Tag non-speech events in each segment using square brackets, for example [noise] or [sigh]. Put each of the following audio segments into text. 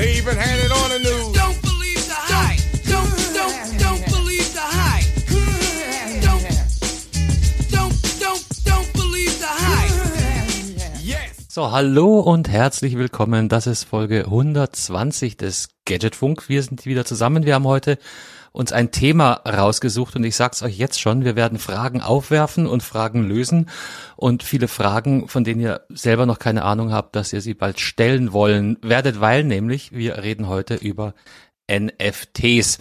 They even had it on the news. Don't believe the hype. Don't, don't, don't believe the hype. Don't, don't, don't, don't believe the hype. Yes. So, hallo und herzlich willkommen. Das ist Folge 120 des Gadgetfunk. Wir sind wieder zusammen. Wir haben heute uns ein Thema rausgesucht und ich sag's euch jetzt schon, wir werden Fragen aufwerfen und Fragen lösen und viele Fragen, von denen ihr selber noch keine Ahnung habt, dass ihr sie bald stellen wollen werdet, weil nämlich wir reden heute über NFTs.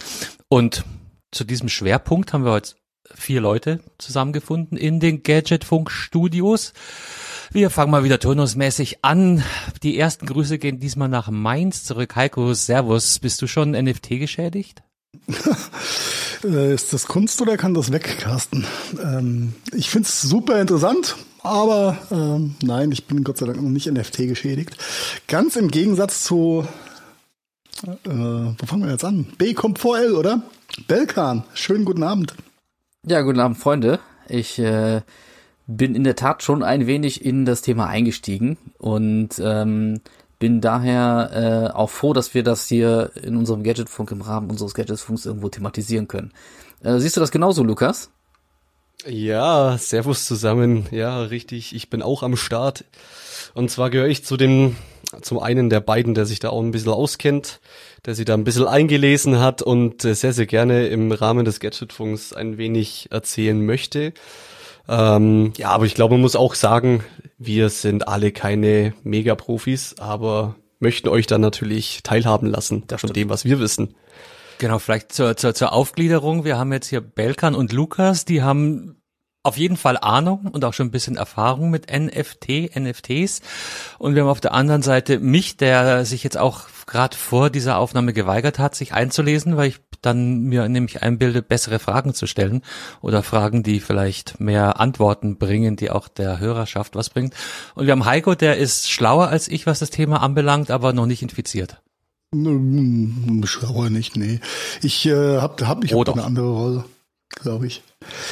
Und zu diesem Schwerpunkt haben wir heute vier Leute zusammengefunden in den Gadgetfunk Studios. Wir fangen mal wieder turnusmäßig an. Die ersten Grüße gehen diesmal nach Mainz zurück. Heiko, Servus. Bist du schon NFT geschädigt? Äh, ist das Kunst oder kann das weg, Carsten? Ähm, ich find's super interessant, aber ähm, nein, ich bin Gott sei Dank noch nicht NFT geschädigt. Ganz im Gegensatz zu, äh, wo fangen wir jetzt an? B kommt vor L, oder? Belkan, schönen guten Abend. Ja, guten Abend, Freunde. Ich äh, bin in der Tat schon ein wenig in das Thema eingestiegen und ähm, bin daher äh, auch froh, dass wir das hier in unserem Gadgetfunk im Rahmen unseres Gadgetfunks irgendwo thematisieren können. Äh, siehst du das genauso, Lukas? Ja, Servus zusammen. Ja, richtig. Ich bin auch am Start. Und zwar gehöre ich zu dem, zum einen der beiden, der sich da auch ein bisschen auskennt, der sich da ein bisschen eingelesen hat und äh, sehr, sehr gerne im Rahmen des Gadgetfunks ein wenig erzählen möchte. Ähm, ja, aber ich glaube, man muss auch sagen, wir sind alle keine Mega-Profis, aber möchten euch dann natürlich teilhaben lassen von dem, was wir wissen. Genau, vielleicht zur, zur, zur Aufgliederung. Wir haben jetzt hier Belkan und Lukas, die haben auf jeden Fall Ahnung und auch schon ein bisschen Erfahrung mit NFT, NFTs. Und wir haben auf der anderen Seite mich, der sich jetzt auch gerade vor dieser Aufnahme geweigert hat, sich einzulesen, weil ich dann mir nämlich einbilde, bessere Fragen zu stellen oder Fragen, die vielleicht mehr Antworten bringen, die auch der Hörerschaft was bringt. Und wir haben Heiko, der ist schlauer als ich, was das Thema anbelangt, aber noch nicht infiziert. Schlauer nicht, nee. Ich äh, hab, hab ich Oh, hab doch. eine andere Rolle, glaube ich.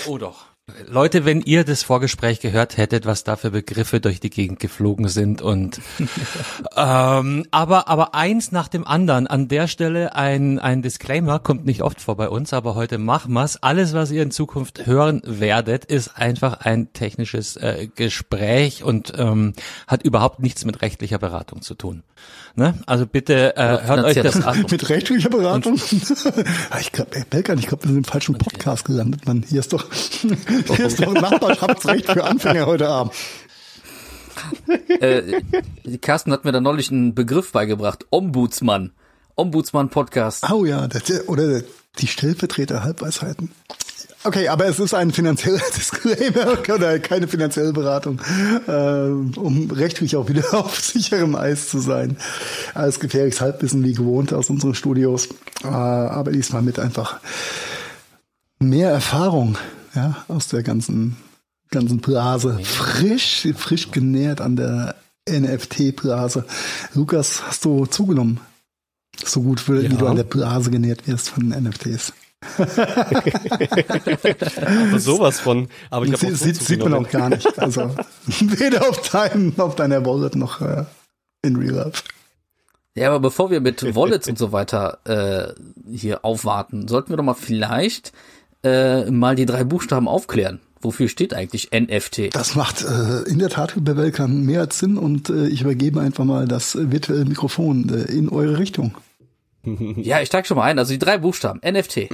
Oh doch. Leute, wenn ihr das Vorgespräch gehört hättet, was da für Begriffe durch die Gegend geflogen sind und [laughs] ähm, aber aber eins nach dem anderen. An der Stelle ein ein Disclaimer kommt nicht oft vor bei uns, aber heute machen wir's. Alles, was ihr in Zukunft hören werdet, ist einfach ein technisches äh, Gespräch und ähm, hat überhaupt nichts mit rechtlicher Beratung zu tun. Ne? Also bitte äh, hört euch das [laughs] an. Mit rechtlicher Beratung? [laughs] ich glaube, Belkan, ich glaube, wir sind im falschen Podcast gelandet, Mann. Hier ist doch, [laughs] hier ist doch Nachbarschaftsrecht für Anfänger heute Abend. äh, Carsten hat mir da neulich einen Begriff beigebracht. Ombudsmann. Ombudsmann-Podcast. Oh ja, das, oder die Stellvertreter Halbweisheiten. Okay, aber es ist ein finanzieller [laughs] Disclaimer oder keine finanzielle Beratung, äh, um rechtlich auch wieder [laughs] auf sicherem Eis zu sein. Alles gefährliches Halbwissen wie gewohnt aus unseren Studios, äh, aber diesmal mit einfach mehr Erfahrung ja, aus der ganzen ganzen Blase. Frisch, frisch genährt an der NFT-Blase. Lukas, hast du zugenommen? So gut, wie Ja. du an der Blase genährt wirst von NFTs. Aber sowas von. Aber ich Das habe sieht, sieht man auch gar nicht. Also [laughs] weder auf deinem, auf deiner Wallet noch äh, in Real Life. Ja, aber bevor wir mit Wallets und so weiter äh, hier aufwarten, sollten wir doch mal vielleicht äh, mal die drei Buchstaben aufklären. Wofür steht eigentlich NFT? Das macht äh, in der Tat bei Welkan mehr als Sinn und äh, ich übergebe einfach mal das virtuelle Mikrofon äh, in eure Richtung. Ja, ich steig schon mal ein. Also die drei Buchstaben. NFT.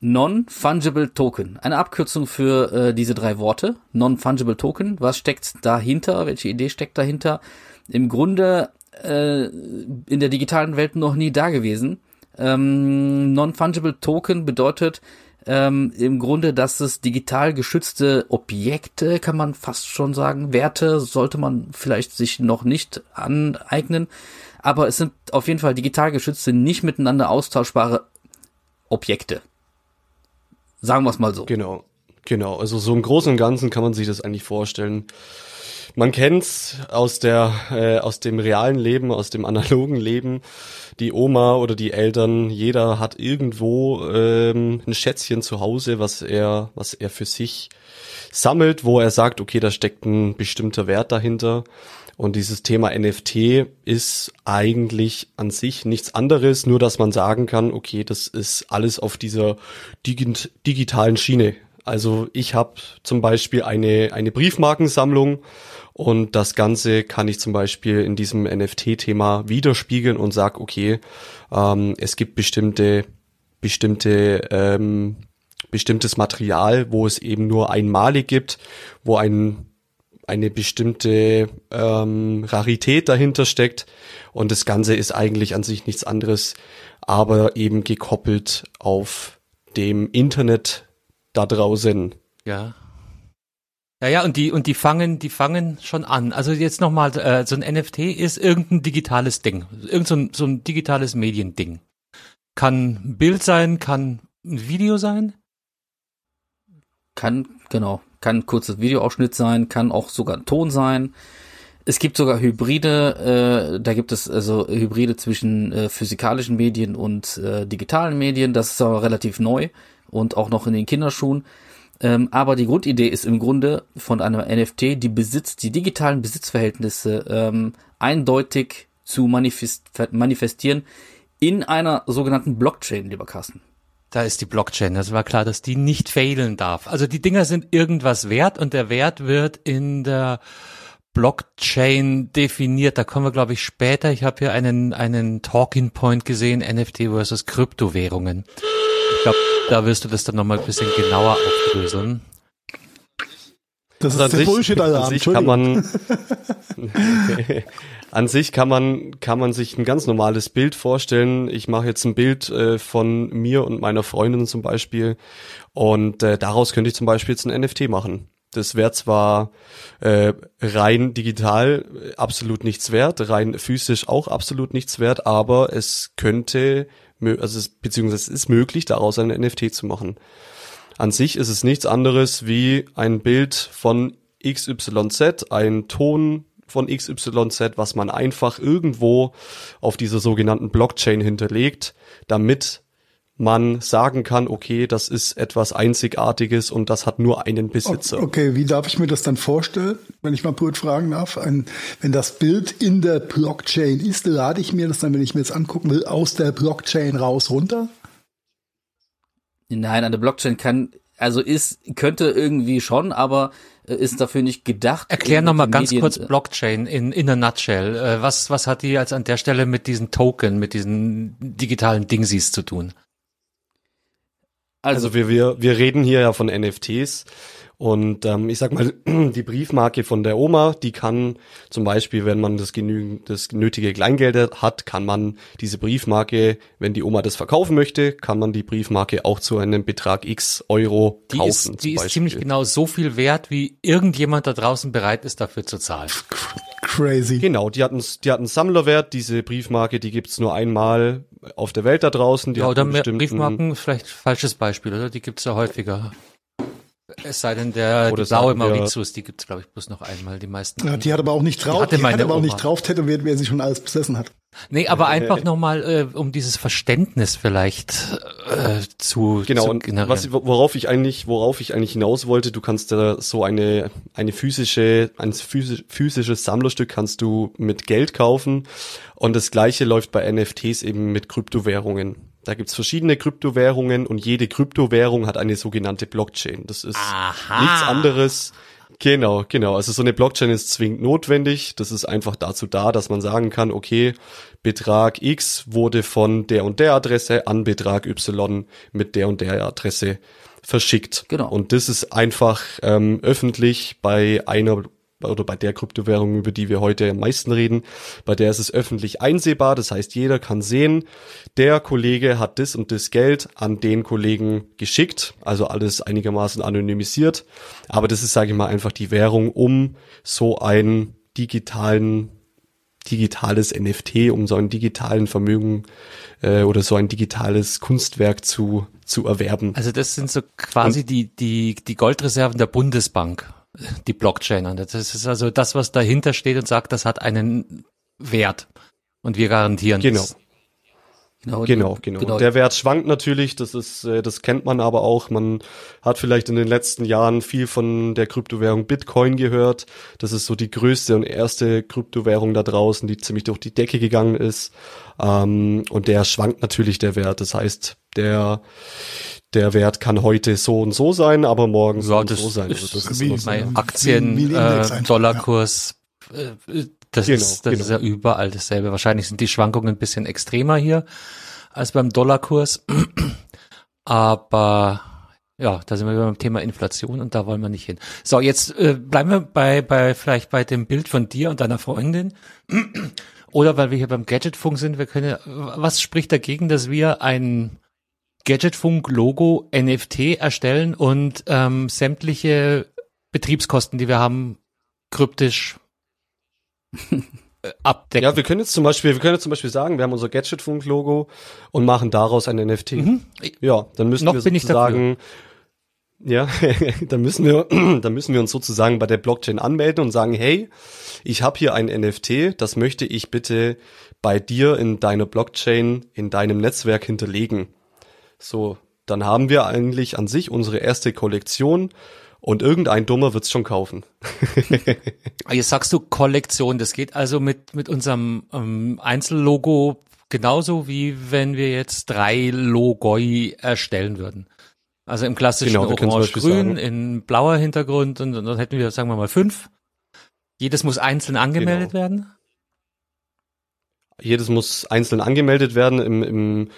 Non-Fungible Token. Eine Abkürzung für äh, diese drei Worte. Non-Fungible Token. Was steckt dahinter? Welche Idee steckt dahinter? Im Grunde äh, in der digitalen Welt noch nie da gewesen. Ähm, Non-Fungible Token bedeutet ähm, im Grunde, dass es digital geschützte Objekte, kann man fast schon sagen, Werte sollte man vielleicht sich noch nicht aneignen, aber es sind auf jeden Fall digital geschützte, nicht miteinander austauschbare Objekte. Sagen wir es mal so. Genau, genau. Also so im Großen und Ganzen kann man sich das eigentlich vorstellen. Man kennt's aus der äh, aus dem realen Leben, aus dem analogen Leben. Die Oma oder die Eltern, jeder hat irgendwo ähm, ein Schätzchen zu Hause, was er was er für sich sammelt, wo er sagt, okay, da steckt ein bestimmter Wert dahinter. Und dieses Thema NFT ist eigentlich an sich nichts anderes, nur dass man sagen kann, okay, das ist alles auf dieser digit digitalen Schiene. Also ich habe zum Beispiel eine, eine Briefmarkensammlung und das Ganze kann ich zum Beispiel in diesem NFT-Thema widerspiegeln und sag, okay, ähm, es gibt bestimmte, bestimmte, ähm, bestimmtes Material, wo es eben nur einmalig gibt, wo ein eine bestimmte ähm, Rarität dahinter steckt und das Ganze ist eigentlich an sich nichts anderes, aber eben gekoppelt auf dem Internet da draußen. Ja. Ja, ja, und die, und die fangen, die fangen schon an. Also jetzt nochmal, äh, so ein NFT ist irgendein digitales Ding. Irgend so ein, so ein digitales Mediending. Kann ein Bild sein, kann ein Video sein. Kann, genau, kann ein kurzes Videoausschnitt sein, kann auch sogar ein Ton sein. Es gibt sogar Hybride, äh, da gibt es also Hybride zwischen äh, physikalischen Medien und äh, digitalen Medien. Das ist aber relativ neu und auch noch in den Kinderschuhen. Ähm, aber die Grundidee ist im Grunde von einer NFT, die besitzt die digitalen Besitzverhältnisse ähm, eindeutig zu manifest manifestieren in einer sogenannten Blockchain, lieber Carsten. Da ist die Blockchain. Das war klar, dass die nicht fehlen darf. Also die Dinger sind irgendwas wert und der Wert wird in der Blockchain definiert. Da kommen wir, glaube ich, später. Ich habe hier einen, einen Talking Point gesehen, NFT versus Kryptowährungen. Ich glaube, da wirst du das dann nochmal ein bisschen genauer aufdröseln. Das ist der sich- Bullshit-Alarm. kann Entschuldigung. man [laughs] an sich kann man kann man sich ein ganz normales Bild vorstellen. Ich mache jetzt ein Bild äh, von mir und meiner Freundin zum Beispiel und äh, daraus könnte ich zum Beispiel jetzt ein NFT machen. Das wäre zwar äh, rein digital äh, absolut nichts wert, rein physisch auch absolut nichts wert, aber es könnte, also es, beziehungsweise es ist möglich, daraus ein NFT zu machen. An sich ist es nichts anderes wie ein Bild von XYZ, ein Ton von XYZ, was man einfach irgendwo auf dieser sogenannten Blockchain hinterlegt, damit man sagen kann, okay, das ist etwas Einzigartiges und das hat nur einen Besitzer. Okay, wie darf ich mir das dann vorstellen, wenn ich mal blöd fragen darf? Ein, wenn das Bild in der Blockchain ist, lade ich mir das dann, wenn ich mir das angucken will, aus der Blockchain raus runter? Nein, eine Blockchain kann, also ist, könnte irgendwie schon, aber äh, ist dafür nicht gedacht. Erklär nochmal ganz Medien- kurz Blockchain in, in a nutshell. Äh, was, was hat die jetzt an der Stelle mit diesen Token, mit diesen digitalen Dingsies zu tun? Also, Also wir, wir, wir reden hier ja von NFTs und ähm, ich sag mal, [clears throat] die Briefmarke von der Oma, die kann zum Beispiel, wenn man das genügend, das nötige Kleingeld hat, kann man diese Briefmarke, wenn die Oma das verkaufen möchte, kann man die Briefmarke auch zu einem Betrag X Euro Die kaufen. ist, die ist ziemlich genau so viel wert, wie irgendjemand da draußen bereit ist, dafür zu zahlen. [laughs] Crazy. Genau, die hatten, die hatten Sammlerwert. Diese Briefmarke, die gibt's nur einmal auf der Welt da draußen. Die Ja, hat oder einen Briefmarken, vielleicht falsches Beispiel, oder? Die gibt's ja häufiger. Es sei denn, der Oder die blaue Mauritius, die gibt's, glaube ich, bloß noch einmal, die meisten. Ja, die hat aber auch nicht drauf, hatte die hat meine aber auch Oma. nicht drauf tätowiert, wer sie schon alles besessen hat. Nee, aber einfach nochmal, äh, um dieses Verständnis vielleicht äh, zu, Genau, zu und was, worauf ich eigentlich, worauf ich eigentlich hinaus wollte, du kannst da so eine, eine physische, ein physisch, physisches Sammlerstück kannst du mit Geld kaufen und das gleiche läuft bei NFTs eben mit Kryptowährungen. Da gibt's verschiedene Kryptowährungen und jede Kryptowährung hat eine sogenannte Blockchain. Das ist Aha. nichts anderes. Genau, genau. Also so eine Blockchain ist zwingend notwendig. Das ist einfach dazu da, dass man sagen kann, okay, Betrag X wurde von der und der Adresse an Betrag Y mit der und der Adresse verschickt. Genau. Und das ist einfach ähm, öffentlich bei einer oder bei der Kryptowährung, über die wir heute am meisten reden, bei der ist es öffentlich einsehbar. Das heißt, jeder kann sehen, der Kollege hat das und das Geld an den Kollegen geschickt. Also alles einigermaßen anonymisiert. Aber das ist, sage ich mal, einfach die Währung, um so einen digitalen digitales NFT, um so ein digitalen Vermögen äh, oder so ein digitales Kunstwerk zu zu erwerben. Also das sind so quasi die, die, die Goldreserven der Bundesbank, die Blockchain. Und das ist also das, was dahinter steht und sagt, das hat einen Wert. Und wir garantieren Genau. das. Genau, Genau, genau. genau. Der Wert schwankt natürlich, das ist, äh, das kennt man aber auch. Man hat vielleicht in den letzten Jahren viel von der Kryptowährung Bitcoin gehört. Das ist so die größte und erste Kryptowährung da draußen, die ziemlich durch die Decke gegangen ist. Ähm, und der schwankt natürlich der Wert. Das heißt, der der Wert kann heute so und so sein, aber morgen so Ja, und das so sein. ist- Also das ist wie- so. Wie- Aktien, wie Index äh, Dollarkurs, äh, das, Genau, ist, das genau. ist ja überall dasselbe. Wahrscheinlich sind die Schwankungen ein bisschen extremer hier als beim Dollarkurs. [clears throat] Aber ja, da sind wir wieder beim Thema Inflation und da wollen wir nicht hin. So, jetzt äh, bleiben wir bei, bei vielleicht bei dem Bild von dir und deiner Freundin. [clears throat] Oder weil wir hier beim Gadgetfunk sind, wir können was spricht dagegen, dass wir ein Gadgetfunk-Logo NFT erstellen und ähm, sämtliche Betriebskosten, die wir haben, kryptisch äh, [laughs] abdecken. Ja, wir können jetzt zum Beispiel, wir können jetzt zum Beispiel sagen, wir haben unser Gadgetfunk-Logo und machen daraus ein NFT. Ja, dann müssen Noch wir sozusagen, ja, [laughs] dann müssen wir, [clears throat] dann müssen wir uns sozusagen bei der Blockchain anmelden und sagen, hey, ich habe hier ein NFT, das möchte ich bitte bei dir in deiner Blockchain, in deinem Netzwerk hinterlegen. So, dann haben wir eigentlich an sich unsere erste Kollektion und irgendein Dummer wird's schon kaufen. [laughs] Jetzt sagst du Kollektion, das geht also mit, mit unserem ähm, Einzellogo genauso wie wenn wir jetzt drei Logoi erstellen würden. Also im klassischen Genau, Orange-Grün, in blauer Hintergrund und, und dann hätten wir, sagen wir mal, fünf. Jedes muss einzeln angemeldet Genau. werden. Jedes muss einzeln angemeldet werden. Im, im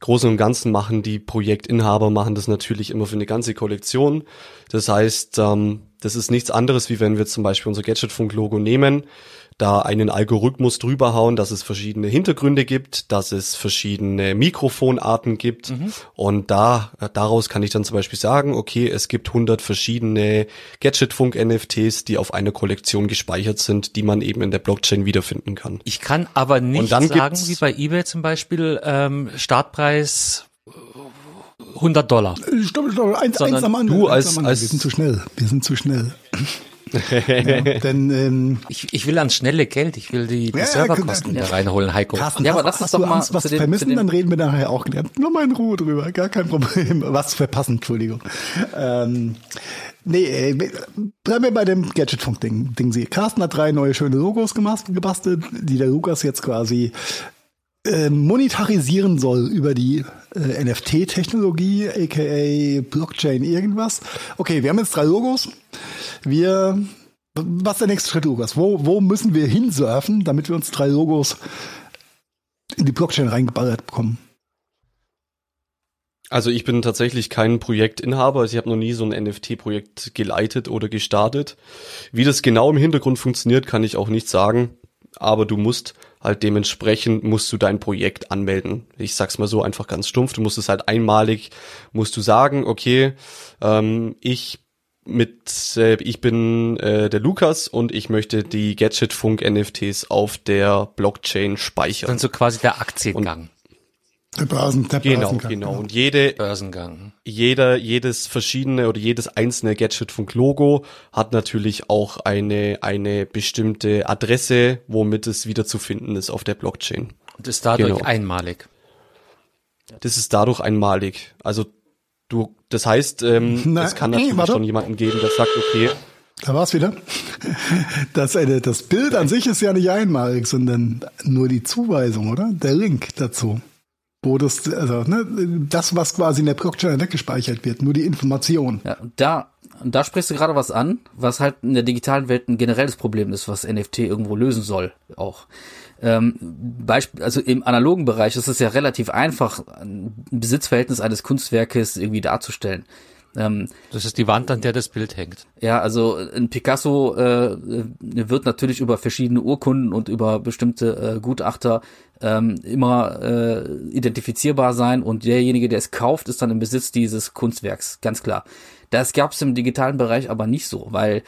Großen und Ganzen machen die Projektinhaber machen das natürlich immer für eine ganze Kollektion. Das heißt, ähm, das ist nichts anderes, wie wenn wir zum Beispiel unser Gadgetfunk-Logo nehmen, da einen Algorithmus drüber hauen, dass es verschiedene Hintergründe gibt, dass es verschiedene Mikrofonarten gibt und da daraus kann ich dann zum Beispiel sagen, okay, es gibt 100 verschiedene Gadgetfunk-NFTs, die auf einer Kollektion gespeichert sind, die man eben in der Blockchain wiederfinden kann. Ich kann aber nicht dann sagen, wie bei eBay zum Beispiel, ähm, Startpreis 100 Dollar. Stopp, stopp, eins, Sondern eins am anderen. du eins als- am anderen. als- wir sind zu schnell. Wir sind zu schnell. Ja, denn ähm, Ich, ich will ans schnelle Geld, ich will die, die Ja, Serverkosten ja. da reinholen, Heiko. Carsten, Ja, aber hast, lass uns doch du mal Angst, was zu dem- vermissen, zu dem- dann reden wir nachher auch nur mal in Ruhe drüber, gar kein Problem. [laughs] Was verpassen, Entschuldigung. Ähm, nee, äh, bleiben wir bei dem Gadgetfunk-Ding. Ding sie. Carsten hat drei neue schöne Logos gemacht, gebastelt, die der Lukas jetzt quasi äh, monetarisieren soll über die äh, NFT-Technologie, aka Blockchain irgendwas. Okay, wir haben jetzt drei Logos. Wir, was ist der nächste Schritt, Lukas? Wo, wo müssen wir hinsurfen, damit wir uns drei Logos in die Blockchain reingeballert bekommen? Also ich bin tatsächlich kein Projektinhaber, also ich habe noch nie so ein NFT-Projekt geleitet oder gestartet. Wie das genau im Hintergrund funktioniert, kann ich auch nicht sagen. Aber du musst halt dementsprechend musst du dein Projekt anmelden. Ich sag's mal so einfach ganz stumpf. Du musst es halt einmalig, musst du sagen, okay, ähm, ich mit, äh, ich bin äh, der Lukas und ich möchte die Gadgetfunk NFTs auf der Blockchain speichern. Dann so quasi der Aktiengang, Der Börsen, der Genau, Börsengang, genau. Und jede, Börsengang. jeder, jedes verschiedene oder jedes einzelne Gadgetfunk-Logo hat natürlich auch eine, eine bestimmte Adresse, womit es wieder zu finden ist auf der Blockchain. Und ist dadurch Genau. einmalig. Das ist dadurch einmalig. Also du, das heißt, ähm, [laughs] es kann nee, natürlich warte. schon jemanden geben, der sagt, okay, Da war's wieder. [laughs] Das, äh, das Bild an sich ist ja nicht einmalig, sondern nur die Zuweisung, oder? Der Link dazu. Wo das, also, ne, das, was quasi in der Blockchain weggespeichert wird, nur die Information. Ja, da, da sprichst du gerade was an, was halt in der digitalen Welt ein generelles Problem ist, was NFT irgendwo lösen soll, auch. Ähm, Beispiel, also im analogen Bereich ist es ja relativ einfach, ein Besitzverhältnis eines Kunstwerkes irgendwie darzustellen. Ähm, Das ist die Wand, an der das Bild hängt. ja, also ein Picasso äh, wird natürlich über verschiedene Urkunden und über bestimmte äh, Gutachter ähm, immer äh, identifizierbar sein und derjenige, der es kauft, ist dann im Besitz dieses Kunstwerks, ganz klar. Das gab es im digitalen Bereich aber nicht so, weil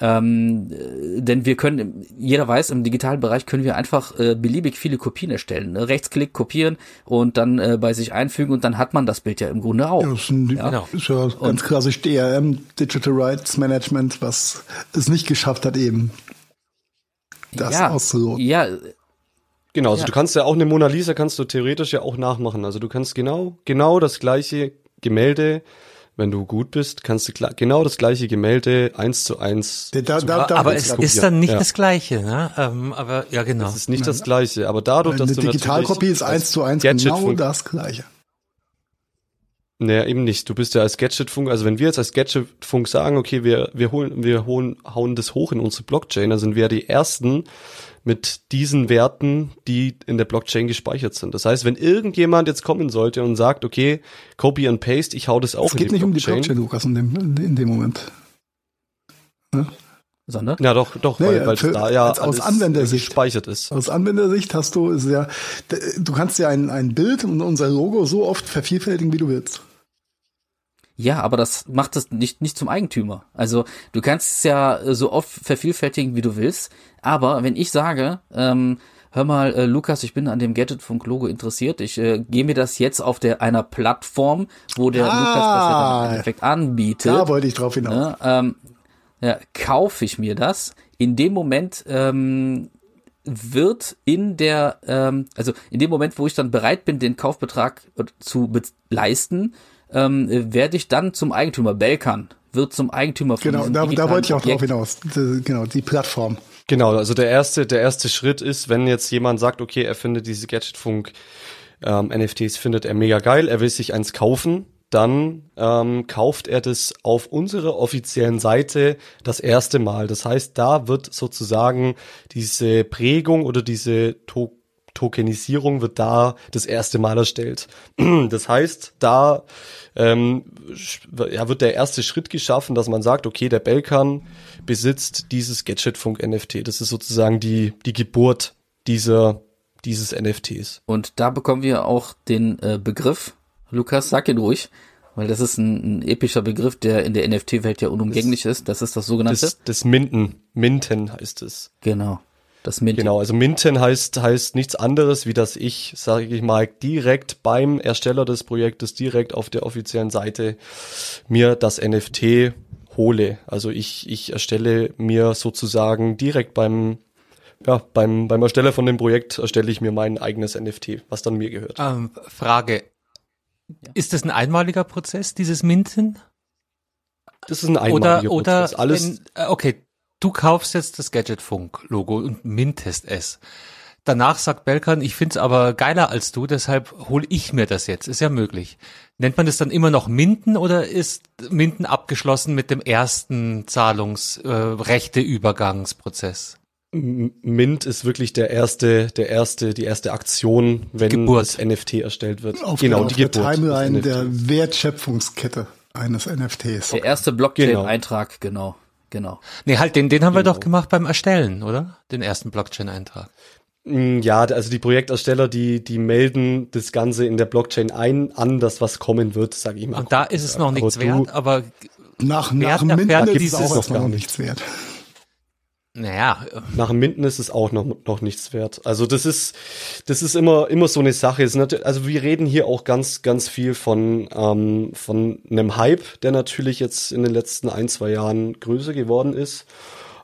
ähm, äh, denn wir können, jeder weiß, im digitalen Bereich können wir einfach äh, beliebig viele Kopien erstellen. Ne? Rechtsklick, kopieren und dann äh, bei sich einfügen und dann hat man das Bild ja im Grunde auch. Ja, das ist, ein, Genau. ist ja ganz klassisch DRM, Digital Rights Management, was es nicht geschafft hat, eben das ja, auszuloten. Ja, Genau, also Ja. du kannst ja auch eine Mona Lisa kannst du theoretisch ja auch nachmachen. Also du kannst genau, genau das gleiche Gemälde, wenn du gut bist, kannst du genau das gleiche Gemälde eins zu eins. Da, da, da, aber es ist dann nicht Ja. das Gleiche, ne? Ähm, aber ja, genau. Das ist nicht das gleiche, aber dadurch, dass eine du Digitalkopie ist eins zu eins genau das gleiche. Naja, eben nicht. Du bist ja als Gadgetfunk, also wenn wir jetzt als Gadgetfunk sagen, okay, wir, wir holen, wir holen, hauen das hoch in unsere Blockchain, dann sind wir ja die ersten mit diesen Werten, die in der Blockchain gespeichert sind. Das heißt, wenn irgendjemand jetzt kommen sollte und sagt, okay, copy and paste, ich hau das auch Es in geht die nicht um die Blockchain. Blockchain, Lukas, in dem, in dem Moment. Sondern? Ja, doch, doch, Nee, weil, weil für- da ja aus alles Anwendersicht. gespeichert ist. Aus Anwendersicht hast du sehr, du kannst ja ein, ein Bild und unser Logo so oft vervielfältigen, wie du willst. Ja, aber das macht es nicht, nicht zum Eigentümer. Also du kannst es ja äh, so oft vervielfältigen, wie du willst. Aber wenn ich sage, ähm, hör mal, äh, Lukas, ich bin an dem Gadgetfunk-Logo interessiert, ich äh, gehe mir das jetzt auf der einer Plattform, wo der Ah. Lukas das ja dann im Endeffekt anbietet. Da wollte ich drauf hinaus. ne, ähm, ja, kaufe ich mir das. In dem Moment ähm, wird in der, ähm, also in dem Moment, wo ich dann bereit bin, den Kaufbetrag äh, zu leisten, ähm, äh, werde ich dann zum Eigentümer. Belkan wird zum Eigentümer von Genau, diesem da, da wollte ich auch drauf Objekt. hinaus. Die- Genau, die Plattform. Genau, also der erste, der erste Schritt ist, wenn jetzt jemand sagt, okay, er findet diese Gadgetfunk ähm, NFTs findet er mega geil, er will sich eins kaufen, dann ähm, kauft er das auf unserer offiziellen Seite das erste Mal. Das heißt, da wird sozusagen diese Prägung oder diese to Tokenisierung wird da das erste Mal erstellt. [clears throat] Das heißt, da ähm, ja, wird der erste Schritt geschaffen, dass man sagt, okay, der Belkan besitzt dieses Gadgetfunk NFT. Das ist sozusagen die, die Geburt dieser, dieses NFTs. Und da bekommen wir auch den äh, Begriff, Lukas, sag ihn ruhig, weil das ist ein, ein epischer Begriff, der in der NFT-Welt ja unumgänglich ist. Das ist das sogenannte. Das, das Minten. Minten heißt es. genau. Das Mint. Genau, also Minten heißt, heißt nichts anderes, wie dass ich, sage ich mal, direkt beim Ersteller des Projektes, direkt auf der offiziellen Seite mir das NFT hole. Also ich, ich erstelle mir sozusagen direkt beim, ja, beim, beim Ersteller von dem Projekt erstelle ich mir mein eigenes NFT, was dann mir gehört. Ähm, Frage. Ist das ein einmaliger Prozess, dieses Minten? Das ist ein Oder, einmaliger oder, Prozess. Alles, wenn, äh, okay, du kaufst jetzt das Gadgetfunk-Logo und mintest es. Danach sagt Belkan, ich find's aber geiler als du, deshalb hol ich mir das jetzt. Ist ja möglich. Nennt man das dann immer noch Minten oder ist Minten abgeschlossen mit dem ersten Zahlungsrechte-Übergangsprozess? M- Mint ist wirklich der erste, der erste, die erste Aktion, wenn Geburt. das NFT erstellt wird. Auf genau, der, die auf der Geburt. des Timeline der Wertschöpfungskette eines NFTs. Der erste Blockchain-Eintrag, genau. Genau. Nee, halt, den, den haben wir Genau. doch gemacht beim Erstellen, oder? Den ersten Blockchain-Eintrag. Mm, Ja, also die Projektersteller, die, die melden das Ganze in der Blockchain ein, an das, was kommen wird, sage ich mal. Und da ist es noch Aber nichts du- wert, aber Nach, nach Minden ist dieses- es auch noch gar noch nicht. nichts wert. Naja, Nach dem Minden ist es auch noch, noch nichts wert. Also das ist, das ist immer, immer so eine Sache. Also wir reden hier auch ganz, ganz viel von, ähm, von einem Hype, der natürlich jetzt in den letzten ein, zwei Jahren größer geworden ist.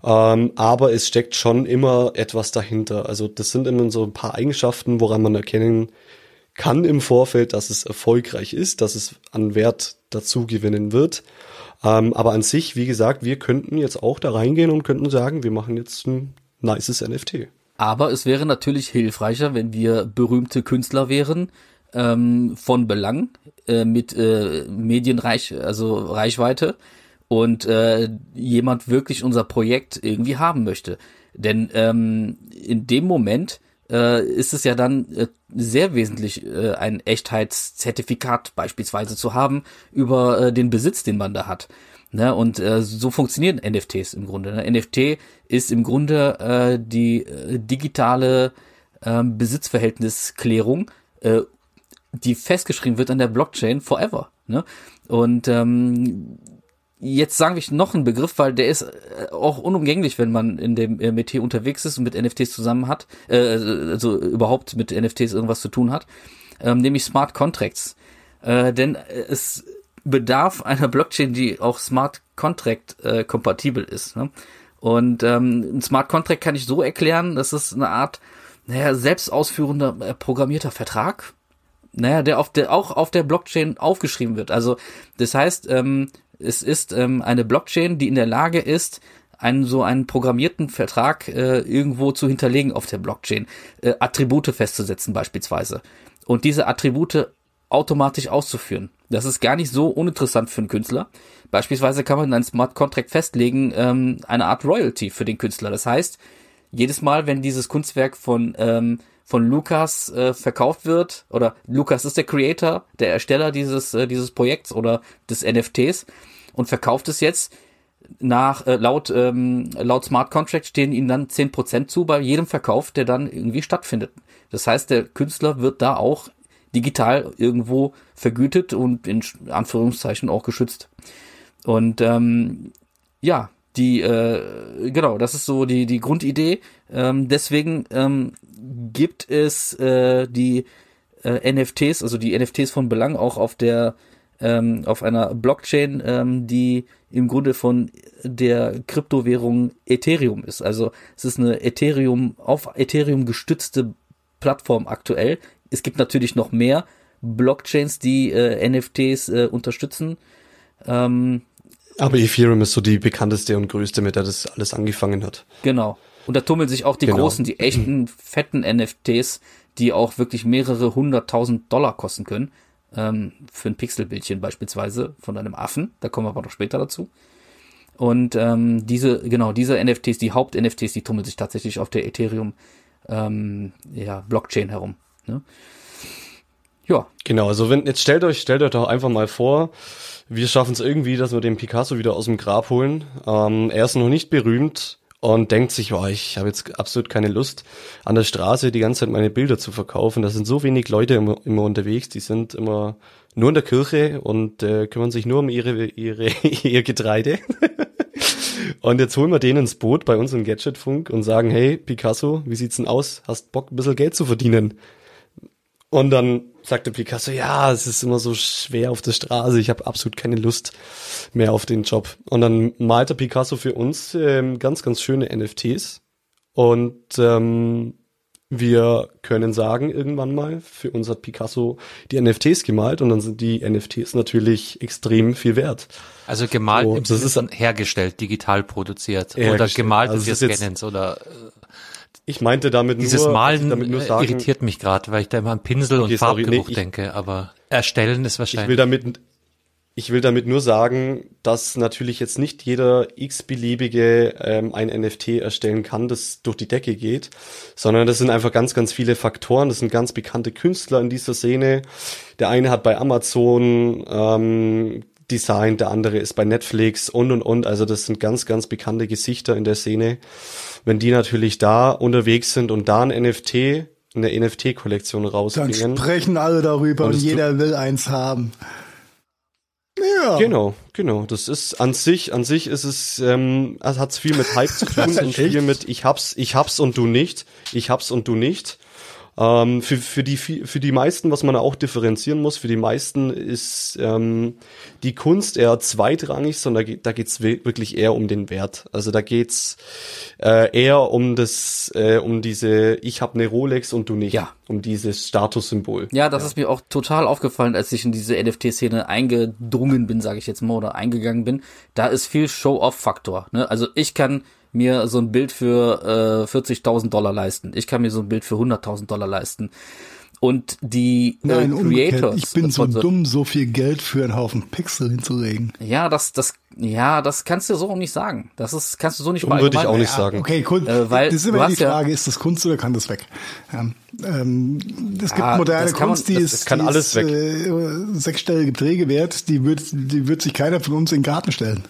Ähm, aber es steckt schon immer etwas dahinter. Also das sind immer so ein paar Eigenschaften, woran man erkennen kann im Vorfeld, dass es erfolgreich ist, dass es an Wert dazu gewinnen wird. Ähm, aber an sich, wie gesagt, wir könnten jetzt auch da reingehen und könnten sagen, wir machen jetzt ein nices NFT. Aber es wäre natürlich hilfreicher, wenn wir berühmte Künstler wären, ähm, von Belang, äh, mit äh, Medienreich, also Reichweite und äh, jemand wirklich unser Projekt irgendwie haben möchte. Denn ähm, in dem Moment äh, ist es ja dann äh, sehr wesentlich, äh, ein Echtheitszertifikat beispielsweise zu haben über äh, den Besitz, den man da hat. Ne, und äh, so funktionieren NFTs im Grunde. Ne? NFT ist im Grunde äh, die äh, digitale ähm, Besitzverhältnisklärung, äh, die festgeschrieben wird an der Blockchain forever. Ne? Und ähm, jetzt sagen wir noch einen Begriff, weil der ist äh, auch unumgänglich, wenn man in dem äh, Metier unterwegs ist und mit NFTs zusammen hat, äh, also überhaupt mit NFTs irgendwas zu tun hat, ähm, nämlich Smart Contracts. Äh, denn es bedarf einer Blockchain, die auch Smart Contract äh, kompatibel ist. Ne? Und ähm, ein Smart Contract kann ich so erklären, das ist eine Art naja, selbst ausführender äh, programmierter Vertrag, naja, der auf der auch auf der Blockchain aufgeschrieben wird. Also das heißt, ähm, es ist ähm, eine Blockchain, die in der Lage ist, einen so einen programmierten Vertrag äh, irgendwo zu hinterlegen auf der Blockchain, äh, Attribute festzusetzen beispielsweise und diese Attribute automatisch auszuführen. Das ist gar nicht so uninteressant für einen Künstler. Beispielsweise kann man in einem Smart Contract festlegen, ähm, eine Art Royalty für den Künstler. Das heißt, jedes Mal, wenn dieses Kunstwerk von ähm, von Lukas äh, verkauft wird oder Lukas ist der Creator, der Ersteller dieses äh, dieses Projekts oder des NFTs und verkauft es jetzt nach äh, laut ähm, laut Smart Contract stehen ihnen dann 10% zu bei jedem Verkauf, der dann irgendwie stattfindet. Das heißt, der Künstler wird da auch digital irgendwo vergütet und in Anführungszeichen auch geschützt. Und ähm, ja, die äh, genau, das ist so die die Grundidee. Ähm, deswegen ähm, gibt es äh, die äh, NFTs, also die NFTs von Belang auch auf der ähm, auf einer Blockchain, ähm, die im Grunde von der Kryptowährung Ethereum ist. Also es ist eine Ethereum auf Ethereum gestützte Plattform aktuell. Es gibt natürlich noch mehr Blockchains, die äh, NFTs äh, unterstützen. Ähm, Aber Ethereum ist so die bekannteste und größte, mit der das alles angefangen hat. Genau. Und da tummeln sich auch die Genau. großen, die echten, [clears throat] fetten NFTs, die auch wirklich mehrere hunderttausend Dollar kosten können. Ähm, für ein Pixelbildchen beispielsweise von einem Affen. Da kommen wir aber noch später dazu. Und ähm, diese, genau, diese NFTs, die Haupt-NFTs, die tummeln sich tatsächlich auf der Ethereum ähm, ja, Blockchain herum. Ne? Ja, Genau, also wenn, jetzt stellt euch, stellt euch doch einfach mal vor, wir schaffen es irgendwie, dass wir den Picasso wieder aus dem Grab holen. Ähm, er ist noch nicht berühmt und denkt sich, oh, ich habe jetzt absolut keine Lust, an der Straße die ganze Zeit meine Bilder zu verkaufen. Da sind so wenig Leute immer, immer unterwegs, die sind immer nur in der Kirche und äh, kümmern sich nur um ihre, ihre, [laughs] ihr Getreide. [laughs] Und jetzt holen wir den ins Boot bei uns im Gadgetfunk und sagen, hey, Picasso, wie sieht's denn aus? Hast Bock, ein bisschen Geld zu verdienen? Und dann sagte Picasso, ja, es ist immer so schwer auf der Straße, ich habe absolut keine Lust mehr auf den Job. Und dann malte Picasso für uns ähm, ganz, ganz schöne NFTs. Und ähm, wir können sagen, irgendwann mal, für uns hat Picasso die NFTs gemalt und dann sind die NFTs natürlich extrem viel wert. Also gemalt So, im das Sinne ist- von hergestellt, digital produziert oder Hergestellt. gemalt Also wir Scannens oder äh, Ich meinte damit dieses nur, Malen ich damit nur äh, sagen, irritiert mich gerade, weil ich da immer an Pinsel Okay, und sorry, Farbgeruch nee, ich- denke, aber erstellen ist Ich wahrscheinlich will damit, ich will damit nur sagen, dass natürlich jetzt nicht jeder x-beliebige ähm, ein NFT erstellen kann, das durch die Decke geht, sondern das sind einfach ganz, ganz viele Faktoren. Das sind ganz bekannte Künstler in dieser Szene. Der eine hat bei Amazon ähm, designt, der andere ist bei Netflix und und und. Also das sind ganz, ganz bekannte Gesichter in der Szene. Wenn die natürlich da unterwegs sind und da ein NFT, eine NFT-Kollektion Dann rausbringen. sprechen alle darüber Und und, es jeder will eins haben. Ja. Genau, genau. Das ist an sich, an sich ist es, ähm, es hat viel mit Hype zu tun [laughs] und viel mit ich hab's, ich hab's und du nicht, ich hab's und du nicht. Ähm, für, für, die, für die meisten, was man auch differenzieren muss, für die meisten ist ähm, die Kunst eher zweitrangig, sondern da, geht- da geht's wi- wirklich eher um den Wert. Also da geht's äh, eher um das, äh, um diese Ich hab ne Rolex und du nicht, Ja. um dieses Statussymbol. Ja, das ist mir auch total aufgefallen, als ich in diese NFT-Szene eingedrungen bin, sage ich jetzt mal, oder eingegangen bin. Da ist viel Show-off-Faktor. Ne? Also ich kann mir so ein Bild für äh, 40.000 Dollar leisten. Ich kann mir so ein Bild für 100.000 Dollar leisten. Und die Nein, äh. Creators Ich bin so dumm, so viel Geld für einen Haufen Pixel hinzulegen. Ja, das, das, ja, das kannst du so nicht sagen. Das ist, kannst du so nicht Dumm würde ich auch nicht sagen. Okay, Kunst, Äh, weil das ist immer die hast ja- Frage, ist das Kunst oder kann das weg? Ja, ähm, es gibt Ah, moderne kann man- Kunst, die das- ist, kann die alles ist, weg. Äh, sechsstellige Beträge wert, die wird, die wird sich keiner von uns in den Garten stellen.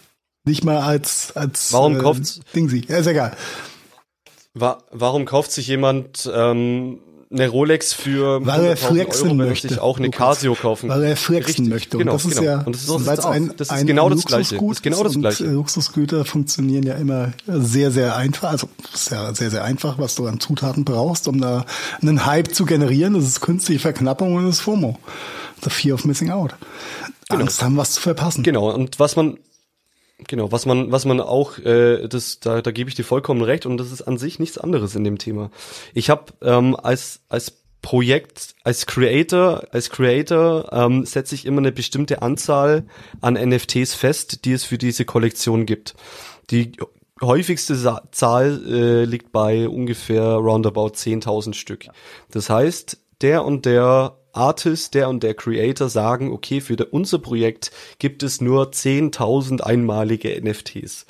Nicht mal als, als Warum äh, kauft's- Ding sie. Ja, ist egal. Wa warum kauft sich jemand ähm, eine Rolex für Weil er 100.000 flexen Euro, er möchte, sich auch eine. Casio kaufen Weil er flexen Richtig, möchte. Genau, und das ist genau. ja, Und das ist, es ein, das ist ein genau das Gleiche. Luxusgut Das ist genau das und, Gleiche. äh, Luxusgüter funktionieren ja immer sehr, sehr einfach. Also es ist ja sehr, sehr einfach, was du an Zutaten brauchst, um da einen Hype zu generieren. Das ist künstliche Verknappung und das ist FOMO. The Fear of Missing Out. Angst haben, was zu verpassen. Genau, und was man Genau, was man, was man auch, äh, das, da, da gebe ich dir vollkommen recht und das ist an sich nichts anderes in dem Thema. Ich habe ähm, als als Projekt, als Creator, als Creator ähm, setze ich immer eine bestimmte Anzahl an NFTs fest, die es für diese Kollektion gibt. Die häufigste Sa Zahl äh, liegt bei ungefähr roundabout 10.000 Stück. Das heißt, der und der Artist, der und der Creator sagen, okay, für unser Projekt gibt es nur 10.000 einmalige NFTs.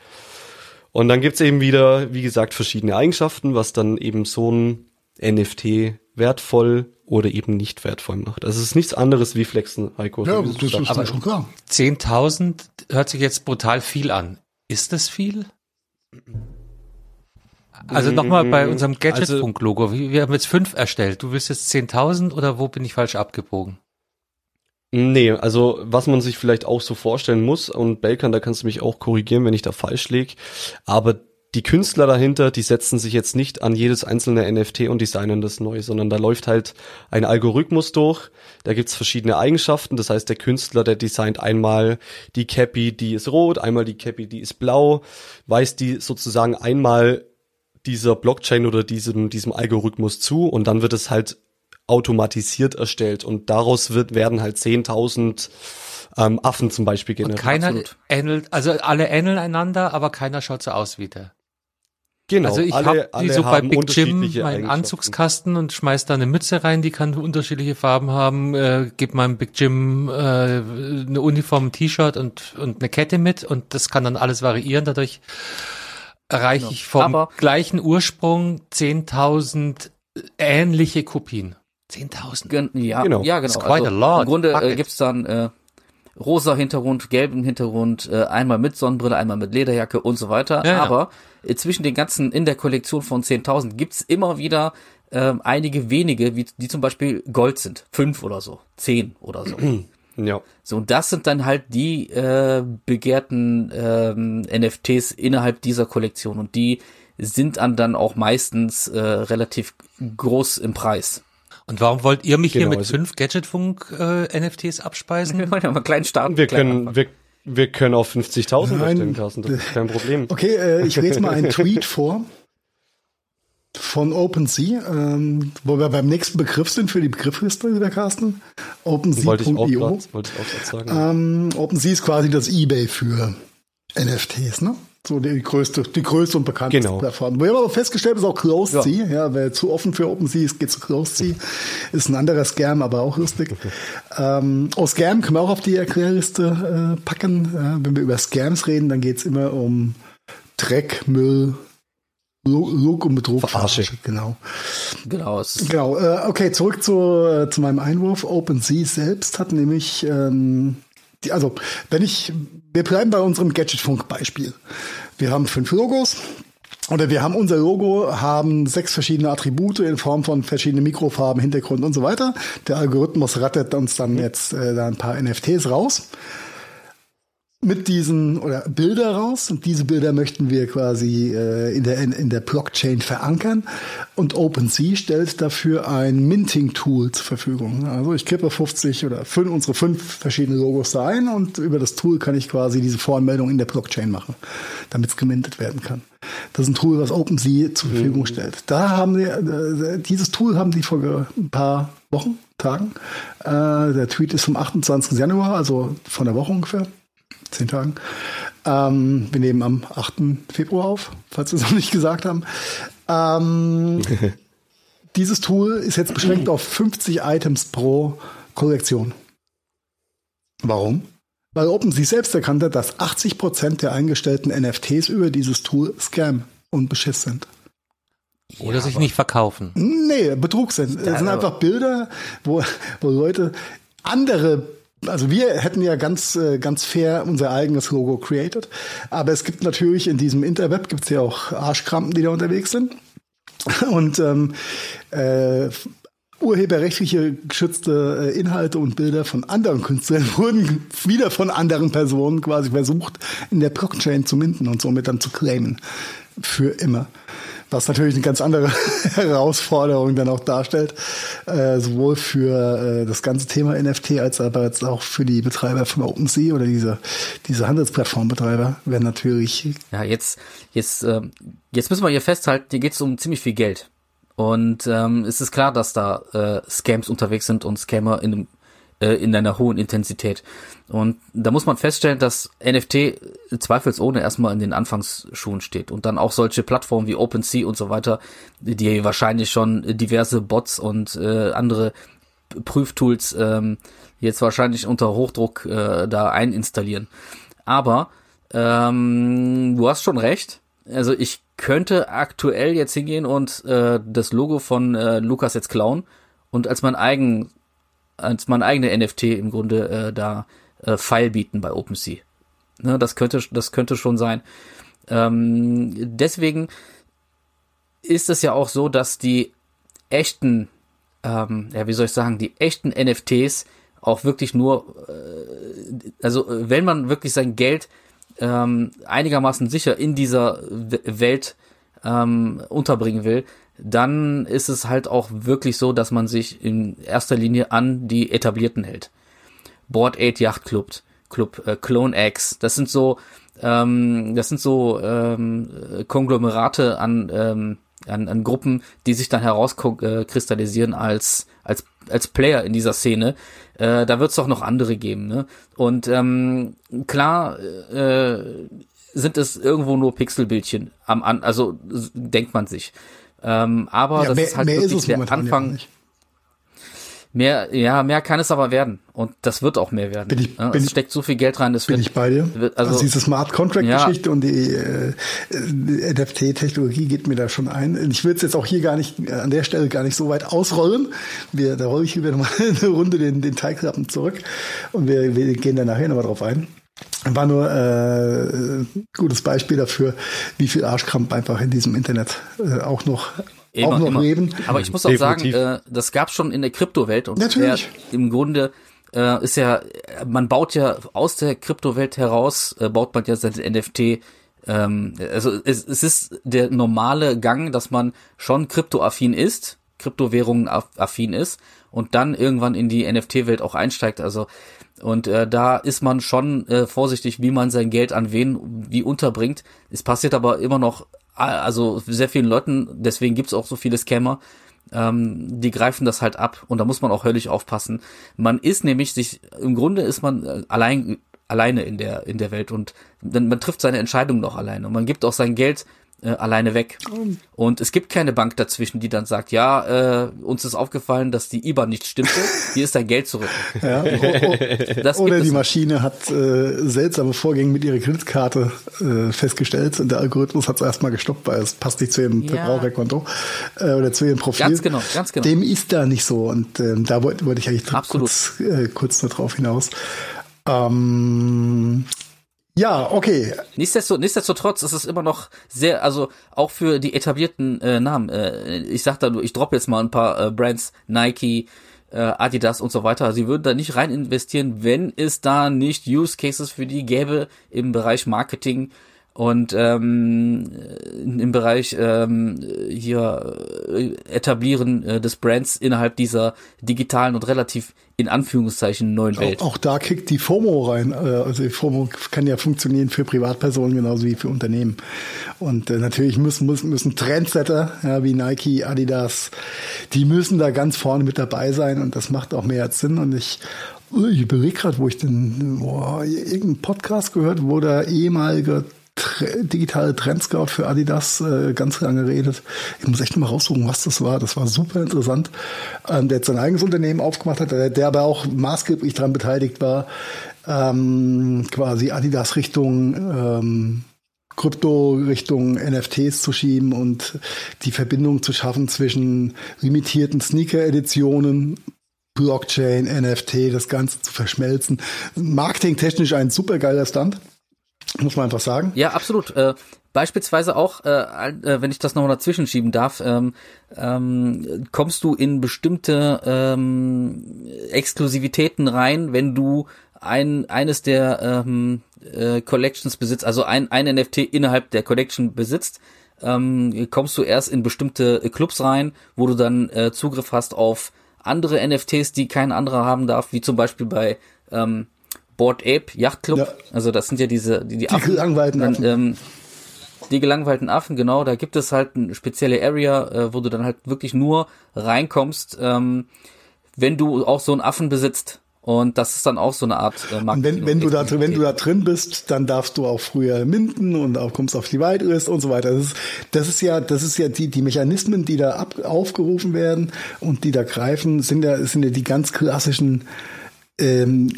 Und dann gibt's eben wieder, wie gesagt, verschiedene Eigenschaften, was dann eben so ein NFT wertvoll oder eben nicht wertvoll macht. Also es ist nichts anderes wie Flexen, Heiko. Ja, das ist mir schon klar. 10.000 hört sich jetzt brutal viel an. Ist das viel? Also nochmal bei unserem Gadgetfunk-Logo. Wir wir haben jetzt fünf erstellt. Du willst jetzt 10.000 oder wo bin ich falsch abgebogen? Nee, also was man sich vielleicht auch so vorstellen muss, und Belkan, da kannst du mich auch korrigieren, wenn ich da falsch lieg, aber die Künstler dahinter, die setzen sich jetzt nicht an jedes einzelne NFT und designen das neu, sondern da läuft halt ein Algorithmus durch, da gibt's verschiedene Eigenschaften, das heißt der Künstler, der designt einmal die Cappy, die ist rot, einmal die Cappy, die ist blau, weist die sozusagen einmal dieser Blockchain oder diesem, diesem Algorithmus zu und dann wird es halt automatisiert erstellt und daraus wird, werden halt 10.000 ähm, Affen zum Beispiel Und generiert. keiner absolut. ähnelt, also alle ähneln einander, aber keiner schaut so aus wie der. Genau, also ich habe alle so bei Big Jim meinen. Anzugskasten und schmeiß da eine Mütze rein, die kann unterschiedliche Farben haben, äh, gib meinem Big Jim äh, eine Uniform, ein T-Shirt und, und eine Kette mit und das kann dann alles variieren. Dadurch erreiche Genau. ich vom Aber- gleichen Ursprung 10.000 ähnliche Kopien. 10.000. Gen ja, Genau. ja, genau. It's quite a lot. Im Grunde äh, gibt's dann äh, rosa Hintergrund, gelben Hintergrund, äh, einmal mit Sonnenbrille, einmal mit Lederjacke und so weiter. Ja, ja. Aber äh, zwischen den ganzen, in der Kollektion von 10.000 gibt's immer wieder ähm, einige wenige, wie, die zum Beispiel Gold sind. Fünf oder so, zehn oder so. [clears throat] Ja. So, und das sind dann halt die äh, begehrten ähm, NFTs innerhalb dieser Kollektion und die sind dann dann auch meistens äh, relativ groß im Preis. Und warum wollt ihr mich hier Genau, mit also- fünf Gadgetfunk äh, NFTs abspeisen? [laughs] Wir wollen ja mal klein starten. Wir klein können, wir, wir können auf 50.000 Nein. erstellen, Carsten, das ist kein Problem. Okay, äh, ich lese mal einen [laughs] Tweet vor von OpenSea, ähm, wo wir beim nächsten Begriff sind für die Begriffsliste, lieber Carsten. Wollte ich auch OpenSea.io. grad, wollte ich auch sagen. Ähm, OpenSea ist quasi das Ebay für NFTs, ne? So die größte, die größte und bekannteste Genau. Plattform. Wir haben aber festgestellt, ist auch Closed Sea. Ja, wer zu offen für OpenSea ist, geht zu Closed Sea. Ist ein anderer Scam, aber auch lustig. [laughs] ähm, oh, Scam können wir auch auf die Erklärliste äh, packen. Ja, wenn wir über Scams reden, dann geht's immer um Dreck, Müll, Lug und Betrug. Verarsche. Genau. Genau, ist Genau, äh, okay, zurück zu, äh, zu meinem Einwurf. OpenSea selbst hat nämlich, ähm, die, also wenn ich, wir bleiben bei unserem Gadgetfunk-Beispiel. Wir haben fünf Logos. Oder wir haben unser Logo, haben sechs verschiedene Attribute in Form von verschiedenen Mikrofarben, Hintergrund und so weiter. Der Algorithmus rattet uns dann jetzt äh, da ein paar NFTs raus mit diesen oder Bilder raus und diese Bilder möchten wir quasi äh, in der in, in der Blockchain verankern und OpenSea stellt dafür ein Minting Tool zur Verfügung. Also ich kippe 50 oder fünf, unsere fünf verschiedene Logos da ein und über das Tool kann ich quasi diese Voranmeldung in der Blockchain machen, damit es gemintet werden kann. Das ist ein Tool, was OpenSea zur Verfügung stellt. Da haben wir äh, dieses Tool haben die vor ein paar Wochen, Tagen. Äh, der Tweet ist vom 28. Januar, also von der Woche ungefähr zehn Tagen. Ähm, wir nehmen am 8. Februar auf, falls wir es noch nicht gesagt haben. Ähm, [laughs] dieses Tool ist jetzt beschränkt auf 50 Items pro Kollektion. Warum? Weil OpenSea selbst erkannt hat, dass 80% der eingestellten NFTs über dieses Tool Scam und Beschiss sind. Oder sich nicht verkaufen. Nee, Betrug sind. Es sind einfach Bilder, wo, wo Leute andere, also wir hätten ja ganz, äh, ganz fair unser eigenes Logo created. Aber es gibt natürlich in diesem Interweb gibt's ja auch Arschkrampen, die da unterwegs sind. Und ähm, äh, urheberrechtliche geschützte äh, Inhalte und Bilder von anderen Künstlern [laughs] wurden wieder von anderen Personen quasi versucht, in der Blockchain zu minden und somit dann zu claimen. Für immer. Was natürlich eine ganz andere [laughs] Herausforderung dann auch darstellt, äh, sowohl für äh, das ganze Thema NFT als aber jetzt auch für die Betreiber von OpenSea oder diese, diese Handelsplattformbetreiber werden natürlich Ja, jetzt, jetzt, ähm, jetzt müssen wir hier festhalten, hier geht es um ziemlich viel Geld. Und ähm, es ist klar, dass da äh, Scams unterwegs sind und Scammer in, äh, in einer hohen Intensität. Und da muss man feststellen, dass NFT zweifelsohne erstmal in den Anfangsschuhen steht. Und dann auch solche Plattformen wie OpenSea und so weiter, die wahrscheinlich schon diverse Bots und äh, andere Prüftools ähm, jetzt wahrscheinlich unter Hochdruck äh, da einstallieren. Aber ähm, du hast schon recht. Also ich könnte aktuell jetzt hingehen und äh, das Logo von äh, Lukas jetzt klauen und als mein eigen als mein eigene NFT im Grunde äh, da äh, File bieten bei OpenSea. Ne, das könnte das könnte schon sein. Ähm, deswegen ist es ja auch so, dass die echten, ähm, ja wie soll ich sagen, die echten NFTs auch wirklich nur, äh, also wenn man wirklich sein Geld ähm, einigermaßen sicher in dieser Welt ähm, unterbringen will, dann ist es halt auch wirklich so, dass man sich in erster Linie an die etablierten hält. Board 8 Yacht Club, Club äh, Clone X, das sind so, ähm, das sind so ähm, Konglomerate an, ähm, an, an Gruppen, die sich dann herauskristallisieren als als als Player in dieser Szene. Äh, da wird es doch noch andere geben, ne? Und ähm, klar äh, sind es irgendwo nur Pixelbildchen am an, also denkt man sich. Ähm, aber ja, das mehr, ist halt ist wirklich es der ja Anfang. nicht. Mehr, ja, mehr kann es aber werden. Und das wird auch mehr werden. Bin ich- ja, bin es steckt so viel Geld rein, das Bin wird, ich bei dir? wird- Also, also, diese Smart Contract Ja. Geschichte und die, äh, die NFT-Technologie geht mir da schon ein. Ich will es jetzt auch hier gar nicht, äh, an der Stelle gar nicht so weit ausrollen. Wir, da rolle ich wieder mal [laughs] eine Runde den, den Teigrappen zurück und wir, wir gehen da nachher nochmal drauf ein. War nur äh, gutes Beispiel dafür, wie viel Arschkramp einfach in diesem Internet äh, auch noch, Immer, auch noch immer. leben. Aber ich muss auch Definitiv. sagen, äh, das gab's schon in der Kryptowelt und Natürlich. Der, im Grunde äh, ist ja, man baut ja aus der Kryptowelt heraus, äh, baut man ja sein NFT. Ähm, also es, es ist der normale Gang, dass man schon kryptoaffin ist, Kryptowährungen aff- affin ist und dann irgendwann in die NFT-Welt auch einsteigt. Also und äh, da ist man schon äh, vorsichtig, wie man sein Geld an wen wie unterbringt. Es passiert aber immer noch, also sehr vielen Leuten, deswegen gibt's auch so viele Scammer, ähm, die greifen das halt ab und da muss man auch höllisch aufpassen. Man ist nämlich sich, im Grunde ist man äh, allein alleine in der in der Welt und dann, man trifft seine Entscheidung noch alleine und man gibt auch sein Geld äh, alleine weg. Und es gibt keine Bank dazwischen, die dann sagt, ja, äh, uns ist aufgefallen, dass die IBAN nicht stimmte, [laughs] hier ist dein Geld zurück. Ja, o- o- Das Oder die. Maschine hat äh, seltsame Vorgänge mit ihrer Kreditkarte äh, festgestellt und der Algorithmus hat es erstmal gestoppt, weil es passt nicht zu ihrem Ja. Verbraucherkonto äh, oder zu ihrem Profil. Ganz genau, ganz genau. Dem ist da nicht so und ähm, da wollte wollte ich eigentlich Absolut. kurz, äh, kurz nur drauf hinaus. Ähm, ja, okay. Nichtsdestotrotz, nichtsdestotrotz ist es immer noch sehr, also auch für die etablierten äh, Namen. Äh, ich sag da nur, ich droppe jetzt mal ein paar äh, Brands, Nike, äh, Adidas und so weiter. Sie würden da nicht rein investieren, wenn es da nicht Use Cases für die gäbe im Bereich Marketing und ähm, im Bereich ähm, hier äh, etablieren äh, des Brands innerhalb dieser digitalen und relativ in Anführungszeichen neuen Welt. Auch, auch da kickt die FOMO rein. Äh, Also die FOMO kann ja funktionieren für Privatpersonen genauso wie für Unternehmen. Und äh, natürlich müssen, müssen, müssen Trendsetter ja, wie Nike, Adidas, die müssen da ganz vorne mit dabei sein und das macht auch mehr als Sinn. Und ich, ich überlege gerade, wo ich denn boah, irgendeinen Podcast gehört, wo der ehemalige digitale Trendscout für Adidas äh, ganz lange redet. Ich muss echt mal raussuchen, was das war. Das war super interessant. Ähm, der jetzt sein eigenes Unternehmen aufgemacht hat, der, der aber auch maßgeblich daran beteiligt war, ähm, quasi Adidas Richtung ähm, Krypto Richtung NFTs zu schieben und die Verbindung zu schaffen zwischen limitierten Sneaker-Editionen, Blockchain, NFT, das Ganze zu verschmelzen. Marketingtechnisch ein super geiler Stunt. Muss man einfach sagen. Ja, absolut. Äh, beispielsweise auch, äh, äh, wenn ich das nochmal dazwischen schieben darf, ähm, ähm, kommst du in bestimmte ähm, Exklusivitäten rein, wenn du ein eines der ähm, äh, Collections besitzt, also ein, ein NFT innerhalb der Collection besitzt. ähm, kommst du erst in bestimmte Clubs rein, wo du dann äh, Zugriff hast auf andere NFTs, die kein anderer haben darf, wie zum Beispiel bei ähm, Board Ape Yacht Club. Ja. Also das sind ja diese die, die, Die gelangweilten dann, Affen. Ähm, die gelangweilten Affen, genau, da gibt es halt eine spezielle Area, äh, wo du dann halt wirklich nur reinkommst, ähm, wenn du auch so einen Affen besitzt. Und das ist dann auch so eine Art äh, Und wenn, wenn du da drin, wenn du da drin bist, dann darfst du auch früher minden und auch kommst auf die Whitelist und so weiter. Das ist, das ist ja, das ist ja die, die Mechanismen, die da ab, aufgerufen werden und die da greifen, sind ja, sind ja die ganz klassischen ähm,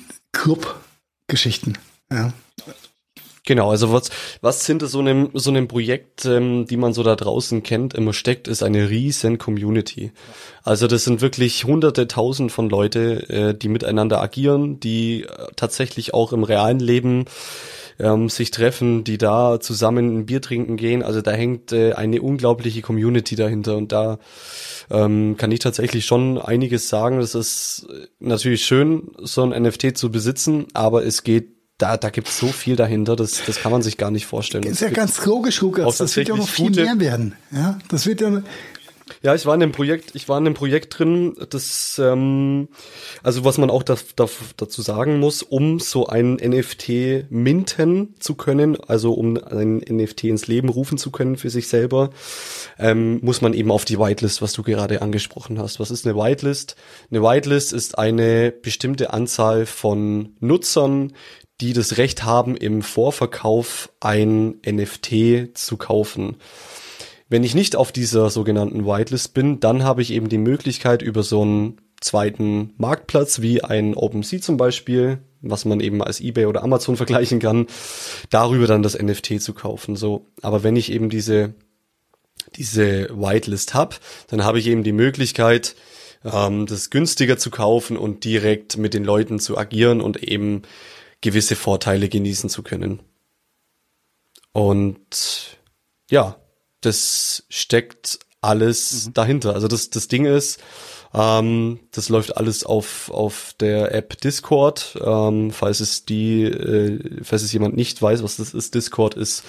Club-Geschichten. Ja. Genau, also was, was hinter so einem, so einem Projekt, ähm, die man so da draußen kennt, immer steckt, ist eine riesen Community. Also das sind wirklich hunderte, tausend von Leute, äh, die miteinander agieren, die äh, tatsächlich auch im realen Leben ähm, sich treffen, die da zusammen ein Bier trinken gehen. Also da hängt äh, eine unglaubliche Community dahinter und da ähm, kann ich tatsächlich schon einiges sagen. Das ist äh, natürlich schön, so ein NFT zu besitzen, aber es geht da, da gibt's so viel dahinter, das, das kann man sich gar nicht vorstellen. Ist ja ganz logisch, Lukas. Das wird ja noch viel tatsächlich mehr gute- werden. Ja, das wird ja, Ja, ich war in dem Projekt, ich war in dem Projekt drin, das, ähm, also was man auch da, da, dazu sagen muss, um so ein NFT minten zu können, also um ein NFT ins Leben rufen zu können für sich selber, ähm, muss man eben auf die Whitelist, was du gerade angesprochen hast. Was ist eine Whitelist? Eine Whitelist ist eine bestimmte Anzahl von Nutzern, die das Recht haben, im Vorverkauf ein NFT zu kaufen. Wenn ich nicht auf dieser sogenannten Whitelist bin, dann habe ich eben die Möglichkeit über so einen zweiten Marktplatz wie ein OpenSea zum Beispiel, was man eben als eBay oder Amazon vergleichen kann, darüber dann das NFT zu kaufen. So, aber wenn ich eben diese diese Whitelist habe, dann habe ich eben die Möglichkeit, ähm, das günstiger zu kaufen und direkt mit den Leuten zu agieren und eben gewisse Vorteile genießen zu können. Und ja, das steckt alles dahinter. Also das, das Ding ist, ähm, das läuft alles auf, auf der App Discord. Ähm, falls es die, äh, falls es jemand nicht weiß, was das ist, Discord ist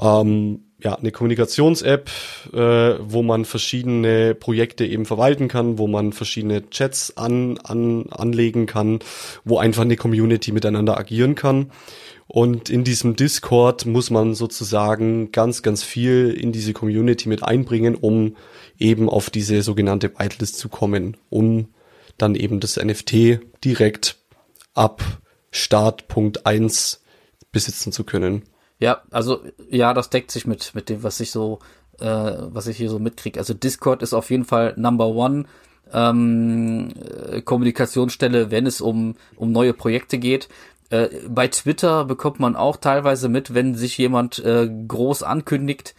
ähm, ja eine Kommunikations-App, äh, wo man verschiedene Projekte eben verwalten kann, wo man verschiedene Chats an, an, anlegen kann, wo einfach eine Community miteinander agieren kann. Und in diesem Discord muss man sozusagen ganz, ganz viel in diese Community mit einbringen, um eben auf diese sogenannte Whitelist zu kommen, um dann eben das NFT direkt ab Startpunkt 1 besitzen zu können. Ja, also ja, das deckt sich mit mit dem, was ich so, äh, was ich hier so mitkriege. Also Discord ist auf jeden Fall Number One ähm, äh, Kommunikationsstelle, wenn es um um neue Projekte geht. Äh, bei Twitter bekommt man auch teilweise mit, wenn sich jemand äh, groß ankündigt.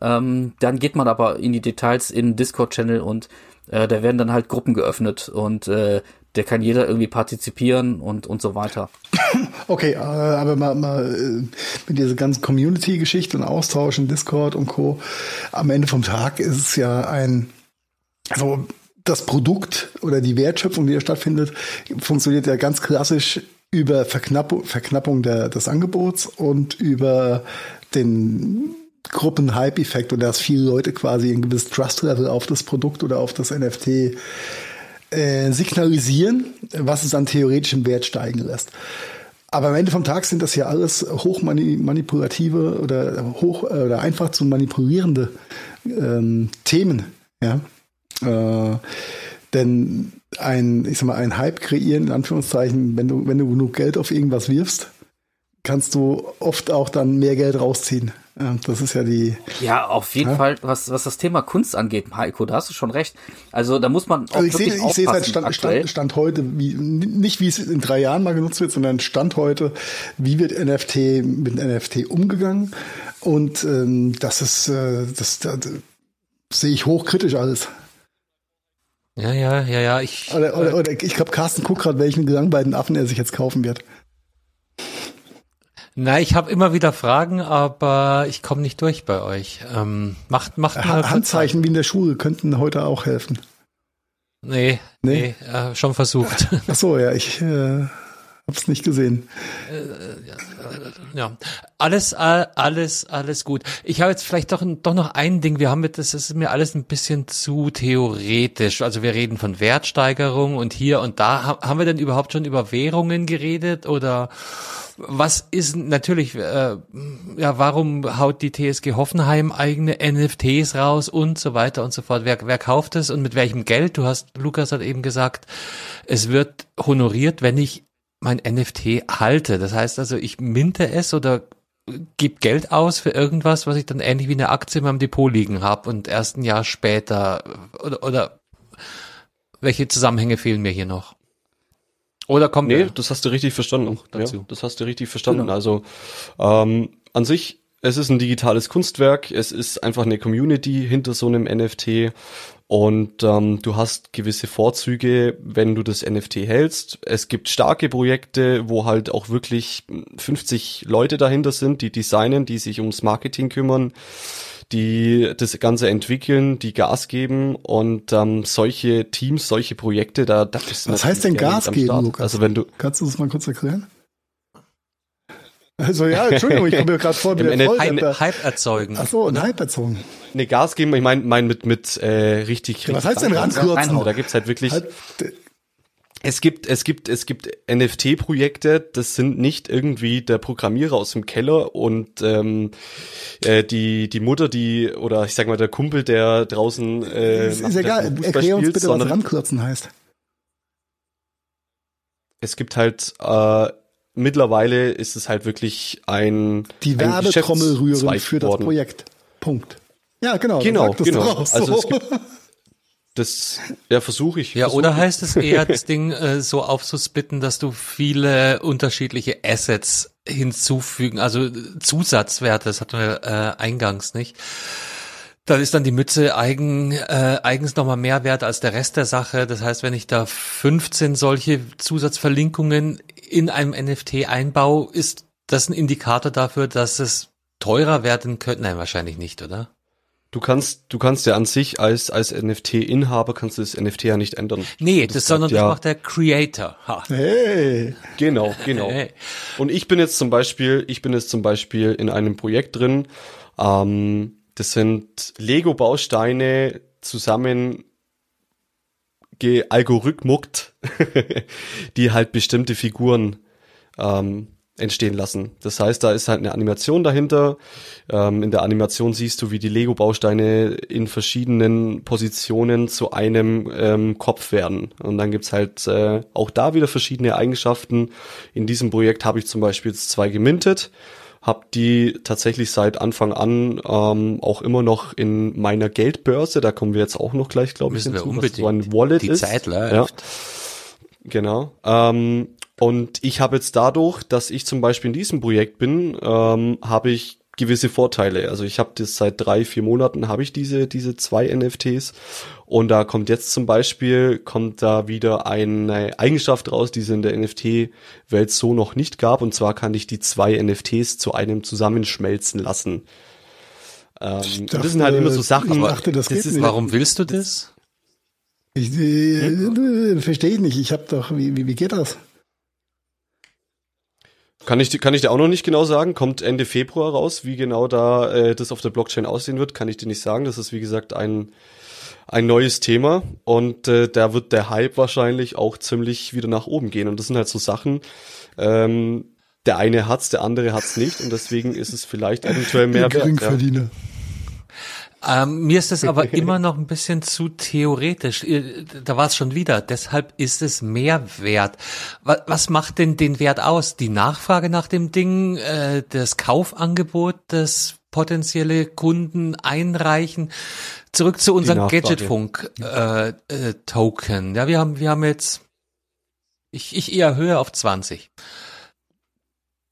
Ähm, dann geht man aber in die Details in Discord-Channel und äh, da werden dann halt Gruppen geöffnet und äh, der kann jeder irgendwie partizipieren und und so weiter. [coughs] Okay, äh, aber mal, mal äh, mit dieser ganzen Community-Geschichte und Austausch in Discord und Co. Am Ende vom Tag ist es ja ein, also das Produkt oder die Wertschöpfung, die da stattfindet, funktioniert ja ganz klassisch über Verknappung, Verknappung der, des Angebots und über den Gruppen-Hype-Effekt und dass viele Leute quasi ein gewisses Trust-Level auf das Produkt oder auf das NFT äh, signalisieren, was es an theoretischem Wert steigen lässt. Aber am Ende vom Tag sind das ja alles hochmanipulative oder hoch äh, oder einfach zu manipulierende ähm, Themen, ja. Äh, denn ein, ich sag mal, ein Hype kreieren, in Anführungszeichen, wenn du, wenn du genug Geld auf irgendwas wirfst, kannst du oft auch dann mehr Geld rausziehen. Das ist ja die, Ja, auf jeden Ja. Fall, was, was das Thema Kunst angeht, Heiko, da hast du schon recht. Also da muss man auch Also ich ich sehe es halt Stand. Stand, Stand heute, wie, nicht wie es in drei Jahren mal genutzt wird, sondern Stand heute, wie wird NFT mit NFT umgegangen? Und ähm, das ist, äh, das, das, das sehe ich hochkritisch alles. Ja, ja, ja, ja. Ich, Oder, oder, oder ich glaube, Carsten guckt gerade, welchen gelangweilten Affen er sich jetzt kaufen wird. na, ich habe immer wieder Fragen, aber ich komme nicht durch bei euch. Ähm, macht, macht mal Handzeichen wie in der Schule könnten heute auch helfen. Nee, Nee? nee, äh, schon versucht. Ach so, ja, ich äh, Hab's nicht gesehen. Ja, alles, äh, alles, alles gut. Ich habe jetzt vielleicht doch, doch noch ein Ding. Wir haben mit, das ist mir alles ein bisschen zu theoretisch. Also wir reden von Wertsteigerung und hier und da. Ha- Haben wir denn überhaupt schon über Währungen geredet oder was ist natürlich, äh, ja, warum haut die TSG Hoffenheim eigene NFTs raus und so weiter und so fort? Wer, wer kauft es und mit welchem Geld? Du hast, Lukas hat eben gesagt, es wird honoriert, wenn ich mein NFT halte. Das heißt also, ich minte es oder gebe Geld aus für irgendwas, was ich dann ähnlich wie eine Aktie in meinem Depot liegen habe und erst ein Jahr später oder, oder welche Zusammenhänge fehlen mir hier noch? Oder kommt Nee, das hast du richtig verstanden. dazu. Ja, das hast du richtig verstanden. Also ähm, an sich, es ist ein digitales Kunstwerk, es ist einfach eine Community hinter so einem NFT und ähm, du hast gewisse Vorzüge, wenn du das NFT hältst. Es gibt starke Projekte, wo halt auch wirklich 50 Leute dahinter sind, die designen, die sich ums Marketing kümmern, die das Ganze entwickeln, die Gas geben und ähm, solche Teams, solche Projekte, da, da bist du Was heißt denn Gas geben. Lukas? Also wenn du Kannst du das mal kurz erklären? Also ja, Entschuldigung, ich komme mir gerade vor, [laughs] wie der. Hype, Hype erzeugen. Ach so, ein Hype erzogen. ne Gas geben, ich meine mein mit mit äh, richtig, Ja, was richtig heißt denn Gas- rankürzen? Also Da gibt's halt wirklich Halt, es gibt es gibt es gibt NFT Projekte, das sind nicht irgendwie der Programmierer aus dem Keller und ähm, äh, die die Mutter, die oder ich sag mal der Kumpel, der draußen äh, ist, ist egal, erklär uns bitte, was rankürzen heißt. es gibt halt äh, mittlerweile ist es halt wirklich ein Die Werbetrommel rühren für das. Projekt. Punkt. Ja, genau. Genau, genau. auch Also es so. gibt, das ja versuche ich. Ja, versuch oder ich. heißt es eher, [laughs] das Ding äh, so aufzusplitten, dass du viele unterschiedliche Assets hinzufügen, also Zusatzwerte, das hatten wir äh, eingangs nicht. Dann ist dann die Mütze eigen, äh, eigens nochmal mehr wert als der Rest der Sache. Das heißt, wenn ich da 15 solche Zusatzverlinkungen in einem NFT einbaue, ist das ein Indikator dafür, dass es teurer werden könnte? Nein, wahrscheinlich nicht, oder? Du kannst, du kannst ja an sich als, als NFT-Inhaber kannst du das NFT ja nicht ändern. Nee, das, sondern bleibt das ja- macht der Creator. Ha. Hey, Genau, genau. Hey. Und ich bin jetzt zum Beispiel, ich bin jetzt zum Beispiel in einem Projekt drin, ähm, das sind Lego-Bausteine zusammen gealgorithmuckt, [laughs] die halt bestimmte Figuren ähm, entstehen lassen. Das heißt, da ist halt eine Animation dahinter. Ähm, in der Animation siehst du, wie die Lego-Bausteine in verschiedenen Positionen zu einem ähm, Kopf werden. Und dann gibt's halt äh, auch da wieder verschiedene Eigenschaften. In diesem Projekt habe ich zum Beispiel jetzt zwei gemintet, habe die tatsächlich seit Anfang an ähm, auch immer noch in meiner Geldbörse. Da kommen wir jetzt auch noch gleich, glaube ich, hinzu, was unbedingt. so ein Wallet Die ist. Zeit läuft. Ja. Genau. Ähm, und ich habe jetzt dadurch, dass ich zum Beispiel in diesem Projekt bin, ähm, habe ich gewisse Vorteile. Also ich habe das seit drei, vier Monaten habe ich diese diese zwei NFTs und da kommt jetzt zum Beispiel kommt da wieder eine Eigenschaft raus, die es in der NFT-Welt so noch nicht gab. Und zwar kann ich die zwei NFTs zu einem zusammenschmelzen lassen. Ähm, und das sind halt immer so Sachen. Dachte, das geht ist, nicht. Warum willst du das? Ich, äh, verstehe ich nicht. Ich habe doch, wie, wie, wie geht das? Kann ich, kann ich dir auch noch nicht genau sagen. Kommt Ende Februar raus, wie genau da äh, das auf der Blockchain aussehen wird, kann ich dir nicht sagen. Das ist wie gesagt ein ein neues Thema und äh, da wird der Hype wahrscheinlich auch ziemlich wieder nach oben gehen. Und das sind halt so Sachen. Ähm, der eine hat's, der andere hat's nicht und deswegen ist es vielleicht eventuell mehr Die wert. Ja. Ähm, mir ist das aber [laughs] immer noch ein bisschen zu theoretisch. Da war es schon wieder. Deshalb ist es mehr wert. Was, was macht denn den Wert aus? Die Nachfrage nach dem Ding, äh, das Kaufangebot, das potenzielle Kunden einreichen. Zurück zu unserem. Gadgetfunk-Token. Äh, Token. ja, wir haben, wir haben jetzt, ich, ich eher höher auf 20.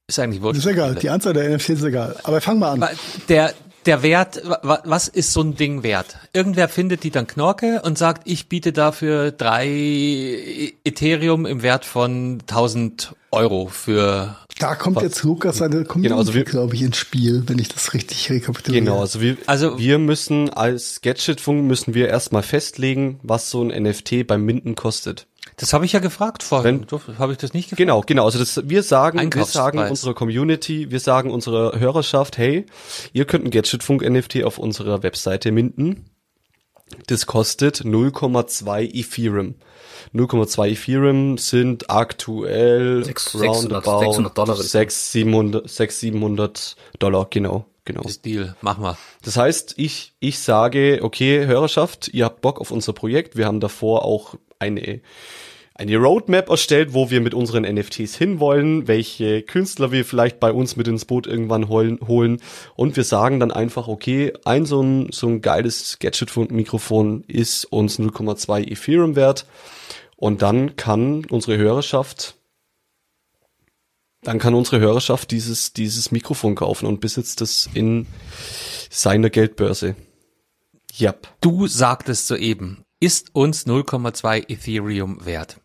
Ist eigentlich wurscht. Ist egal. Die Anzahl der NFTs ist egal. Aber fang mal an. Der, der Wert, wa- was ist so ein Ding wert? Irgendwer findet die dann Knorke und sagt, ich biete dafür drei Ethereum im Wert von 1000 Euro für, Da kommt jetzt Lukas seine Community, Genau, also wir- glaube ich, ins Spiel, wenn ich das richtig rekapituliere. Genau, also wir, Also- wir müssen als Gadgetfunk müssen wir erstmal festlegen, was so ein NFT beim Minden kostet. Das habe ich ja gefragt vorhin. Habe ich das nicht gefragt? Genau, genau. Also das, wir sagen, wir sagen unserer Community, wir sagen unserer Hörerschaft, hey, ihr könnt ein Gadgetfunk-NFT auf unserer Webseite minden. Das kostet 0,2 Ethereum. 0,2 Ethereum sind aktuell Sechs- roundabout 600 600 Dollar, würde ich sagen. 600, 700, 600, 700 Dollar, genau, genau. Das Deal, mach mal. Das heißt, ich, ich sage, okay, Hörerschaft, ihr habt Bock auf unser Projekt. Wir haben davor auch eine, eine Roadmap erstellt, wo wir mit unseren NFTs hinwollen, welche Künstler wir vielleicht bei uns mit ins Boot irgendwann holen, holen. Und wir sagen dann einfach, okay, ein so ein, so ein geiles Gadget-Mikrofon ist uns 0,2 Ethereum wert. Und dann kann unsere Hörerschaft dann kann unsere Hörerschaft dieses, dieses Mikrofon kaufen und besitzt es in seiner Geldbörse. Yep. Du sagtest soeben, ist uns 0,2 Ethereum wert.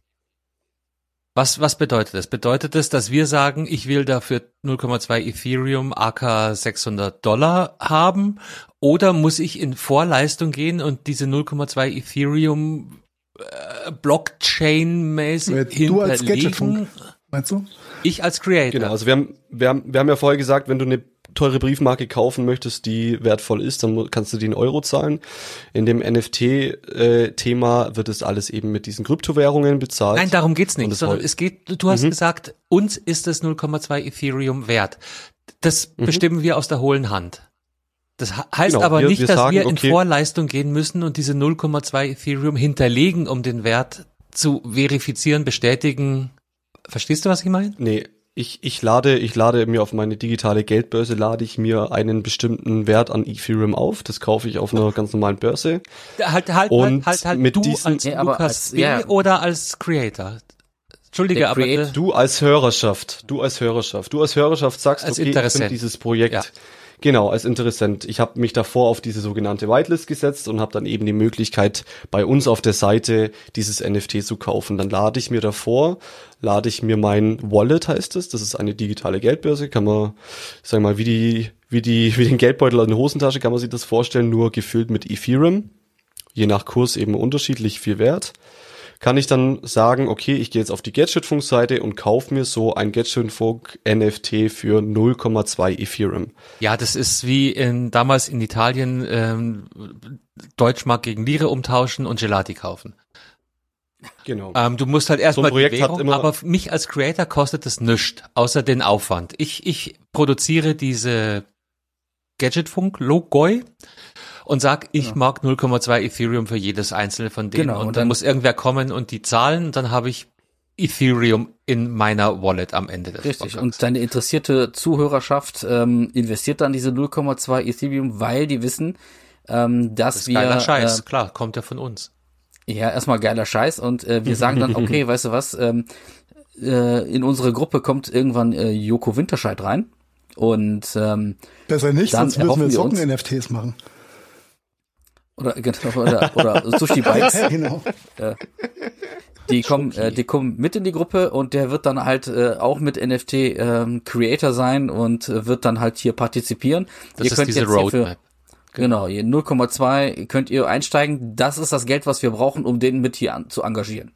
Was, was bedeutet das? Bedeutet das, dass wir sagen, ich will dafür 0,2 Ethereum AK 600 Dollar haben? Oder muss ich in Vorleistung gehen und diese 0,2 Ethereum äh, Blockchain-mäßig Ja, du als hinterlegen? Gadgetfunk. Meinst du? Ich als Creator. Genau, also wir haben, wir haben, wir haben ja vorher gesagt, wenn du eine teure Briefmarke kaufen möchtest, die wertvoll ist, dann kannst du die in Euro zahlen. In dem NFT-Thema wird es alles eben mit diesen Kryptowährungen bezahlt. Nein, darum geht's nicht, sondern es geht, du hast gesagt, uns ist das 0,2 Ethereum wert. Das bestimmen wir aus der hohlen Hand. Das he- heißt Genau, aber wir- nicht, wir dass sagen, wir in okay. Vorleistung gehen müssen und diese 0,2 Ethereum hinterlegen, um den Wert zu verifizieren, bestätigen. Verstehst du, was ich meine? Nee, ich, ich lade, ich lade mir auf meine digitale Geldbörse, lade ich mir einen bestimmten Wert an Ethereum auf. Das kaufe ich auf einer ganz normalen Börse. Halt, halt, Und halt, halt, halt mit du diesen- als Ja, aber Lukas als- B. ja. oder als Creator. Entschuldige, Der aber Creator- Du als Hörerschaft, du als Hörerschaft, du als Hörerschaft sagst, Als okay, ich finde dieses Projekt, Ja. Genau, als Interessent. Ich habe mich davor auf diese sogenannte Whitelist gesetzt und habe dann eben die Möglichkeit, bei uns auf der Seite dieses NFT zu kaufen. Dann lade ich mir davor, lade ich mir mein Wallet, heißt es, das ist eine digitale Geldbörse, kann man, sagen wir mal, wie die, wie die, wie den Geldbeutel in der Hosentasche, kann man sich das vorstellen, nur gefüllt mit Ethereum. Je nach Kurs eben unterschiedlich viel wert kann ich dann sagen, okay, ich gehe jetzt auf die Gadgetfunk-Seite und kaufe mir so ein Gadgetfunk-NFT für 0,2 Ethereum. Ja, das ist wie in, damals in Italien ähm, Deutschmark gegen Lire umtauschen und Gelati kaufen. Genau. Ähm, du musst halt erstmal So ein Projekt Währung, aber mich als Creator kostet es nichts, außer den Aufwand. Ich, ich produziere diese Gadgetfunk-Logoi und sag, ich mag 0,2 Ethereum für jedes einzelne von denen. Genau, und, und dann dann- muss irgendwer kommen und die zahlen und dann habe ich Ethereum in meiner Wallet am Ende des Richtig. Podcasts. Und deine interessierte Zuhörerschaft ähm, investiert dann diese 0,2 Ethereum, weil die wissen, ähm, dass das ist wir geiler Scheiß, Äh, klar, kommt ja von uns. ja erstmal geiler Scheiß und äh, wir sagen dann, [laughs] okay, weißt du was? Ähm, äh, in unsere Gruppe kommt irgendwann äh, Joko Winterscheid rein und ähm, Besser nicht, Dann sonst müssen wir Socken-NFTs machen. Oder [laughs] genau, oder, oder Sushi Bites. Ja, [laughs] genau. Die kommen, äh, die kommen mit in die Gruppe und der wird dann halt äh, auch mit NFT ähm, Creator sein und äh, wird dann halt hier partizipieren. Das ist diese hier für- Roadmap. Genau, ihr 0,2 könnt ihr einsteigen. Das ist das Geld, was wir brauchen, um den mit hier an, zu engagieren.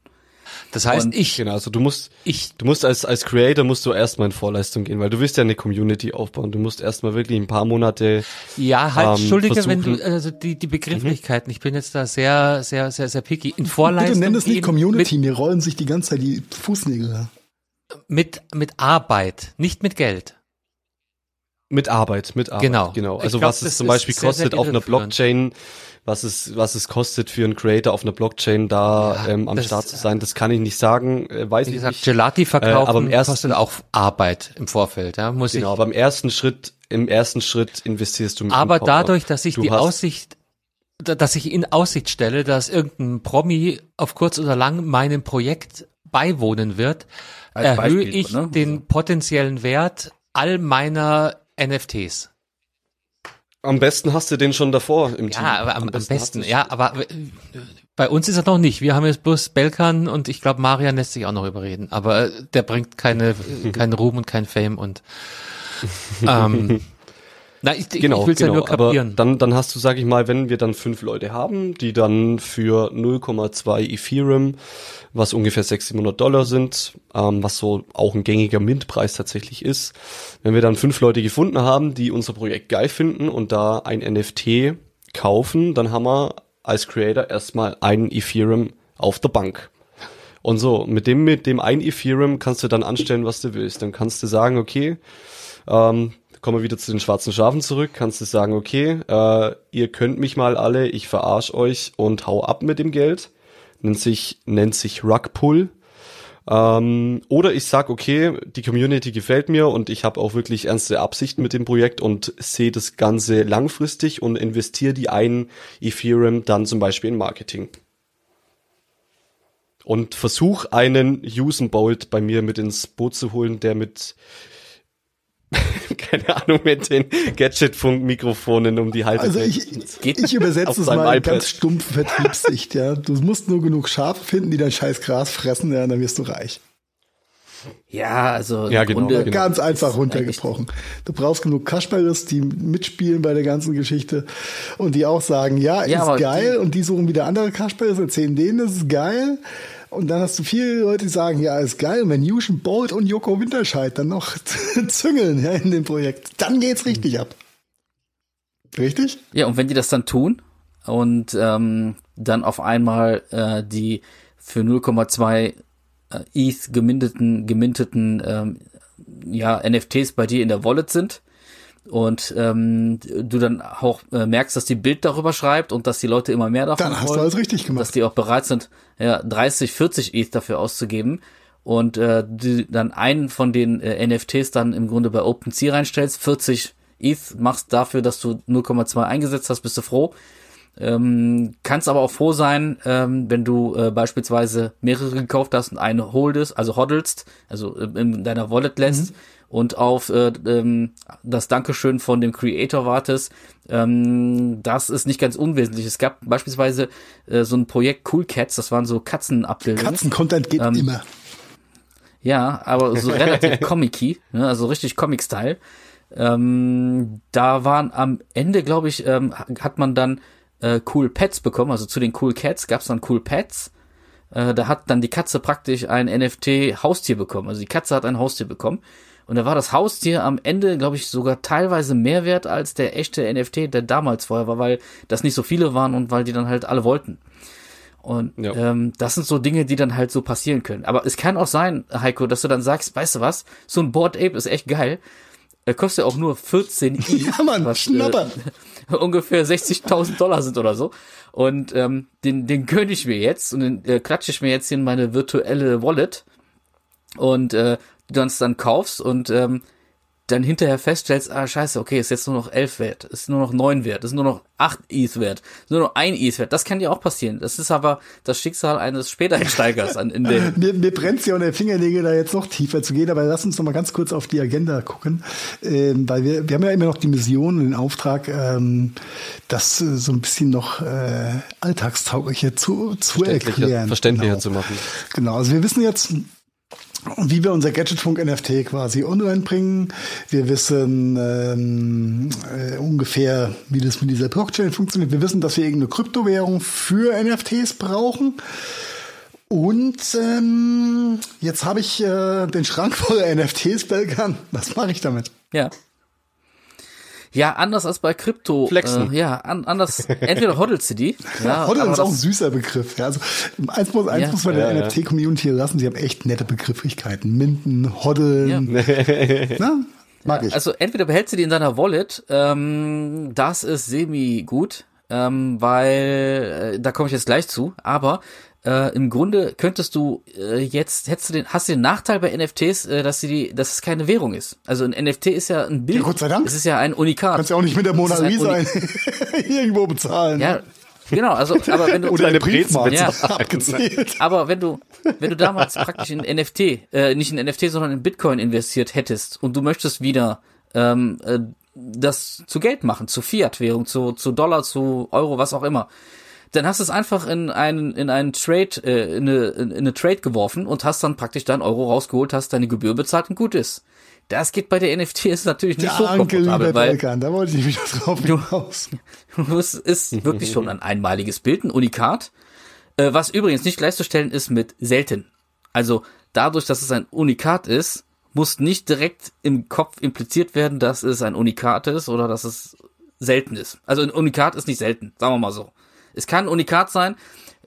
Das heißt, Und- ich, Genau, also du musst, ich du musst als, als Creator musst du erstmal in Vorleistung gehen, weil du willst ja eine Community aufbauen. Du musst erstmal wirklich ein paar Monate, Ja, halt, ähm, entschuldige, wenn du, also die, die Begrifflichkeiten, ich bin jetzt da sehr, sehr, sehr, sehr picky. In Vorleistung Bitte nenn es nicht Community, mir rollen sich die ganze Zeit die Fußnägel. Mit, mit, Arbeit, nicht mit Geld. mit Arbeit, mit Arbeit. Genau. Genau. Also glaub, was es zum Beispiel sehr, sehr kostet auf einer. Blockchain, was es, was es kostet für einen Creator auf einer Blockchain da Ja, ähm, am das- Start zu sein, das kann ich nicht sagen, äh, weiß Wie ich gesagt, nicht. Gelati verkaufen aber im ersten- kostet auch Arbeit im Vorfeld, ja, muss Genau, ich. aber im ersten Schritt, im ersten Schritt investierst du mit Aber dadurch, dass ich Du die Aussicht, da- dass ich in Aussicht stelle, dass irgendein Promi auf kurz oder lang meinem Projekt beiwohnen wird, Als erhöhe Beispiel, ich ne? den potenziellen Wert all meiner NFTs. Am besten hast du den schon davor im Team. Ja, aber am, am besten, du's. ja, aber äh, bei uns ist er noch nicht. Wir haben jetzt bloß Belkan und ich glaube, Marian lässt sich auch noch überreden, aber äh, der bringt keine, [laughs] keinen Ruhm und kein Fame und ähm, [laughs] Na, ich, Genau, ich will's genau. ja nur aber kapieren. dann, dann hast du, sag ich mal, wenn wir dann fünf Leute haben, die dann für 0,2 Ethereum, was ungefähr 600 Dollar sind, ähm, was so auch ein gängiger Mintpreis tatsächlich ist, wenn wir dann fünf Leute gefunden haben, die unser Projekt geil finden und da ein NFT kaufen, dann haben wir als Creator erstmal einen Ethereum auf der Bank. Und so, mit dem, mit dem ein Ethereum kannst du dann anstellen, was du willst. Dann kannst du sagen, okay, ähm, kommen wir wieder zu den schwarzen Schafen zurück, kannst du sagen, okay, äh, ihr könnt mich mal alle, ich verarsch euch und hau ab mit dem Geld. Nennt sich, nennt sich Rugpull. Ähm, oder ich sag, okay, die Community gefällt mir und ich habe auch wirklich ernste Absichten mit dem Projekt und sehe das Ganze langfristig und investiere die einen Ethereum dann zum Beispiel in Marketing. Und versuch einen Usain Bolt bei mir mit ins Boot zu holen, der mit [laughs] keine Ahnung, mit den Gadgetfunk-Mikrofonen um die halbe Also ich, Geht ich übersetze es mal ganz stumpfe Vertriebssicht, ja. Du musst nur genug Schafe finden, die dein scheiß Gras fressen, ja, dann wirst du reich. Ja, also Ja, genau, Grunde, genau. Ganz einfach runtergebrochen. Du brauchst genug Kasperles, die mitspielen bei der ganzen Geschichte und die auch sagen, ja, Ja, ist geil die- und die suchen wieder andere Kasperles, erzählen denen, das ist geil. Und dann hast du viele Leute, die sagen, ja, ist geil. Und wenn Usain Bolt und Joko Winterscheid dann noch [laughs] züngeln ja, in dem Projekt, dann geht's richtig ab. Richtig? Ja, und wenn die das dann tun und ähm, dann auf einmal äh, die für 0,2 äh, ETH geminteten, geminteten ähm, ja, NFTs bei dir in der Wallet sind und ähm, du dann auch äh, merkst, dass die Bild darüber schreibt und dass die Leute immer mehr davon Dann hast du wollen, alles richtig dass gemacht. die auch bereit sind, ja, 30, 40 ETH dafür auszugeben und äh, du dann einen von den äh, NFTs dann im Grunde bei OpenSea reinstellst, 40 ETH machst dafür, dass du 0,2 eingesetzt hast, bist du froh. Ähm, kannst aber auch froh sein, ähm, wenn du äh, beispielsweise mehrere gekauft hast und eine holdest, also hoddelst, also äh, in deiner Wallet lässt und auf äh, ähm, das Dankeschön von dem Creator wartest. Ähm, das ist nicht ganz unwesentlich. Es gab beispielsweise äh, so ein Projekt Cool Cats, das waren so Katzenabbildungen. Katzencontent geht Ähm, immer. Ja, aber so relativ [laughs] comic-y, ne, also richtig Comic-Style. Ähm, da waren am Ende, glaube ich, ähm, hat man dann äh, Cool Pets bekommen, also zu den Cool Cats gab es dann Cool Pets. Äh, da hat dann die Katze praktisch ein NFT-Haustier bekommen. Also die Katze hat ein Haustier bekommen. Und da war das Haustier am Ende, glaube ich, sogar teilweise mehr wert als der echte NFT, der damals vorher war, weil das nicht so viele waren und weil die dann halt alle wollten. Und Ja. ähm, das sind so Dinge, die dann halt so passieren können. Aber es kann auch sein, Heiko, dass du dann sagst, weißt du was, so ein Board Ape ist echt geil. Er kostet auch nur 14 I. [laughs] Ja, Mann, Schnapper. Äh, [laughs] ungefähr 60.000 Dollar sind oder so. Und ähm, den, den gönn ich mir jetzt und den äh, klatsche ich mir jetzt in meine virtuelle Wallet und äh, du dann dann kaufst und ähm, dann hinterher feststellst, ah scheiße, okay, ist jetzt nur noch 11 wert, ist nur noch 9 wert, ist nur noch 8 ETH wert, ist nur noch ein ETH wert. Das kann dir auch passieren. Das ist aber das Schicksal eines Späteinsteigers an, in den [laughs] Mir, mir brennt ja unter den Fingernägel, da jetzt noch tiefer zu gehen, aber lass uns noch mal ganz kurz auf die Agenda gucken, ähm, weil wir, wir haben ja immer noch die Mission und den Auftrag, ähm, das äh, so ein bisschen noch äh, alltagstauglicher zu, zu verständlicher, erklären. verständlicher genau. zu machen. Genau, also wir wissen jetzt, wie wir unser Gadgetfunk NFT quasi online bringen. Wir wissen ähm, äh, ungefähr, wie das mit dieser Blockchain funktioniert. Wir wissen, dass wir irgendeine Kryptowährung für NFTs brauchen. Und ähm, jetzt habe ich äh, den Schrank voller NFTs, Belkan. Was mache ich damit? Ja. Ja, anders als bei Krypto. Flexen. Äh, ja, an, anders. Entweder hoddelst du die. Ja, Hoddeln ist auch ein süßer Begriff. Ja, also eins muss, eins Ja. muss man der Ja, ja. NFT-Community lassen. Sie haben echt nette Begrifflichkeiten. Minden, Hoddeln. [laughs] Na, mag ich. Also entweder behältst du die in deiner Wallet, ähm, das ist semi gut, ähm, weil äh, da komme ich jetzt gleich zu, aber äh, im Grunde könntest du äh, jetzt hättest du den hast du den Nachteil bei NFTs, äh, dass sie die dass es keine Währung ist. Also ein NFT ist ja ein Bild. Ja, Gott sei Dank. Es ist ja ein Unikat. Kannst ja auch nicht mit der Mona Lisa ein [laughs] irgendwo bezahlen. ja, genau, also aber wenn du Oder eine eine Briefmarke Ja. [laughs] abgezählt. Aber wenn du, wenn du damals praktisch in NFT, äh, nicht in NFT, sondern in Bitcoin investiert hättest und du möchtest wieder ähm, äh, das zu Geld machen, zu Fiat-Währung, zu, zu Dollar, zu Euro, was auch immer, dann hast du es einfach in einen, in einen Trade, äh, in, eine, in eine Trade geworfen und hast dann praktisch deinen Euro rausgeholt, hast deine Gebühr bezahlt und gut ist. Das geht bei der NFT ist natürlich nicht so Danke, lieber komfortabel, weil da wollte ich wieder drauf hinaus. [laughs] es ist wirklich schon ein einmaliges Bild, ein Unikat, äh, was übrigens nicht gleichzustellen ist mit selten. Also dadurch, dass es ein Unikat ist, muss nicht direkt im Kopf impliziert werden, dass es ein Unikat ist oder dass es selten ist. Also ein Unikat ist nicht selten, sagen wir mal so. Es kann ein Unikat sein,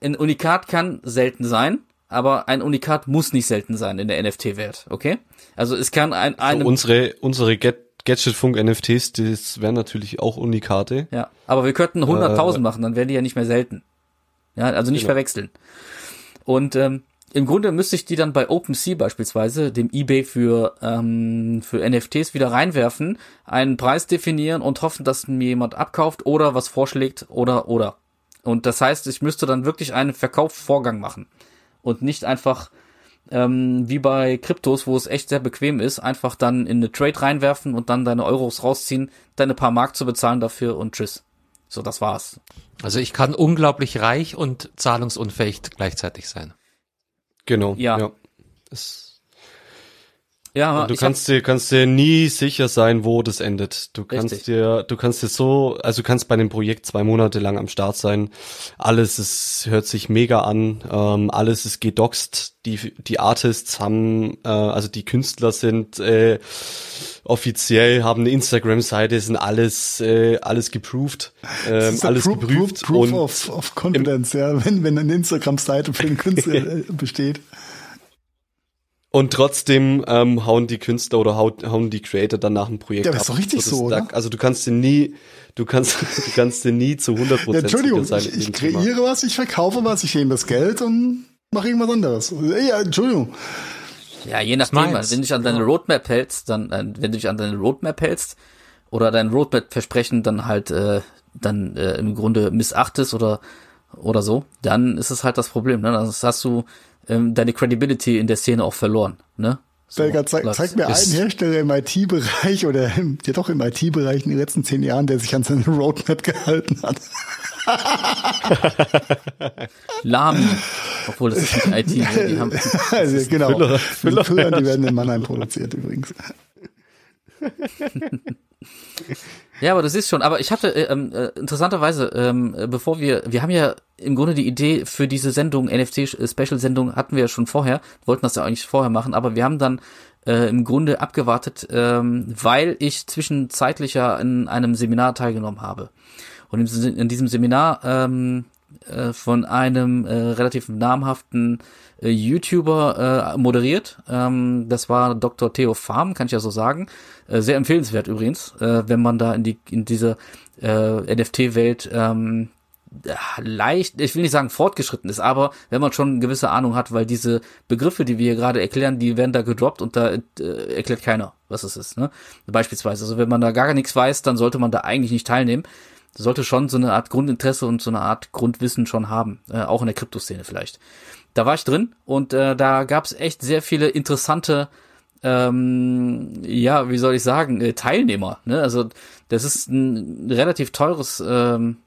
ein Unikat kann selten sein, aber ein Unikat muss nicht selten sein in der NFT-Wert, okay? Also es kann ein, einem, unsere unsere Get Gadgetfunk NFTs, das wären natürlich auch Unikate. ja, aber wir könnten 100.000 machen, dann wären die ja nicht mehr selten. Ja, also nicht Genau. verwechseln. Und ähm, im Grunde müsste ich die dann bei OpenSea beispielsweise, dem eBay für, ähm, für NFTs wieder reinwerfen, einen Preis definieren und hoffen, dass mir jemand abkauft oder was vorschlägt oder oder. Und das heißt, ich müsste dann wirklich einen Verkaufsvorgang machen und nicht einfach ähm, wie bei Kryptos, wo es echt sehr bequem ist, einfach dann in eine Trade reinwerfen und dann deine Euros rausziehen, deine paar Mark zu bezahlen dafür und tschüss. So, das war's. Also ich kann unglaublich reich und zahlungsunfähig gleichzeitig sein. Genau. Ja. Das, Ja, du ich kannst dir kannst dir nie sicher sein, wo das endet. Du kannst Richtig. dir du kannst dir so, also du kannst bei dem Projekt zwei Monate lang am Start sein. Alles ist hört sich mega an. Ähm, alles ist gedoxt. Die die Artists haben äh, also die Künstler sind äh, offiziell haben eine Instagram-Seite, sind alles äh, alles geproved, [laughs] Das ähm, alles Proof, geprüft Proof, Proof und of, of Confidence, ja, wenn, wenn eine Instagram-Seite für den Künstler [laughs] äh, besteht. Und trotzdem ähm, hauen die Künstler oder hauen, hauen die Creator dann nach dem Projekt Ja, aber ab. ist doch richtig das- so, da, oder? Also du kannst dir nie, du kannst, [laughs] du kannst dir nie zu 100 Ja, Prozent Entschuldigung, sicher sein. ich, ich kreiere was, ich verkaufe was, ich nehme das Geld und mache irgendwas anderes. Ja, Entschuldigung. Ja, je nachdem, meins. wenn du dich an deine Roadmap hältst, dann, äh, wenn du dich an deine Roadmap hältst oder dein Roadmap-Versprechen dann halt äh, dann äh, im Grunde missachtest oder oder so, dann ist es halt das Problem. Ne? Das hast du ähm, deine Credibility in der Szene auch verloren. Ne? So, Belga, zeig, zeig mir einen Hersteller im IT-Bereich oder im, ja doch im IT-Bereich in den letzten zehn Jahren, der sich an seine Roadmap [laughs] gehalten hat. [laughs] Lami, obwohl das ist nicht IT. Ne? Die haben, [laughs] Also, genau. Füller- Füller, Füller, die werden in Mannheim produziert übrigens. [laughs] Ja, aber das ist schon. Aber ich hatte äh, ähm, äh, interessanterweise, ähm, äh, bevor wir, wir haben ja im Grunde die Idee für diese Sendung, NFC-Special-Sendung hatten wir ja schon vorher, wollten das ja eigentlich vorher machen, aber wir haben dann äh, im Grunde abgewartet, ähm, weil ich zwischenzeitlich ja in einem Seminar teilgenommen habe. Und in diesem Seminar ähm, äh, von einem äh, relativ namhaften äh, YouTuber äh, moderiert. Ähm, das war Dr. Theo Farm, kann ich ja so sagen. Äh, sehr empfehlenswert übrigens, äh, wenn man da in die in diese äh, NFT-Welt ähm, leicht, ich will nicht sagen fortgeschritten ist, aber wenn man schon eine gewisse Ahnung hat, weil diese Begriffe, die wir hier gerade erklären, die werden da gedroppt und da äh, erklärt keiner, was es ist. Ne? Beispielsweise, also wenn man da gar nichts weiß, dann sollte man da eigentlich nicht teilnehmen. Sollte schon so eine Art Grundinteresse und so eine Art Grundwissen schon haben, äh, auch in der Kryptoszene vielleicht. Da war ich drin und äh, da gab es echt sehr viele interessante ähm, ja, wie soll ich sagen, äh, Teilnehmer. Ne? Also das ist ein relativ teures, ähm,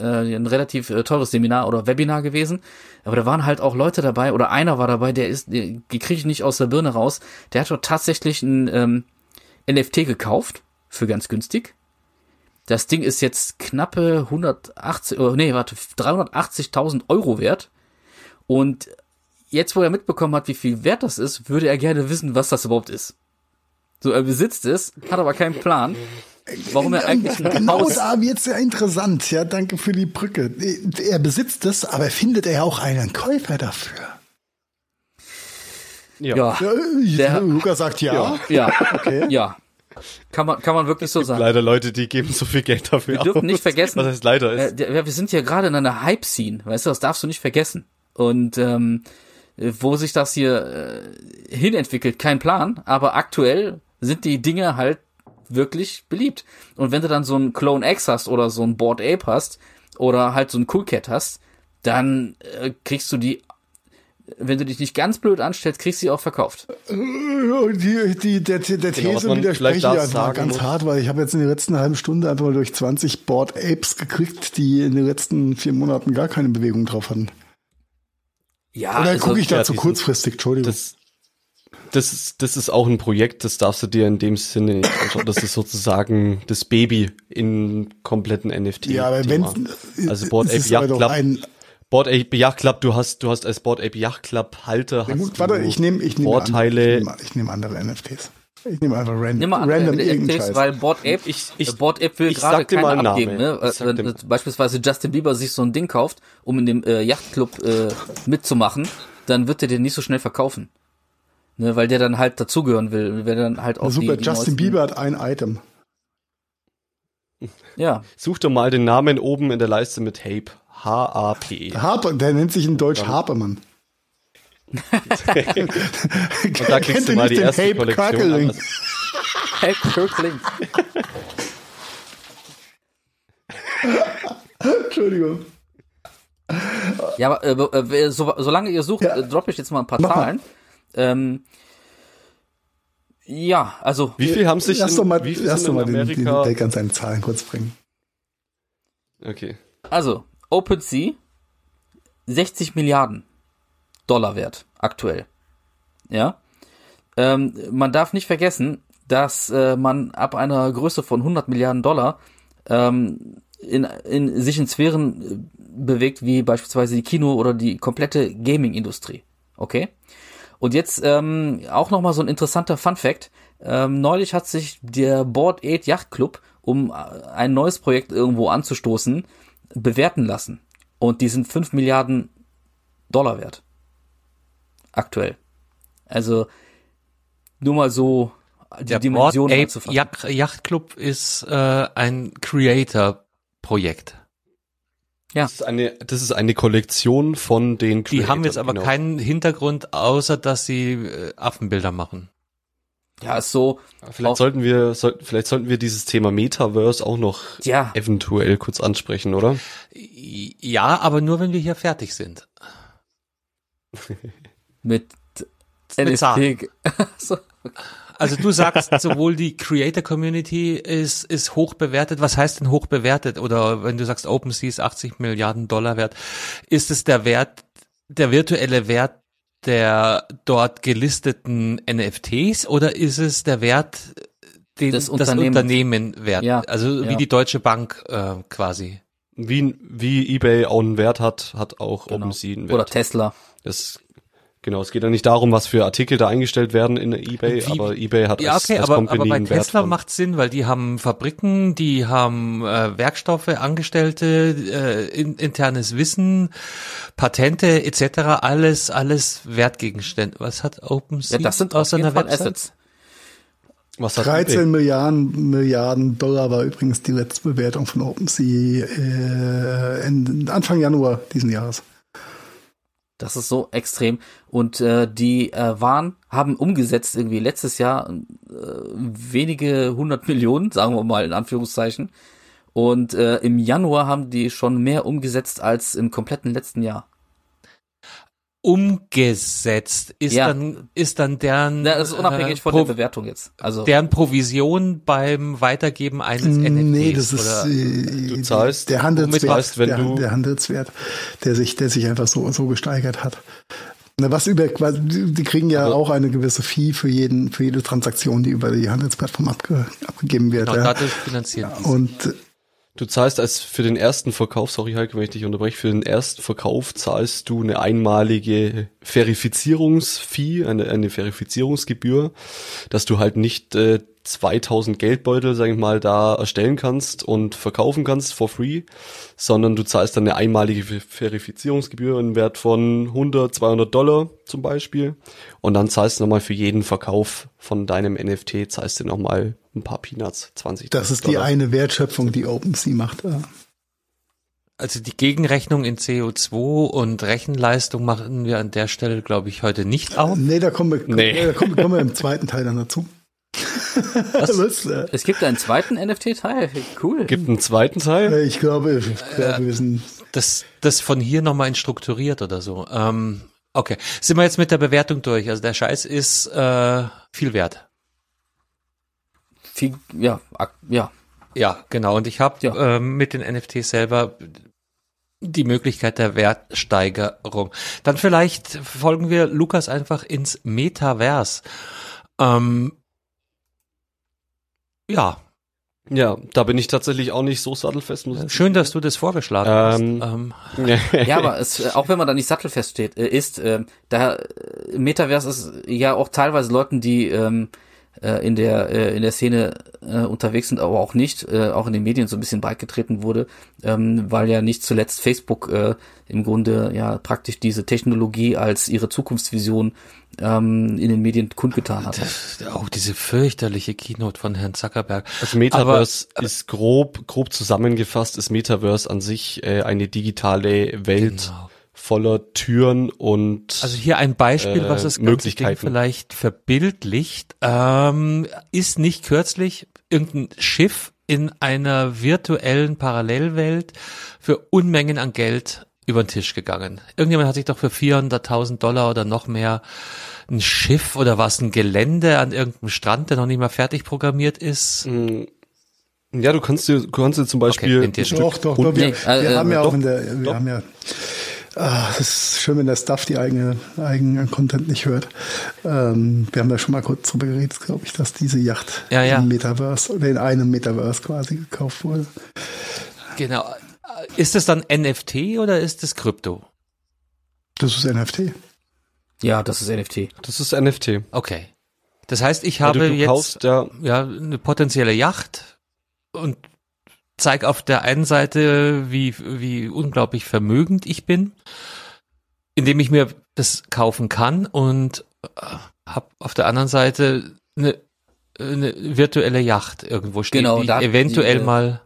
äh, ein relativ äh, teures Seminar oder Webinar gewesen. Aber da waren halt auch Leute dabei oder einer war dabei, der ist, die kriege ich nicht aus der Birne raus. Der hat dort tatsächlich ein ähm, NFT gekauft für ganz günstig. Das Ding ist jetzt knappe 180, oh, nee, warte, 380.000 Euro wert. Und jetzt, wo er mitbekommen hat, wie viel wert das ist, würde er gerne wissen, was das überhaupt ist. So, er besitzt es, hat aber keinen Plan, warum er eigentlich ein Genau Haus... da wird's ja interessant. Ja, danke für die Brücke. Er besitzt es, aber findet er auch einen Käufer dafür? Ja. Ja, Ja, Der- Lukas sagt ja. ja, Okay. ja. Kann man, kann man wirklich so sagen. Leider Leute, die geben so viel Geld dafür Wir dürfen aus. nicht vergessen, Was heißt leider ist. Äh, wir sind hier gerade in einer Hype-Scene, weißt du, das darfst du nicht vergessen. Und ähm, wo sich das hier äh, hinentwickelt, kein Plan, aber aktuell sind die Dinge halt wirklich beliebt. Und wenn du dann so ein Clone X hast oder so ein Board Ape hast oder halt so ein Cool Cat hast, dann äh, kriegst du die, wenn du dich nicht ganz blöd anstellst, kriegst du sie auch verkauft. Die, die, der, der Genau, These widerspreche ich einfach ganz muss. hart, weil ich habe jetzt in der letzten halben Stunde einfach mal durch 20 Board Apes gekriegt, die in den letzten vier Monaten gar keine Bewegung drauf hatten. Ja, Oder also, gucke ich da ja, zu diesen- kurzfristig, Entschuldigung. Das, das ist, das ist auch ein Projekt, das darfst du dir in dem Sinne nicht anschauen. Das ist sozusagen das Baby in kompletten NFT. Ja, aber wenn also Board Ape Yacht Club, ein, Board Ape Yacht Club, du hast, du hast als Board Ape Yacht Club Halter hast gut, warte, du ich nehme ich nehm Vorteile. Andere, ich nehme nehm andere NFTs. Ich nehme einfach ran, Nimm mal random NFTs, weil Board Ape, Ich- ich- äh, Board Ape will ich gerade sag dir mal keinen einen abgeben. Namen. Ne? Wenn dir- äh, beispielsweise Justin Bieber sich so ein Ding kauft, um in dem äh, Yachtclub äh, mitzumachen, dann wird er den nicht so schnell verkaufen. Ne, weil der dann halt dazugehören will. Wer dann halt auch Super, die, die Justin Bieber hat ein Item. Ja, Such doch mal den Namen oben in der Leiste mit Hape. H-A-P-E. Harper, der nennt sich in Deutsch Harpermann. [laughs] Und da klickst du mal die erste Kollektion an. [laughs] hey, Kirkling. Entschuldigung. Ja, aber äh, äh, so, solange ihr sucht, Ja. äh, droppe ich jetzt mal ein paar Mach mal. Zahlen. Ähm, ja, also Wie viel haben sich Lass in, doch mal, wie viel lass doch mal den, den Amerika? Deck an seine Zahlen kurz bringen. okay. Also, OpenSea 60 Milliarden Dollar wert aktuell. Ja. Ähm, man darf nicht vergessen, dass äh, man ab einer Größe von 100 Milliarden Dollar ähm, in, in sich in Sphären äh, bewegt, wie beispielsweise die Kino- oder die komplette Gaming-Industrie. Okay? Und jetzt ähm, auch nochmal so ein interessanter Fun-Fact. Ähm, neulich hat sich der Board 8 Yacht Club, um äh, ein neues Projekt irgendwo anzustoßen, bewerten lassen. Und die sind 5 Milliarden Dollar wert. Aktuell. Also nur mal so die Der Board Dimension Ape anzufassen. Yacht, Yacht Club ist äh, ein Creator-Projekt. Das ist eine, das ist eine Kollektion von den Die haben jetzt aber genau. keinen Hintergrund, außer dass sie äh, Affenbilder machen. Ja, ist so. Vielleicht sollten wir, sollten, vielleicht sollten wir dieses Thema Metaverse auch noch Ja. eventuell kurz ansprechen, oder? Ja, aber nur wenn wir hier fertig sind. [laughs] Mit Mit. NFT. [laughs] so. Also du sagst, sowohl die Creator Community ist, ist hoch bewertet. Was heißt denn hoch bewertet? Oder wenn du sagst, OpenSea ist 80 Milliarden Dollar wert, ist es der Wert, der virtuelle Wert der dort gelisteten NFTs oder ist es der Wert, den Des das Unternehmens. Unternehmen wert? Ja, also wie ja. die Deutsche Bank äh, quasi. Wie, wie eBay auch einen Wert hat, hat auch Genau. OpenSea einen Wert. Oder Tesla. Das, genau, es geht ja nicht darum, was für Artikel da eingestellt werden in eBay, Wie- aber eBay hat Ja, als, okay, als aber, Company aber bei Tesla macht Sinn, weil die haben Fabriken, die haben äh, Werkstoffe, Angestellte, äh, in, internes Wissen, Patente etc. Alles, alles Wertgegenstände. Was hat OpenSea Ja, das sind aus seiner Website? Assets. was hat 13 eBay? Milliarden, Milliarden Dollar war übrigens die letzte Bewertung von OpenSea äh, in, Anfang Januar diesen Jahres. Das ist so extrem. Und äh, die äh, waren, haben umgesetzt irgendwie letztes Jahr äh, wenige hundert Millionen, sagen wir mal in Anführungszeichen. Und äh, im Januar haben die schon mehr umgesetzt als im kompletten letzten Jahr. Umgesetzt ist Ja. dann ist dann deren Ja, das ist unabhängig äh, von der Bewertung jetzt. Also deren Provision beim Weitergeben eines NFTs. Nee, das ist oder? äh, Du zahlst- der Handelswert, zahlst, wenn der, du- der Handelswert, der sich, der sich einfach so, so gesteigert hat. Na, was über, quasi- die kriegen ja Aber- auch eine gewisse Fee für jeden, für jede Transaktion, die über die Handelsplattform abge, abgegeben wird. Genau, ja. dadurch finanzieren die. Und Du zahlst als für den ersten Verkauf, sorry Heike, wenn ich dich unterbreche, für den ersten Verkauf zahlst du eine einmalige Verifizierungsfee, eine, eine Verifizierungsgebühr, dass du halt nicht äh, 2000 Geldbeutel, sag ich mal, da erstellen kannst und verkaufen kannst for free, sondern du zahlst dann eine einmalige Ver- Verifizierungsgebühr im Wert von 100, 200 Dollar zum Beispiel und dann zahlst du nochmal für jeden Verkauf von deinem NFT, zahlst du nochmal ein paar Peanuts, 20 das ist die Dollar. eine Wertschöpfung, die OpenSea macht. Ja. Also die Gegenrechnung in CO2 und Rechenleistung machen wir an der Stelle, glaube ich, heute nicht auf. Nee, da kommen wir, Nee. nee. da kommen, kommen wir im zweiten Teil dann dazu. [laughs] Was? äh, es gibt einen zweiten NFT-Teil. Cool. Gibt einen zweiten Teil? Ich glaube, ich glaube wir sind Das, das von hier nochmal in strukturiert oder so. Ähm, okay, sind wir jetzt mit der Bewertung durch. Also der Scheiß ist äh, viel wert. Viel, ja, ja. Ja, genau. Und ich habe Ja. ähm, mit den NFTs selber die Möglichkeit der Wertsteigerung. Dann vielleicht folgen wir Lukas einfach ins Metavers. Ähm, ja, Ja, da bin ich tatsächlich auch nicht so sattelfest. Schön, dass du das vorgeschlagen Ähm, hast. Ähm, [laughs] Ja, aber es, auch wenn man da nicht sattelfest steht, äh, ist, äh, da äh, Metaverse ist ja auch teilweise Leuten, die ähm, äh, in der äh, in der Szene äh, unterwegs sind, aber auch nicht, äh, auch in den Medien so ein bisschen beigetreten wurde, ähm, weil ja nicht zuletzt Facebook äh, im Grunde ja praktisch diese Technologie als ihre Zukunftsvision ähm, in den Medien kundgetan hat. auch diese fürchterliche Keynote von Herrn Zuckerberg. Also Metaverse ist grob, grob zusammengefasst, ist Metaverse an sich äh, eine digitale Welt Genau. Voller Türen und Also hier ein Beispiel, Äh, was das ganze Ding vielleicht verbildlicht. Ähm, ist nicht kürzlich irgendein Schiff in einer virtuellen Parallelwelt für Unmengen an Geld über den Tisch gegangen. Irgendjemand hat sich doch für 400.000 Dollar oder noch mehr ein Schiff oder was, ein Gelände an irgendeinem Strand, der noch nicht mal fertig programmiert ist. ja, du kannst dir, du kannst dir zum Beispiel ihr ein Stück Doch, doch, doch. Wir, Nee, äh, wir äh, haben ja doch, auch in der, wir doch. haben ja, es ist schön, wenn der Stuff die eigene, eigenen Content nicht hört. Ähm, wir haben da schon mal kurz drüber geredet, glaube ich, dass diese Yacht Ja, ja. im Metaverse oder in einem Metaverse quasi gekauft wurde. Genau. Ist es dann NFT oder ist es Krypto? Das ist NFT. Ja, das ist NFT. Das ist NFT. Okay. Das heißt, ich habe du, du jetzt kaufst ja ja, eine potenzielle Yacht und zeig auf der einen Seite, wie, wie unglaublich vermögend ich bin, indem ich mir das kaufen kann und äh, habe auf der anderen Seite eine, eine virtuelle Yacht irgendwo stehen, Genau, die da- eventuell die, äh, mal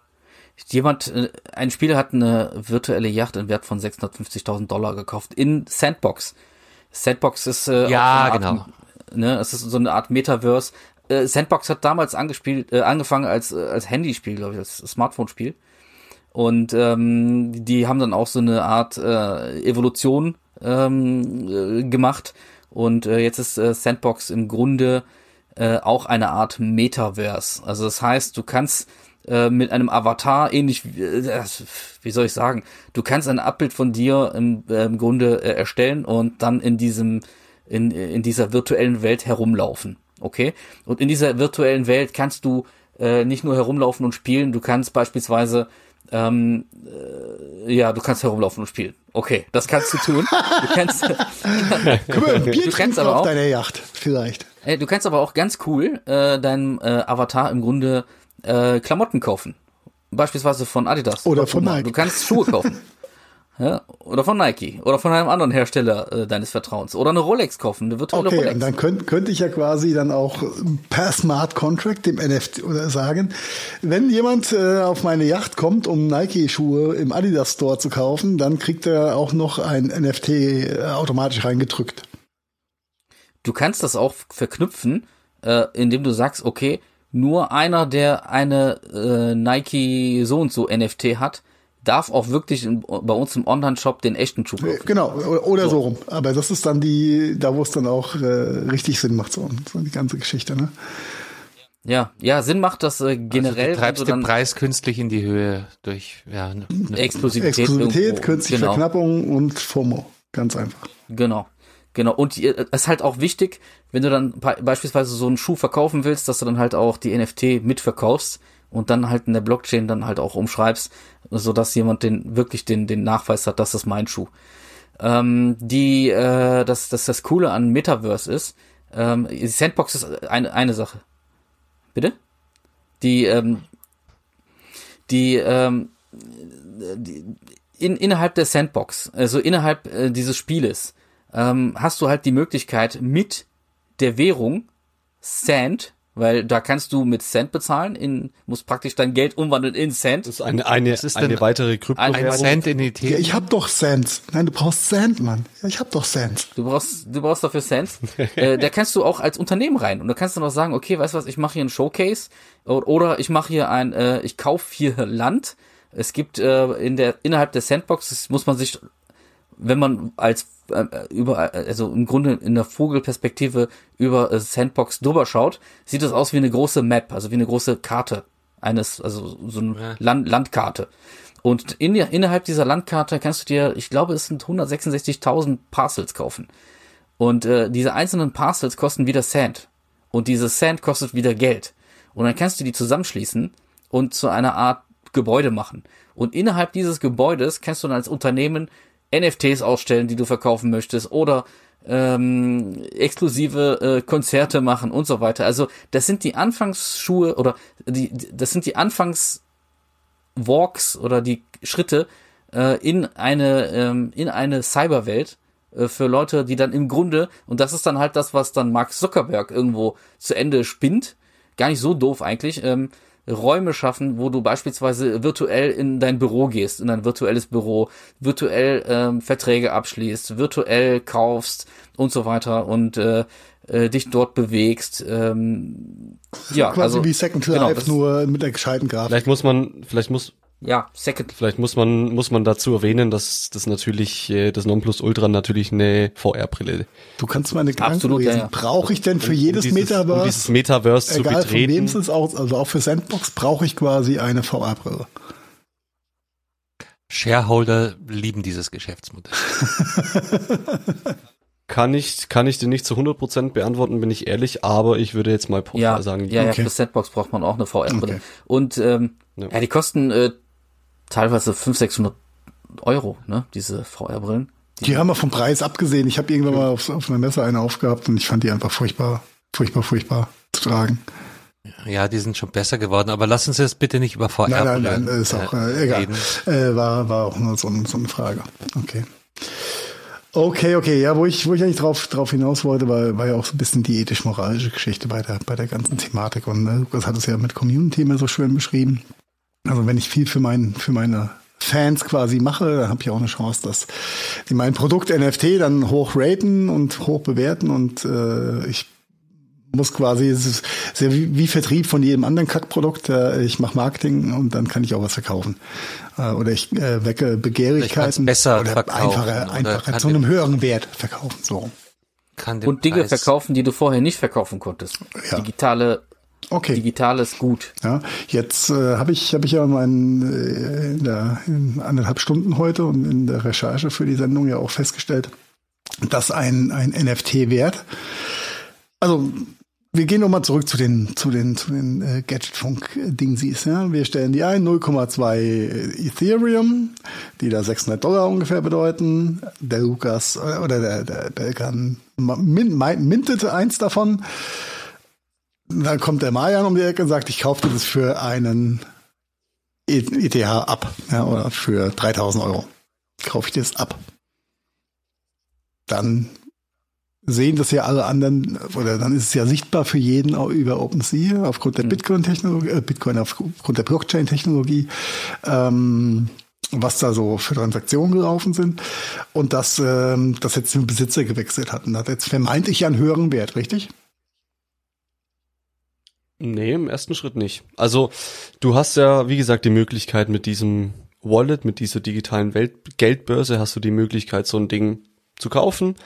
Jemand, äh, ein Spieler hat eine virtuelle Yacht im Wert von 650.000 Dollar gekauft in Sandbox. Sandbox ist äh, Ja, eine Art, Ne, es ist so eine Art Metaverse. Äh, Sandbox hat damals angespielt, äh, angefangen als äh, als Handyspiel, glaube ich, als Smartphone-Spiel. Und ähm, die haben dann auch so eine Art äh, Evolution ähm, äh, gemacht. Und äh, jetzt ist äh, Sandbox im Grunde äh, auch eine Art Metaverse. Also das heißt, du kannst äh, mit einem Avatar ähnlich wie, äh, wie soll ich sagen, du kannst ein Abbild von dir im, äh, im Grunde äh, erstellen und dann in diesem in, in dieser virtuellen Welt herumlaufen. Okay? Und in dieser virtuellen Welt kannst du äh, nicht nur herumlaufen und spielen, du kannst beispielsweise ähm, äh, ja, du kannst herumlaufen und spielen. Okay, das kannst du tun. Du kannst, [laughs] Du kannst aber auf auch- deiner Yacht, vielleicht. Ey, du kannst aber auch ganz cool äh, deinem äh, Avatar im Grunde äh, Klamotten kaufen. Beispielsweise von Adidas. Oder von. Nike. Du kannst Schuhe kaufen. [laughs] ja, oder von Nike. Oder von einem anderen Hersteller äh, deines Vertrauens. Oder eine Rolex kaufen, eine virtuelle Okay, Rolex. und dann könnte könnte ich ja quasi dann auch per Smart Contract dem NFT oder sagen, wenn jemand äh, auf meine Yacht kommt, um Nike-Schuhe im Adidas Store zu kaufen, dann kriegt er auch noch ein NFT äh, automatisch reingedrückt. Du kannst das auch verknüpfen, äh, indem du sagst, okay, nur einer, der eine äh, Nike so und so NFT hat, darf auch wirklich in, bei uns im Online-Shop den echten Schuh Äh, kaufen. Genau, oder, oder so. rum. Aber das ist dann die, da wo es dann auch äh, richtig Sinn macht, so, so die ganze Geschichte. Ne? Ja, ja, Sinn macht das äh, generell, also du treibst du den dann Preis künstlich in die Höhe durch ja, ne, ne, Exklusivität, Exklusivität, irgendwo. künstliche genau. Verknappung und FOMO. Ganz einfach. Genau. Genau. Und äh, es ist halt auch wichtig, wenn du dann be- beispielsweise so einen Schuh verkaufen willst, dass du dann halt auch die NFT mitverkaufst und dann halt in der Blockchain dann halt auch umschreibst, so dass jemand den wirklich den den Nachweis hat, dass das mein Schuh. Ähm, die äh, das das das Coole an Metaverse ist, ähm, Sandbox ist eine eine Sache. Bitte? Die ähm, die ähm, die, in, innerhalb der Sandbox, also innerhalb äh, dieses Spieles, ähm, hast du halt die Möglichkeit mit der Währung Sand, weil da kannst du mit Cent bezahlen, in, musst praktisch dein Geld umwandeln in Cent. Das ist eine, eine, ist eine weitere ein Kryptowährung. Cent in die Ja, ich hab doch Sands. Nein, du brauchst Sand, Mann. Ja, ich hab doch Sands. Du brauchst, du brauchst dafür Cent. [laughs] äh, da kannst du auch als Unternehmen rein und da kannst du noch sagen, okay, weißt du was, ich mache hier ein Showcase oder ich mache hier ein, äh, ich kaufe hier Land. Es gibt äh, in der innerhalb der Sandbox, das muss man sich, wenn man als äh, über, also im Grunde in der Vogelperspektive über äh, Sandbox drüber schaut, sieht das aus wie eine große Map, also wie eine große Karte eines, also so eine Land, Landkarte. Und in, innerhalb dieser Landkarte kannst du dir, ich glaube, es sind 166.000 Parcels kaufen. Und äh, diese einzelnen Parcels kosten wieder Sand. Und dieses Sand kostet wieder Geld. Und dann kannst du die zusammenschließen und zu einer Art Gebäude machen. Und innerhalb dieses Gebäudes kannst du dann als Unternehmen NFTs ausstellen, die du verkaufen möchtest oder ähm, exklusive äh, Konzerte machen und so weiter. Also das sind die Anfangsschuhe oder die, das sind die Anfangswalks oder die Schritte äh, in eine ähm, in eine Cyberwelt äh, für Leute, die dann im Grunde und das ist dann halt das, was dann Mark Zuckerberg irgendwo zu Ende spinnt. Gar nicht so doof eigentlich. Ähm, Räume schaffen, wo du beispielsweise virtuell in dein Büro gehst, in dein virtuelles Büro, virtuell ähm, Verträge abschließt, virtuell kaufst und so weiter und äh, äh, dich dort bewegst. Ähm, ja, Quasi also wie Second genau, Life, das- nur mit der gescheiten Grafik. Vielleicht muss man, vielleicht muss, ja, Second vielleicht muss man, muss man dazu erwähnen, dass das natürlich, äh, das Nonplusultra natürlich eine VR-Brille. Du kannst meine Gedanken Absolut, ja, lesen. ja. Brauche ich denn für jedes um dieses, Metaverse, um dieses Metaverse zu egal von wem betreten. es auch, also auch für Sandbox, brauche ich quasi eine VR-Brille. Shareholder lieben dieses Geschäftsmodell. [laughs] Kann ich, kann ich dir nicht zu 100% beantworten, bin ich ehrlich, aber ich würde jetzt mal ja, sagen, ja, ja, okay. für Sandbox braucht man auch eine VR-Brille. Okay. Und ähm, Ja. ja. die kosten äh, teilweise 500, 600 Euro, ne, diese VR-Brillen. Die haben wir vom Preis abgesehen. Ich habe irgendwann mal auf, auf einer Messe eine aufgehabt und ich fand die einfach furchtbar, furchtbar, furchtbar zu tragen. Ja, die sind schon besser geworden, aber lassen Sie jetzt bitte nicht über VR Nein, nein, nein, ist auch äh, egal. reden. Äh, war, war auch nur so, so eine Frage. Okay. Okay, okay, ja, wo ich, wo ich eigentlich drauf, drauf hinaus wollte, war, war ja auch so ein bisschen die ethisch-moralische Geschichte bei der, bei der ganzen Thematik. Und ne, Lukas hat es ja mit Community immer so schön beschrieben. Also wenn ich viel für mein, für meine Fans quasi mache, dann habe ich auch eine Chance, dass die mein Produkt NFT dann hoch raten und hoch bewerten und äh, ich muss quasi, es ist sehr wie, wie Vertrieb von jedem anderen Kackprodukt. Äh, ich mache Marketing und dann kann ich auch was verkaufen. Äh, oder ich äh, wecke Begehrlichkeiten besser oder verkaufen einfacher, einfacher zu einem höheren Wert verkaufen. So. Kann Und Dinge Preis- verkaufen, die du vorher nicht verkaufen konntest. Ja. Digitale, Okay. digitales Gut. Ja, jetzt äh, habe ich, hab ich ja meinen, äh, in, der, in anderthalb Stunden heute und in der Recherche für die Sendung ja auch festgestellt, dass ein, ein NFT-Wert, also wir gehen nochmal zurück zu den, zu den, zu den äh, Gadgetfunk-Dingsies. Ja? Wir stellen die ein, 0,2 Ethereum, die da 600 Dollar ungefähr bedeuten. Der Lukas äh, oder der, der, min, min, mintete eins davon. Dann kommt der Mayan um die Ecke und sagt, ich kaufe das für einen ETH ab, ja, oder für 3000 Euro. Kaufe ich das ab. Dann sehen das ja alle anderen, oder dann ist es ja sichtbar für jeden über OpenSea, aufgrund der Bitcoin-Technologie, äh, Bitcoin aufgrund der Blockchain-Technologie, ähm, was da so für Transaktionen gelaufen sind und dass ähm, das jetzt den Besitzer gewechselt hat und hat jetzt vermeintlich einen höheren Wert, richtig? Nee, im ersten Schritt nicht. Also du hast ja, wie gesagt, die Möglichkeit mit diesem Wallet, mit dieser digitalen Welt Geldbörse hast du die Möglichkeit, so ein Ding zu kaufen.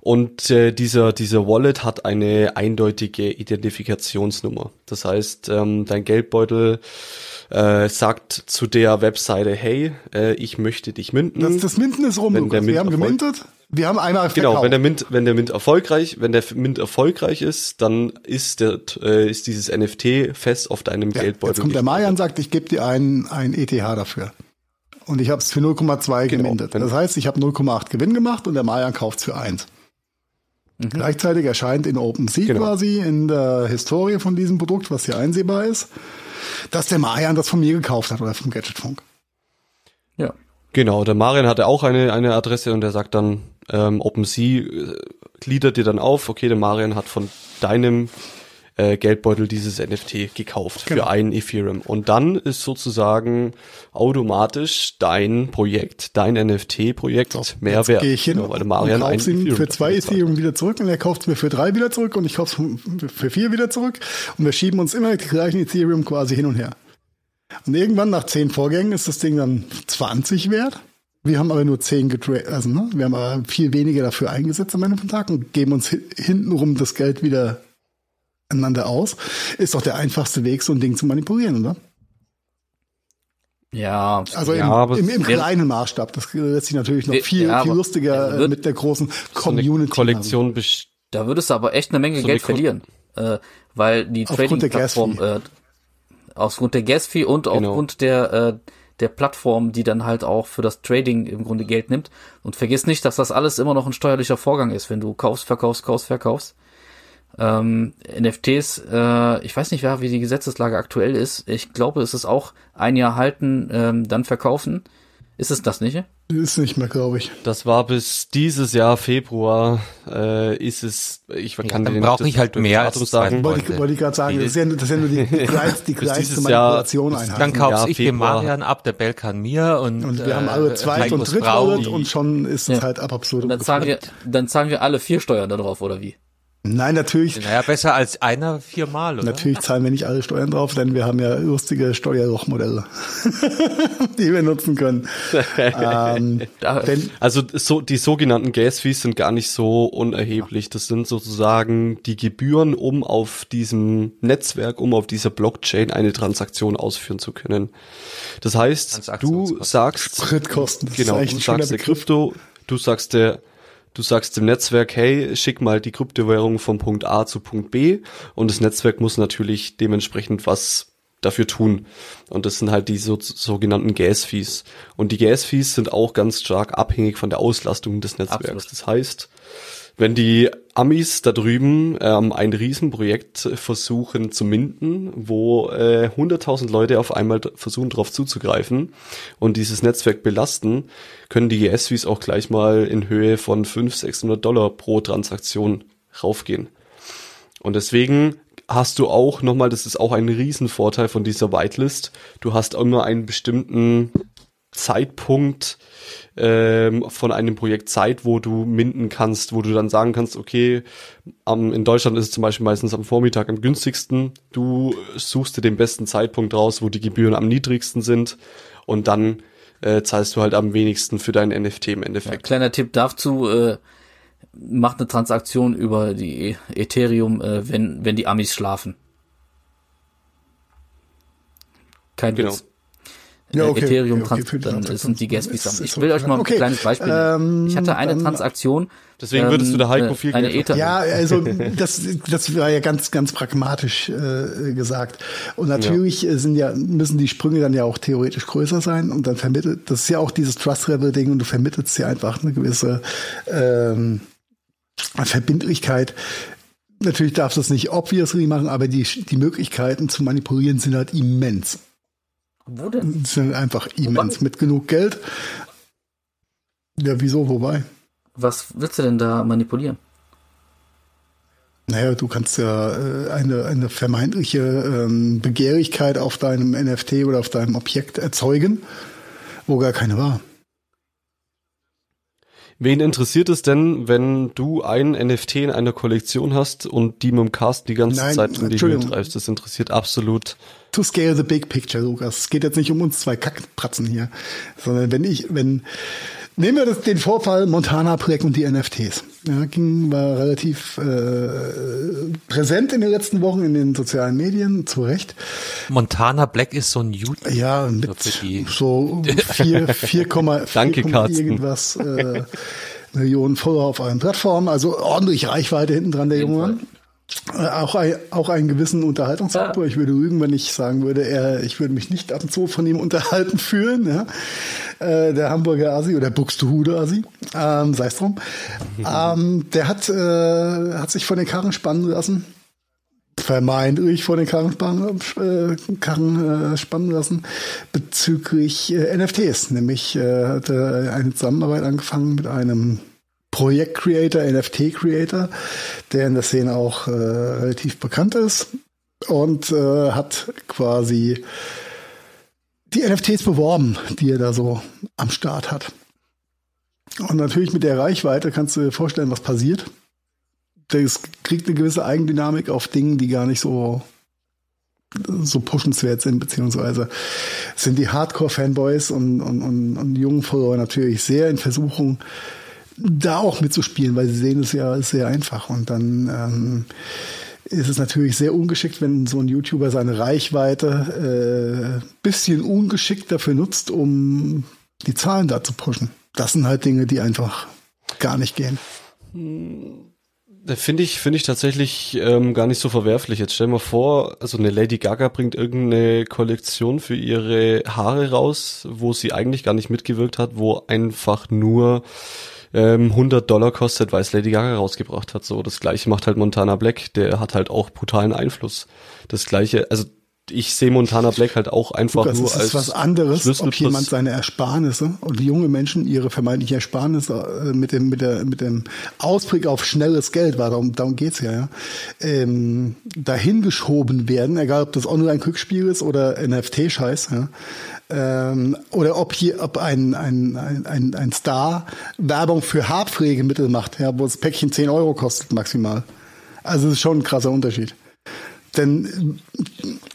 Und äh, dieser, dieser Wallet hat eine eindeutige Identifikationsnummer. Das heißt, ähm, dein Geldbeutel äh, sagt zu der Webseite, hey, äh, ich möchte dich minden. Das, das Minden ist rum, Wenn Lukas. Wir haben gemintet, wir haben einmal Genau, verkauft. wenn der Mint, wenn der Mint erfolgreich, wenn der Mint erfolgreich ist, dann ist der, äh, ist dieses NFT fest auf deinem ja, Geldbeutel. jetzt kommt der und sagt, ich gebe dir ein, ein ETH dafür. Und ich habe es für 0,2 Genau, gemintet. Das heißt, ich habe 0,8 Gewinn gemacht und der Mayan kauft für 1. Gleichzeitig erscheint in OpenSea Genau. quasi in der Historie von diesem Produkt, was hier einsehbar ist, dass der Mayan das von mir gekauft hat oder vom Gadgetfunk. Ja. Genau, der Marian hatte auch eine, eine Adresse und der sagt dann, ähm, OpenSea äh, gliedert dir dann auf, okay, der Marian hat von deinem äh, Geldbeutel dieses NFT gekauft Genau. für einen Ethereum. Und dann ist sozusagen automatisch dein Projekt, dein NFT-Projekt mehr wert. Gehe ich hin Genau, weil und Marian ein kaufe ihm für zwei. Ethereum wieder zurück und er kauft es mir für drei wieder zurück und ich kaufe es für vier wieder zurück und wir schieben uns immer die gleichen Ethereum quasi hin und her. Und irgendwann nach zehn Vorgängen ist das Ding dann 20 wert. Wir haben aber nur 10 getradet, also ne, wir haben aber viel weniger dafür eingesetzt am Ende vom Tag und geben uns hi- hintenrum das Geld wieder einander aus. Ist doch der einfachste Weg, so ein Ding zu manipulieren, oder? Ja, Also Ja, im, aber im, im kleinen Maßstab. Das lässt sich natürlich noch Ja, viel, aber- viel lustiger wird- mit der großen So Community. Kollektion best- Da würdest du aber echt eine Menge So Geld verlieren, äh, weil die Aufgrund der Trading-Plattform, äh, aufgrund der Gas-Fee und Genau. aufgrund der, äh, der Plattform, die dann halt auch für das Trading im Grunde Geld nimmt. Und vergiss nicht, dass das alles immer noch ein steuerlicher Vorgang ist, wenn du kaufst, verkaufst, kaufst, verkaufst. Ähm, NFTs, äh, ich weiß nicht, wie die Gesetzeslage aktuell ist. Ich glaube, es ist auch ein Jahr halten, ähm, dann verkaufen. Ist es das nicht? Ist nicht mehr, glaube ich. Das war bis dieses Jahr Februar, äh, ist es, ich kann dann dir nicht brauche ich halt mehr als sagen. Wollte ich, wollte ich gerade sagen, das ist ja, das ist ja nur die, die [laughs] kleinste, die kleinste Jahr- Manipulation einhalten. Dann kauf's Ja, ich dem Februar. Marian ab, der Belkan mir und, Und wir haben äh, alle Zweit- und Frau. und schon ist es Ja. halt ab absurd. Und dann zahlen wir, dann zahlen wir alle vier Steuern darauf, oder wie? Nein, natürlich, Naja, besser als einer viermal, oder? natürlich zahlen wir nicht alle Steuern drauf, denn wir haben ja lustige Steuerlochmodelle, [laughs] die wir nutzen können. ähm, [laughs] Da- denn Also so die sogenannten Gas-Fees sind gar nicht so unerheblich. Das sind sozusagen die Gebühren, um auf diesem Netzwerk, um auf dieser Blockchain eine Transaktion ausführen zu können. Das heißt, du sagst Spritkosten, das ist genau, eigentlich du sagst der. Krypto, du sagst der Du sagst dem Netzwerk, hey, schick mal die Kryptowährung von Punkt A zu Punkt B und das Netzwerk muss natürlich dementsprechend was dafür tun. Und das sind halt die so, sogenannten Gas-Fees. Und die Gas-Fees sind auch ganz stark abhängig von der Auslastung des Netzwerks. Absolut. Das heißt, wenn die Amis da drüben ähm, ein Riesenprojekt versuchen zu minden, wo äh, 100.000 Leute auf einmal versuchen darauf zuzugreifen und dieses Netzwerk belasten, können die GS-Fees auch gleich mal in Höhe von 500, 600 Dollar pro Transaktion raufgehen. Und deswegen hast du auch nochmal, das ist auch ein Riesenvorteil von dieser Whitelist, du hast immer einen bestimmten Zeitpunkt ähm, von einem Projekt Zeit, wo du minden kannst, wo du dann sagen kannst, okay, am, in Deutschland ist es zum Beispiel meistens am Vormittag am günstigsten. Du suchst dir den besten Zeitpunkt raus, wo die Gebühren am niedrigsten sind und dann äh, zahlst du halt am wenigsten für dein NFT im Ja, Endeffekt. kleiner Tipp dazu, äh, macht eine Transaktion über die E- Ethereum, äh, wenn, wenn die Amis schlafen. Kein Genau. Witz. Ja, Äh, okay, Ethereum, okay, okay, dann sind die Gas Fees Ich will euch mal ein kleines Beispiel nennen. Ähm, Ich hatte eine dann- Transaktion. Deswegen würdest du da Heiko äh, viel eine Ether Ja, [laughs] also das, das war ja ganz, ganz pragmatisch äh, gesagt. Und natürlich äh, sind ja, müssen die Sprünge dann ja auch theoretisch größer sein und dann vermittelt, das ist ja auch dieses Trust-Level-Ding und du vermittelst ja einfach eine gewisse ähm, Verbindlichkeit. Natürlich darfst du es nicht obviously machen, aber die, die Möglichkeiten zu manipulieren sind halt immens. Wo denn? Die sind einfach immens. Mit genug Geld. Ja, wieso, wobei? Was willst du denn da manipulieren? Naja, du kannst ja äh, eine, eine vermeintliche ähm, Begehrlichkeit auf deinem NFT oder auf deinem Objekt erzeugen, wo gar keine war. Wen interessiert es denn, wenn du ein NFT in einer Kollektion hast und die mit dem Cast die ganze Nein, Zeit in die Höhe treibst? Das interessiert absolut. To scale the big picture, Lukas. Es geht jetzt nicht um uns zwei Kackpratzen hier, sondern wenn ich, wenn, nehmen wir das, den Vorfall Montana Black und die NFTs. Ja, ging, war relativ äh, präsent in den letzten Wochen in den sozialen Medien, zu Recht. Montana Black ist so ein YouTube. Ja, mit so 4, 4, [laughs] Danke, irgendwas äh, Millionen Follower auf allen Plattformen. Also ordentlich Reichweite hinten dran, der junge Mann. Auch, ein, auch einen gewissen Unterhaltungsfaktor. Ich würde lügen, wenn ich sagen würde, er, ich würde mich nicht ab und zu von ihm unterhalten fühlen. Ja? Äh, der Hamburger Asi oder Buxtehude Asi, ähm, sei es drum. [laughs] ähm, der hat, äh, hat sich von den Karren spannen lassen vermeintlich vor den Karren spannen, äh, Karren, äh, spannen lassen bezüglich äh, NFTs. Nämlich äh, hatte eine Zusammenarbeit angefangen mit einem Projekt-Creator, NFT-Creator, der in der Szene auch äh, relativ bekannt ist und äh, hat quasi die NFTs beworben, die er da so am Start hat. Und natürlich mit der Reichweite kannst du dir vorstellen, was passiert das kriegt eine gewisse Eigendynamik auf Dingen, die gar nicht so so pushenswert sind, beziehungsweise sind die Hardcore-Fanboys und, und, und, und jungen Follower natürlich sehr in Versuchung, da auch mitzuspielen, weil sie sehen es ja als sehr einfach. Und dann ähm, ist es natürlich sehr ungeschickt, wenn so ein YouTuber seine Reichweite äh, bisschen ungeschickt dafür nutzt, um die Zahlen da zu pushen. Das sind halt Dinge, die einfach gar nicht gehen. Da Finde ich, finde ich tatsächlich ähm, gar nicht so verwerflich. Jetzt stell mal vor, also eine Lady Gaga bringt irgendeine Kollektion für ihre Haare raus, wo sie eigentlich gar nicht mitgewirkt hat, wo einfach nur ähm, 100 Dollar kostet, weil es Lady Gaga rausgebracht hat. So das gleiche macht halt Montana Black, der hat halt auch brutalen Einfluss. Das gleiche, also ich sehe Montana Black halt auch einfach Lukas, nur als ist was anderes, ob jemand seine Ersparnisse und junge Menschen ihre vermeintlichen Ersparnisse äh, mit dem, mit der, mit dem Ausblick auf schnelles Geld, weil darum, darum geht's ja, ja, ähm, dahin geschoben werden, egal ob das Online-Glücksspiel ist oder NFT-Scheiß, ja, ähm, oder ob hier, ob ein, ein, ein, ein, Star Werbung für Haarpflegemittel macht, ja, wo das Päckchen 10 Euro kostet maximal. Also es ist schon ein krasser Unterschied. Denn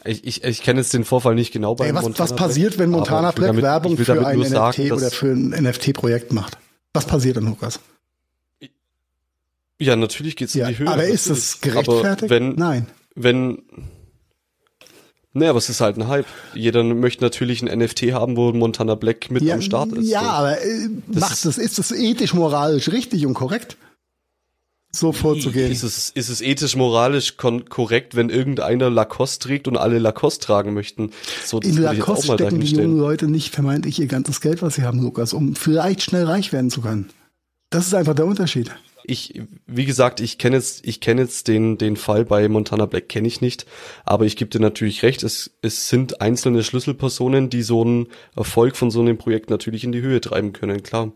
Ich, ich, ich kenne jetzt den Vorfall nicht genau bei Ey, was, Montana was passiert, wenn Montana Black damit- Werbung für ein NFT sagen, oder für ein NFT-Projekt macht? Was passiert dann, Lukas? Ja, natürlich geht's Ja, in die Höhe. aber ist es gerechtfertigt? Wenn, Nein. wenn, nee, aber es ist halt ein Hype. Jeder möchte natürlich ein NFT haben, wo Montana Black mit Ja, am Start ist. ja so. aber äh, macht ist- das, ist das ethisch, moralisch richtig und korrekt, so vorzugehen? Ist es, ist es ethisch, moralisch korrekt, wenn irgendeiner Lacoste trägt und alle Lacoste tragen möchten? So, das In Lacoste stecken die jungen Leute nicht vermeintlich ihr ganzes Geld, was sie haben, Lukas, um vielleicht schnell reich werden zu können. Das ist einfach der Unterschied. ich, wie gesagt, ich kenne jetzt, ich kenne jetzt den, den Fall bei Montana Black kenne ich nicht, aber ich gebe dir natürlich recht, es, es sind einzelne Schlüsselpersonen, die so einen Erfolg von so einem Projekt natürlich in die Höhe treiben können, klar.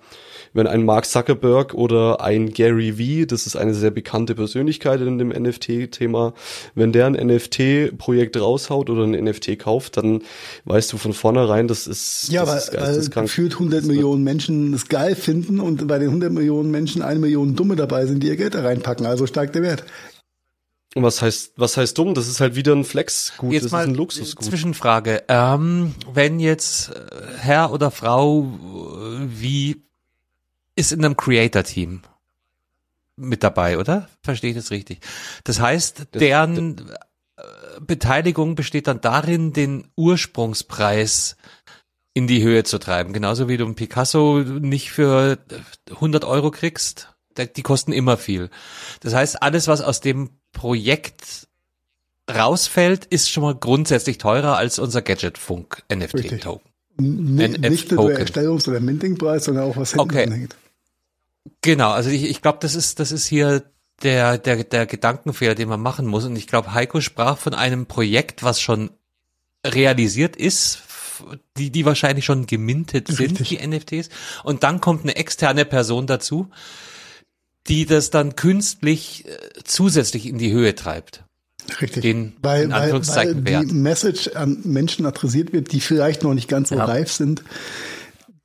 Wenn ein Mark Zuckerberg oder ein Gary V, das ist eine sehr bekannte Persönlichkeit in dem NFT-Thema, wenn der ein NFT-Projekt raushaut oder ein NFT kauft, dann weißt du von vornherein, das ist, Ja, das weil, ist weil gefühlt 100 Das wird- Millionen Menschen es geil finden und bei den 100 Millionen Menschen eine Million Dumme dabei sind, die ihr Geld da reinpacken. Also steigt der Wert. Was heißt, was heißt dumm? Das ist halt wieder ein Flexgut, Jetzt das mal ist ein Luxusgut. Zwischenfrage. Ähm, wenn jetzt äh, Herr oder Frau äh, wie ist in einem Creator-Team mit dabei, oder? Verstehe ich das richtig? Das heißt, Das- deren äh, Beteiligung besteht dann darin, den Ursprungspreis in die Höhe zu treiben. Genauso wie du ein Picasso nicht für 100 Euro kriegst. Die kosten immer viel. Das heißt, alles, was aus dem Projekt rausfällt, ist schon mal grundsätzlich teurer als unser. Gadgetfunk-NFT-Token. Nicht nur der Erstellungs- oder Mintingpreis, sondern auch was hinten Okay. dran hängt. Genau, also ich, ich glaube, das ist, das ist hier der, der, der Gedankenfehler, den man machen muss. Und ich glaube, Heiko sprach von einem Projekt, was schon realisiert ist, die, die wahrscheinlich schon gemintet sind, Richtig. die NFTs. Und dann kommt eine externe Person dazu, die das dann künstlich äh, zusätzlich in die Höhe treibt. Richtig. Den, weil, weil, weil die. Message an Menschen adressiert wird, die vielleicht noch nicht ganz so Ja. reif sind,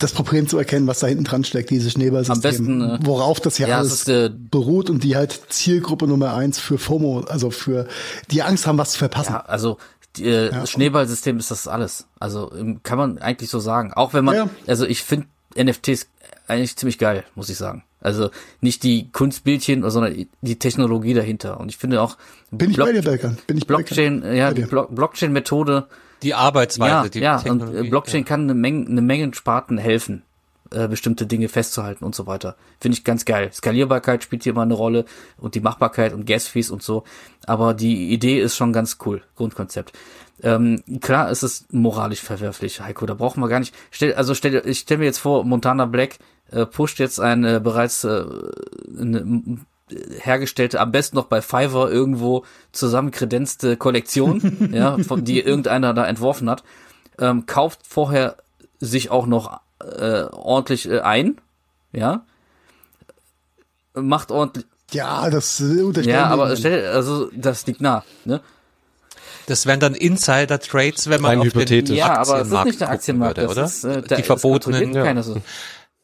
das Problem zu erkennen, was da hinten dran steckt, dieses Schneeballsystem, Am besten, äh, worauf das ja, ja, es alles ist, äh, beruht und die halt Zielgruppe Nummer eins für FOMO, also für die Angst haben, was zu verpassen. Ja, also die, äh, das Schneeballsystem ist das alles. Also ähm, kann man eigentlich so sagen. Auch wenn man, Ja. also ich finde NFTs eigentlich ziemlich geil, muss ich sagen. Also nicht die Kunstbildchen, sondern die Technologie dahinter. Und ich finde auch Bin ich Block- bei dir, Belkan? Bin ich bei dir? Blockchain, ja, die Blockchain-Methode, Die Arbeitsweise, ja, die ja, und Technologie. äh, Blockchain kann eine Menge, eine Menge Sparten helfen, äh, bestimmte Dinge festzuhalten und so weiter. Finde ich ganz geil. Skalierbarkeit spielt hier mal eine Rolle und die Machbarkeit und Gas-Fees und so. Aber die Idee ist schon ganz cool, Grundkonzept. Ähm, klar ist es moralisch verwerflich, Heiko, da brauchen wir gar nicht. Stell, also stell, ich stell mir jetzt vor, Montana Black äh, pusht jetzt eine bereits äh, eine, hergestellte, am besten noch bei Fiverr irgendwo zusammenkredenzte Kollektion, [laughs] ja, von die irgendeiner da entworfen hat, ähm, kauft vorher sich auch noch äh, ordentlich äh, ein, ja, macht ordentlich, Ja, das äh, ja, aber stell, also das liegt nah, ne? Das wären dann Insider-Trades, wenn man Rein auf hypothetisch. den Ja, aber es ist nicht der Aktienmarkt, würde, das oder? ist, äh, die das verbotenen. keiner so.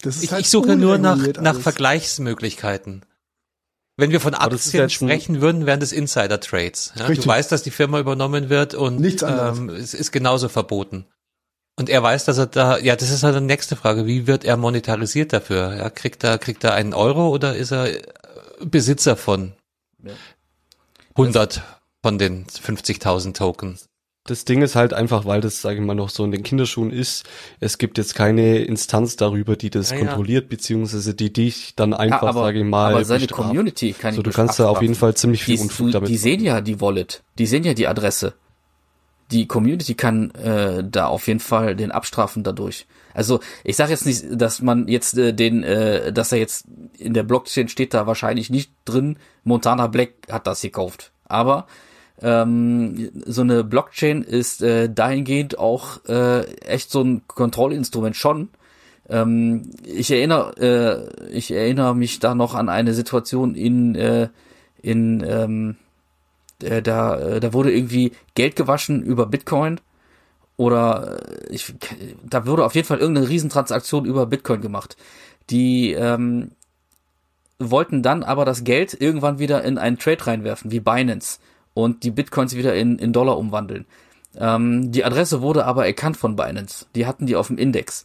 Das ist Ich, halt ich suche nur nach, nach alles. Vergleichsmöglichkeiten. Wenn wir von Aktien sprechen würden, wären das Insider-Trades. Ja, du weißt, dass die Firma übernommen wird und ähm, es ist genauso verboten. Und er weiß, dass er da, ja, das ist halt die nächste Frage. Wie wird er monetarisiert dafür? Ja, kriegt er, kriegt er einen Euro oder ist er äh, Besitzer von Ja. 100 von den 50.000 Tokens. Das Ding ist halt einfach, weil das, sage ich mal, noch so in den Kinderschuhen ist. Es gibt jetzt keine Instanz darüber, die das Ja, ja. kontrolliert, beziehungsweise die dich dann einfach, aber, sage ich mal, aber seine bestraft. Community kann So, du kannst da auf jeden Fall ziemlich viel die, Unfug damit die machen. sehen ja die Wallet, die sehen ja die Adresse. Die Community kann äh, da auf jeden Fall den abstrafen dadurch. Also ich sage jetzt nicht, dass man jetzt äh, den, äh, dass er jetzt in der Blockchain steht da wahrscheinlich nicht drin. Montana Black hat das gekauft, aber ähm, so eine Blockchain ist äh, dahingehend auch äh, echt so ein Kontrollinstrument schon. Ähm, ich erinnere, äh, ich erinnere mich da noch an eine Situation in äh, in ähm, äh, da äh, da wurde irgendwie Geld gewaschen über Bitcoin oder äh, ich da wurde auf jeden Fall irgendeine Riesentransaktion über Bitcoin gemacht. Die ähm, wollten dann aber das Geld irgendwann wieder in einen Trade reinwerfen, wie Binance, und die Bitcoins wieder in, in Dollar umwandeln. Ähm, die Adresse wurde aber erkannt von Binance. Die hatten die auf dem Index.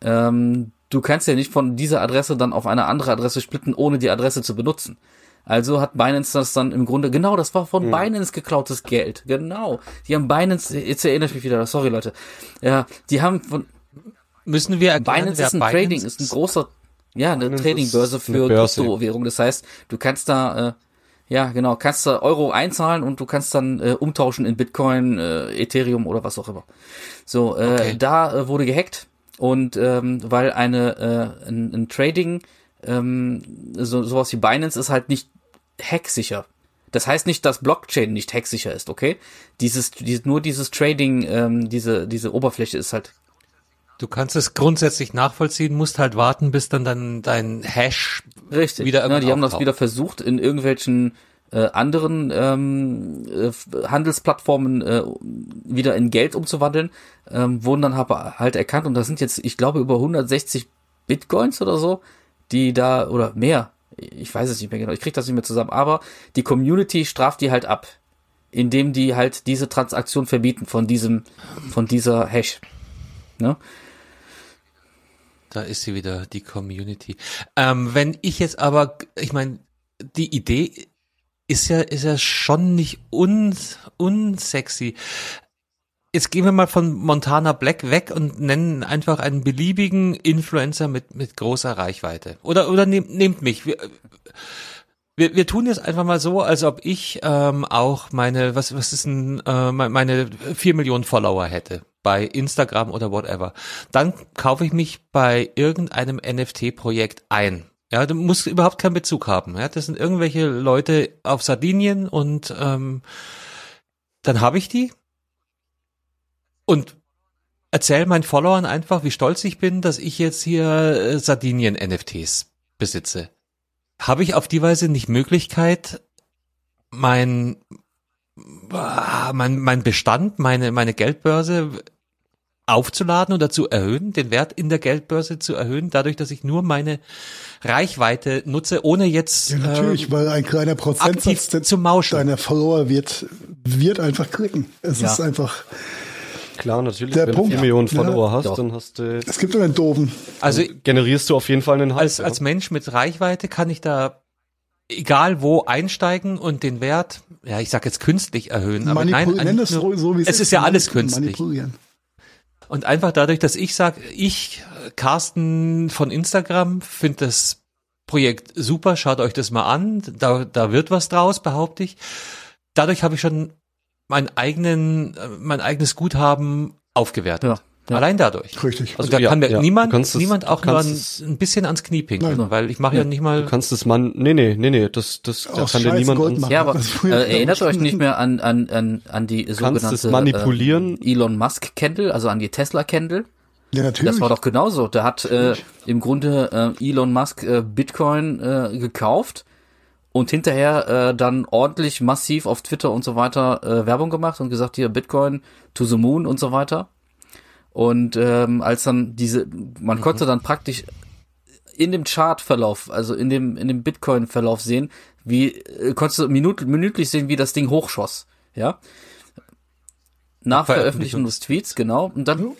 Ähm, du kannst ja nicht von dieser Adresse dann auf eine andere Adresse splitten, ohne die Adresse zu benutzen. Also hat Binance das dann im Grunde, genau, das war von Binance geklautes Geld. Genau. Die haben Binance, jetzt erinnere ich mich wieder, sorry Leute. Ja, die haben von, Müssen wir erklären, Binance ist ein Binance Trading, ist ein großer, ja, eine Binance Tradingbörse für. Kryptowährung. Das heißt, du kannst da, äh, ja, genau, kannst da Euro einzahlen und du kannst dann äh, umtauschen in Bitcoin, äh, Ethereum oder was auch immer. So, äh, Okay. da äh, wurde gehackt und ähm, weil eine äh, ein, ein Trading ähm, so sowas wie Binance ist halt nicht hacksicher. Das heißt nicht, dass Blockchain nicht hacksicher ist, okay? Dieses, dieses nur dieses Trading, ähm, diese diese Oberfläche ist halt Du kannst es grundsätzlich nachvollziehen, musst halt warten, bis dann dein, dein Hash Richtig. wieder ja, irgendwann die haben das wieder versucht, in irgendwelchen äh, anderen ähm, äh, Handelsplattformen äh, wieder in Geld umzuwandeln, ähm, wurden dann halt erkannt und das sind jetzt, ich glaube, über 160 Bitcoins oder so, die da, oder mehr, ich weiß es nicht mehr genau, ich krieg das nicht mehr zusammen, aber die Community straft die halt ab, indem die halt diese Transaktion verbieten von diesem, von dieser Hash. Ne? Da ist sie wieder, die Community. Ähm, wenn ich jetzt aber, ich meine, die Idee ist ja, ist ja schon nicht un, unsexy. Jetzt gehen wir mal von Montana Black weg und nennen einfach einen beliebigen Influencer mit, mit großer Reichweite. Oder, oder nehmt, nehmt mich. Wir, wir, wir tun jetzt einfach mal so, als ob ich ähm, auch meine, was, was ist denn, äh, me- meine vier Millionen Follower hätte bei Instagram oder whatever. Dann kaufe ich mich bei irgendeinem NFT-Projekt ein. Ja, du musst überhaupt keinen Bezug haben. Ja, das sind irgendwelche Leute auf Sardinien und ähm, dann habe ich die und erzähl meinen Followern einfach, wie stolz ich bin, dass ich jetzt hier äh, Sardinien-NFTs besitze habe ich auf die Weise nicht Möglichkeit, mein, mein, mein Bestand, meine, meine Geldbörse aufzuladen oder zu erhöhen, den Wert in der Geldbörse zu erhöhen, dadurch, dass ich nur meine Reichweite nutze, ohne jetzt Ja, natürlich, ähm, weil ein kleiner Prozentsatz der- zu mauschen. deiner Follower wird, wird einfach klicken. Es Ja. ist einfach, Klar, natürlich, Der wenn Punkt. du vier Millionen Ja, Follower hast, doch. dann hast du, es gibt nur einen doofen. Also generierst du auf jeden Fall einen Hype. als, ja. als Mensch mit Reichweite kann ich da egal wo einsteigen und den Wert, ja, ich sag jetzt künstlich erhöhen, aber nein, Manipulieren, nenn nur, so, so wie es ist ja alles künstlich. Manipulieren. Und einfach dadurch, dass ich sage, ich, äh, Carsten von Instagram, finde das Projekt super, schaut euch das mal an, da, da wird was draus, behaupte ich. Dadurch habe ich schon meinen eigenen, äh, mein eigenes Guthaben aufgewertet. Ja, ja. Allein dadurch. Richtig. Und Also, da ja, kann mir ja, niemand, kannst es- niemand auch nur kannst ein, es- ein bisschen ans Knie pinkeln, Nein. weil ich mache ja. nicht mal, Du kannst das Mann, nee, nee, nee, nee, das, das, da kann dir niemand Gold ans- machen. Ja, aber [laughs] äh, erinnert euch nicht mehr an, an, an, an die kannst sogenannte es manipulieren. Äh, Elon Musk Candle, also an die Tesla Candle. Ja, natürlich. Das war doch genauso. Der hat äh, im Grunde äh, Elon Musk äh, Bitcoin äh, gekauft und hinterher äh, dann ordentlich massiv auf Twitter und so weiter äh, Werbung gemacht und gesagt, hier Bitcoin to the moon und so weiter. Und ähm, als dann diese, man konnte dann praktisch in dem Chartverlauf, also in dem in dem Bitcoin-Verlauf sehen, wie äh, konntest du minut, minütlich sehen, wie das Ding hochschoss, ja. Nach Veröffentlichung des Tweets, genau. Und dann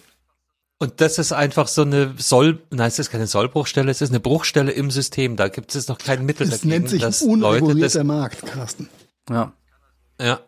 und das ist einfach so eine Soll, nein, es ist keine Sollbruchstelle, es ist eine Bruchstelle im System, da gibt es noch kein Mittel es dagegen, nennt sich dass ein Leute das, unregulierter Markt, Carsten. ja, ja,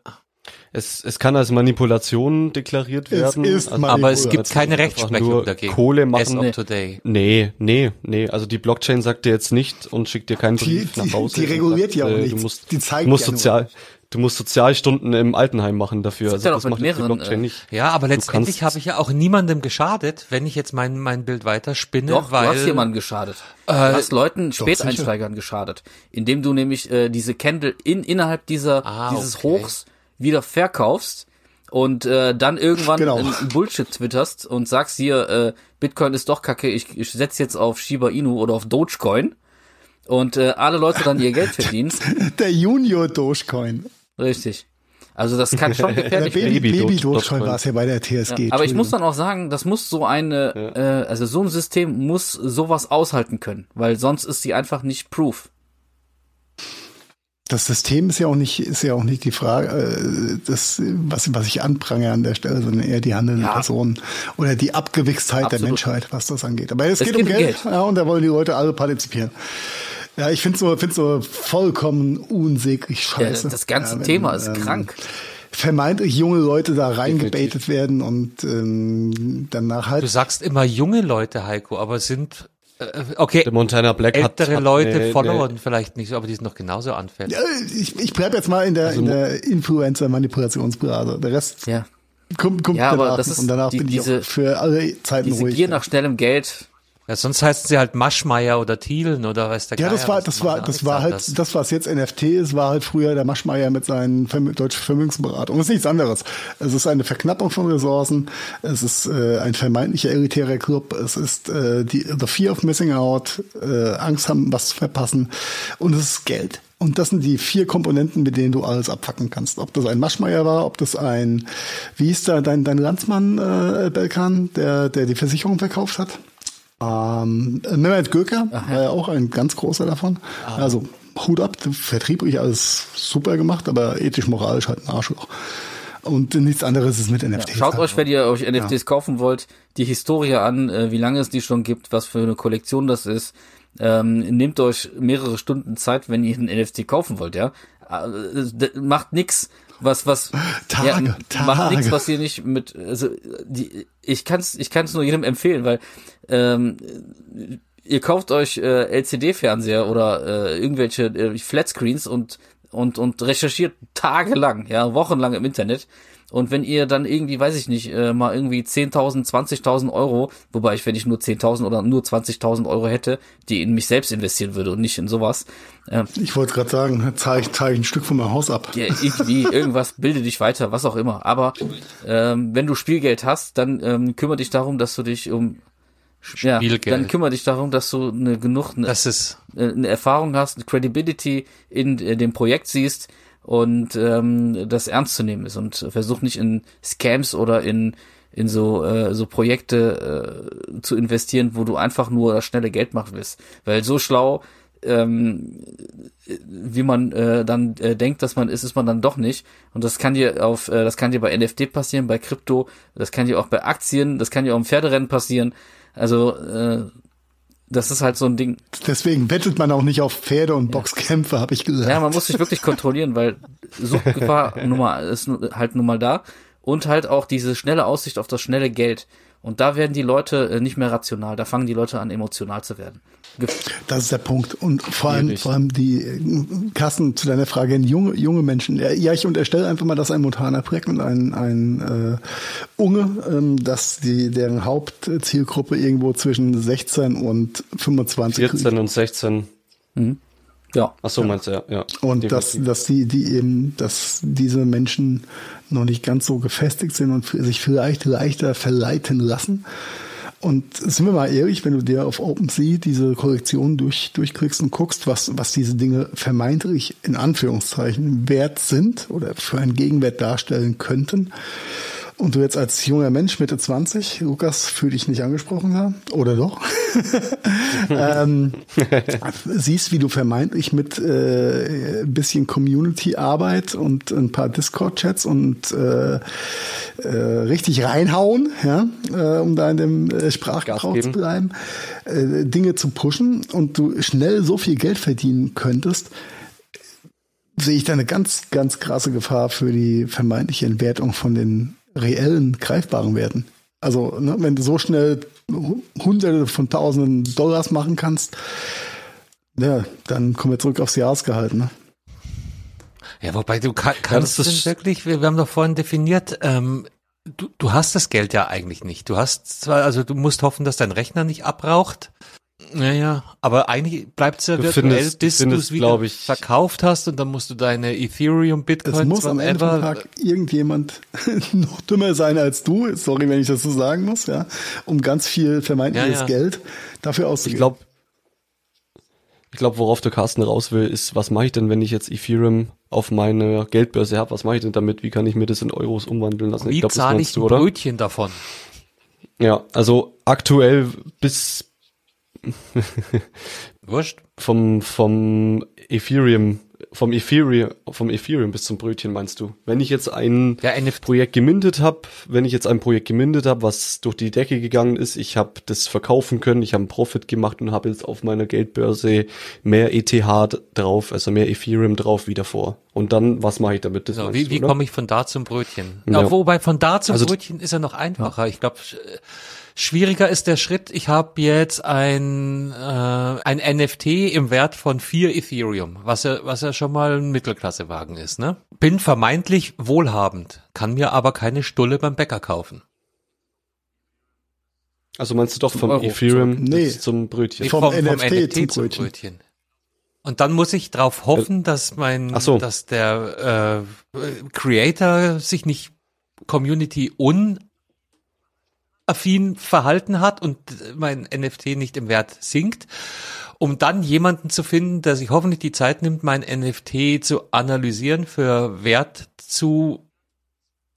Es, es kann als Manipulation deklariert Es werden. ist also, Aber es Manipulation. gibt keine Rechtsprechung nur dagegen. Kohle As machen. of today. Nee, nee, nee. Also die Blockchain sagt dir jetzt nicht und schickt dir keinen Brief die- nach Hause. die reguliert ja auch äh, nichts. Du musst, Die zeigt du musst ja nur. sozial, du musst Sozialstunden im Altenheim machen dafür. Das ist ja Also das macht jetzt die mehreren, Blockchain äh, nicht. Ja, aber letztendlich habe ich ja auch niemandem geschadet, wenn ich jetzt mein, mein Bild weiter spinne, Doch, weil du hast jemandem geschadet. Du hast Leuten, Späteinsteigern geschadet, indem du nämlich äh, diese Candle in, innerhalb dieser Ah, dieses okay. Hochs wieder verkaufst und äh, dann irgendwann Genau. Bullshit twitterst und sagst hier, äh, Bitcoin ist doch kacke, ich, ich setze jetzt auf Shiba Inu oder auf Dogecoin und äh, alle Leute dann ihr Geld verdienen. [laughs] Der Junior Dogecoin. Richtig. Also das kann schon [laughs] Der gefährlich Baby, Baby Baby Doge- Dogecoin war es ja bei der TSG. Ja, aber ich muss dann auch sagen, das muss so eine, äh, also so ein System muss sowas aushalten können, weil sonst ist sie einfach nicht proof. Das System ist ja auch nicht, ist ja auch nicht die Frage, äh, das, was, was ich anprange an der Stelle, sondern eher die handelnden Ja. Personen oder die Abgewichstheit der Absolut. Menschheit, was das angeht. Aber es, Es geht, geht um Geld, Geld. Ja, und da wollen die Leute alle partizipieren. Ja, ich finde so, finde so vollkommen unsäglich Ja, scheiße. das ganze ja, wenn, Thema ist ähm, krank. Vermeintlich junge Leute da reingebaitet werden und ähm, danach du halt. sagst immer junge Leute, Heiko, aber sind okay, Der Montana Black hat, ältere hat Leute, eine- Followern vielleicht nicht so, aber die sind noch genauso anfällig. Ja, ich, ich bleib jetzt mal in der, Also in der Influencer-Manipulationsbrase. Der Rest Ja. kommt, kommt Ja, aber danach das ist und danach die- bin ich diese- auch für alle Zeiten Diese ruhig. Gier nach schnellem Geld, Ja, sonst heißen sie halt Maschmeier oder Thielen oder weiß der Ja, das Geier war, das die machen war, ja das war halt, anderes. das, was jetzt NFT ist, war halt früher der Maschmeier mit seinen Vermö deutschen Vermögensberatungen. Das ist nichts anderes. Es ist eine Verknappung von Ressourcen. Es ist äh, ein vermeintlicher elitärer Club. Es ist äh, die the fear of missing out, äh, Angst haben, was zu verpassen. Und es ist Geld. Und das sind die vier Komponenten, mit denen du alles abfacken kannst. Ob das ein Maschmeier war, ob das ein, wie hieß da dein, dein Landsmann, äh, Belkan, der, der die Versicherung verkauft hat? Ähm, Mehmet Göker war ja auch ein ganz großer davon. Also Hut ab, vertrieblich alles super gemacht, aber ethisch, moralisch halt ein Arschloch. Und nichts anderes ist mit NFTs. Schaut halt euch, wenn ihr euch NFTs kaufen wollt, die Historie an, äh, wie lange es die schon gibt, was für eine Kollektion das ist. Ähm, nehmt euch mehrere Stunden Zeit, wenn ihr einen NFT kaufen wollt, ja. Äh, macht nix, was was Tage, ja, macht Tage. nix, was ihr nicht mit also die ich kann's ich kann's nur jedem empfehlen, weil ähm, ihr kauft euch äh, LCD-Fernseher oder äh, irgendwelche äh, Flatscreens und und und recherchiert tagelang, ja, wochenlang im Internet. Und wenn ihr dann irgendwie, weiß ich nicht, äh, mal irgendwie 10.000, 20.000 Euro, wobei ich, wenn ich nur 10.000 oder nur 20.000 Euro hätte, die in mich selbst investieren würde und nicht in sowas, äh, Ich wollte gerade sagen, zahle ich, zahle ich ein Stück von meinem Haus ab. ja, irgendwie, irgendwas, [laughs] bilde dich weiter, was auch immer. Aber ähm, wenn du Spielgeld hast, dann ähm, kümmere dich darum, dass du dich um ja, Spielgeld. dann kümmere dich darum, dass du eine genug eine, äh, eine Erfahrung hast, eine Credibility in äh, dem Projekt siehst und ähm, das ernst zu nehmen ist und versuch nicht in Scams oder in in so äh, so Projekte äh, zu investieren, wo du einfach nur das schnelle Geld machen willst, weil so schlau ähm, wie man äh, dann äh, denkt, dass man ist, ist man dann doch nicht. Und das kann dir auf, äh, das kann dir bei NFT passieren, bei Krypto, das kann dir auch bei Aktien, das kann dir auch im Pferderennen passieren. Also äh, das ist halt so ein Ding. Deswegen wettet man auch nicht auf Pferde und Boxkämpfe, habe ich gesagt. Ja, man muss sich wirklich kontrollieren, weil Suchtgefahr [laughs] Nummer ist halt nun mal da und halt auch diese schnelle Aussicht auf das schnelle Geld. Und da werden die Leute äh, nicht mehr rational, da fangen die Leute an emotional zu werden. Das ist der Punkt. Und vor allem, vor allem die äh, Kassen zu deiner Frage, junge, junge Menschen. Ja, ich unterstelle einfach mal, dass ein Montana Preck und ein, ein äh, Unge, ähm, dass die deren Hauptzielgruppe irgendwo zwischen 16 und 25 liegt. 14 und 16. Ja. Ach so, meinst du, ja. ja Und dass, definitiv. dass die, die eben, dass diese Menschen noch nicht ganz so gefestigt sind und sich vielleicht leichter verleiten lassen. Und sind wir mal ehrlich, wenn du dir auf OpenSea diese Kollektion durch, durchklickst und guckst, was, was diese Dinge vermeintlich in Anführungszeichen wert sind oder für einen Gegenwert darstellen könnten, und du jetzt als junger Mensch, Mitte 20, Lukas, fühl dich nicht angesprochen haben, oder doch? [laughs] ähm, siehst, wie du vermeintlich mit äh, ein bisschen Community-Arbeit und ein paar Discord-Chats und äh, äh, richtig reinhauen, ja, äh, um da in dem äh, Sprachgebrauch zu bleiben, äh, Dinge zu pushen und du schnell so viel Geld verdienen könntest, sehe ich da eine ganz, ganz krasse Gefahr für die vermeintliche Entwertung von den reellen, greifbaren Werten. Also, ne, wenn du so schnell Hunderte von Tausenden Dollars machen kannst, ja, dann kommen wir zurück aufs Jahresgehalt. Ne? Ja, wobei du kann, kannst das du ist- denn wirklich, wir, wir haben doch vorhin definiert, ähm, du, du hast das Geld ja eigentlich nicht. Du hast zwar, also du musst hoffen, dass dein Rechner nicht abraucht. Naja, aber eigentlich bleibt es ja Du virtuell, findest- bis du du es wieder glaub ich- verkauft hast und dann musst du deine Ethereum, Es Bitcoins, muss am Ende vom. Tag irgendjemand [laughs] noch dümmer sein als du, sorry, wenn ich das so sagen muss, ja, um ganz viel vermeintliches Ja, ja. Geld dafür Ich auszugeben. glaube, ich glaube, worauf der Carsten raus will, ist, was mache ich denn, wenn ich jetzt Ethereum auf meiner Geldbörse habe? Was mache ich denn damit? Wie kann ich mir das in Euros umwandeln lassen? Wie glaub, das zahle ich du, ein oder? Brötchen davon? Ja, also aktuell bis [laughs] Wurscht. vom vom Ethereum vom Ethereum vom Ethereum bis zum Brötchen meinst du? Wenn ich jetzt ein Ja. Projekt gemindet habe, wenn ich jetzt ein Projekt gemindet habe, was durch die Decke gegangen ist, ich habe das verkaufen können, ich habe einen Profit gemacht und habe jetzt auf meiner Geldbörse mehr ETH drauf, also mehr Ethereum drauf wie davor. Und dann, was mache ich damit? Das So, wie du, wie komme ich von da zum Brötchen? Ja. Ja. wobei von da zum Also- Brötchen ist ja noch einfacher. Ich glaube, schwieriger ist der Schritt. Ich habe jetzt ein äh, ein NFT im Wert von vier Ethereum, was ja was ja schon mal ein Mittelklassewagen ist. Ne? Bin vermeintlich wohlhabend, kann mir aber keine Stulle beim Bäcker kaufen. Also meinst du doch vom Euro Ethereum zurück. Nee. zum Brötchen? Vom NFT zum Brötchen. Und dann muss ich darauf hoffen, dass mein, so. dass der äh, Creator sich nicht Community unaffin verhalten hat und mein NFT nicht im Wert sinkt, um dann jemanden zu finden, der sich hoffentlich die Zeit nimmt, mein NFT zu analysieren, für Wert zu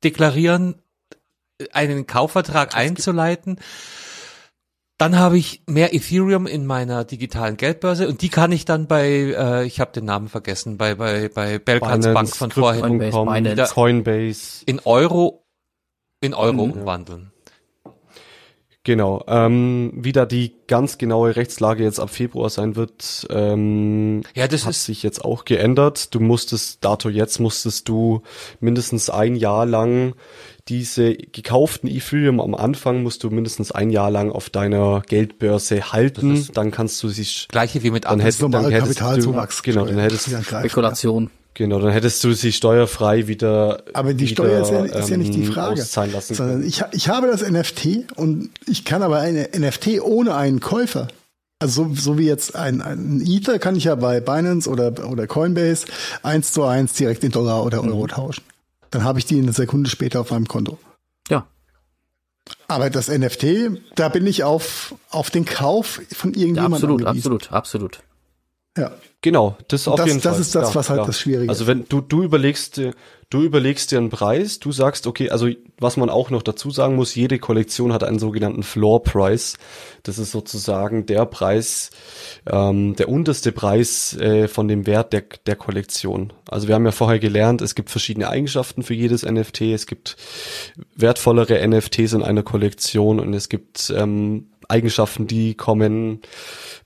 deklarieren, einen Kaufvertrag einzuleiten. Dann habe ich mehr Ethereum in meiner digitalen Geldbörse und die kann ich dann bei, äh, ich habe den Namen vergessen, bei bei bei Belkans Bank von vorhin Binance. Coinbase. in Euro in Euro Mhm. umwandeln. Genau. Ähm, wie da die ganz genaue Rechtslage jetzt ab Februar sein wird, ähm, Ja, das hat ist sich jetzt auch geändert. Du musstest, dato jetzt musstest du mindestens ein Jahr lang diese gekauften Ethereum am Anfang musst du mindestens ein Jahr lang auf deiner Geldbörse halten. Dann kannst du sie, gleiche wie mit dann Aktien. hättest, dann hättest Kapitalzuwachs. du, genau, dann hättest. Spekulation. Genau, dann hättest du sie steuerfrei wieder, Aber die wieder, Steuer ist ja, ist ja nicht die ähm, Frage, auszahlen lassen. sondern ich, ich habe das NFT und ich kann aber eine NFT ohne einen Käufer. Also so, so wie jetzt ein, ein Ether kann ich ja bei Binance oder, oder Coinbase eins zu eins direkt in Dollar oder Mhm. Euro tauschen. Dann habe ich die eine Sekunde später auf meinem Konto. Ja. Aber das NFT, da bin ich auf, auf den Kauf von ja irgendjemandem absolut, angewiesen. absolut, absolut. Ja. Genau, das auf Das- jeden das Fall. ist das, was halt das Schwierige Also ist. wenn du du überlegst du überlegst dir einen Preis, du sagst, okay, also was man auch noch dazu sagen muss, jede Kollektion hat einen sogenannten Floor Price. Das ist sozusagen der Preis, ähm, der unterste Preis äh, von dem Wert der der Kollektion. Also wir haben ja vorher gelernt, es gibt verschiedene Eigenschaften für jedes NFT. Es gibt wertvollere NFTs in einer Kollektion und es gibt ähm, Eigenschaften, die kommen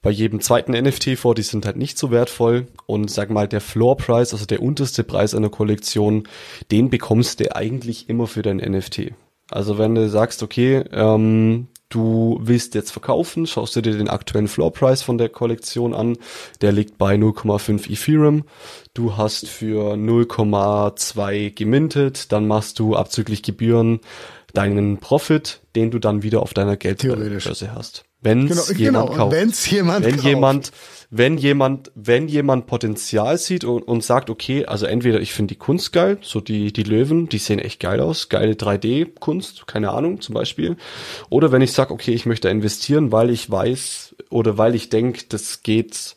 bei jedem zweiten NFT vor, die sind halt nicht so wertvoll. Und sag mal, der Floor Price, also der unterste Preis einer Kollektion, den bekommst du eigentlich immer für dein NFT. Also wenn du sagst, okay, ähm, du willst jetzt verkaufen, schaust du dir den aktuellen Floor Price von der Kollektion an, der liegt bei 0,5 Ethereum. Du hast für 0,2 gemintet, dann machst du abzüglich Gebühren deinen Profit, den du dann wieder auf deiner. Geldbörse hast. Wenn Genau, jemand genau. kauft. Wenn es jemand wenn kauft. jemand, wenn jemand, wenn jemand Potenzial sieht und, und sagt, okay, also entweder ich finde die Kunst geil, so die, die Löwen, die sehen echt geil aus, geile 3D-Kunst, keine Ahnung, zum Beispiel. Oder wenn ich sage, okay, ich möchte investieren, weil ich weiß oder weil ich denke, das geht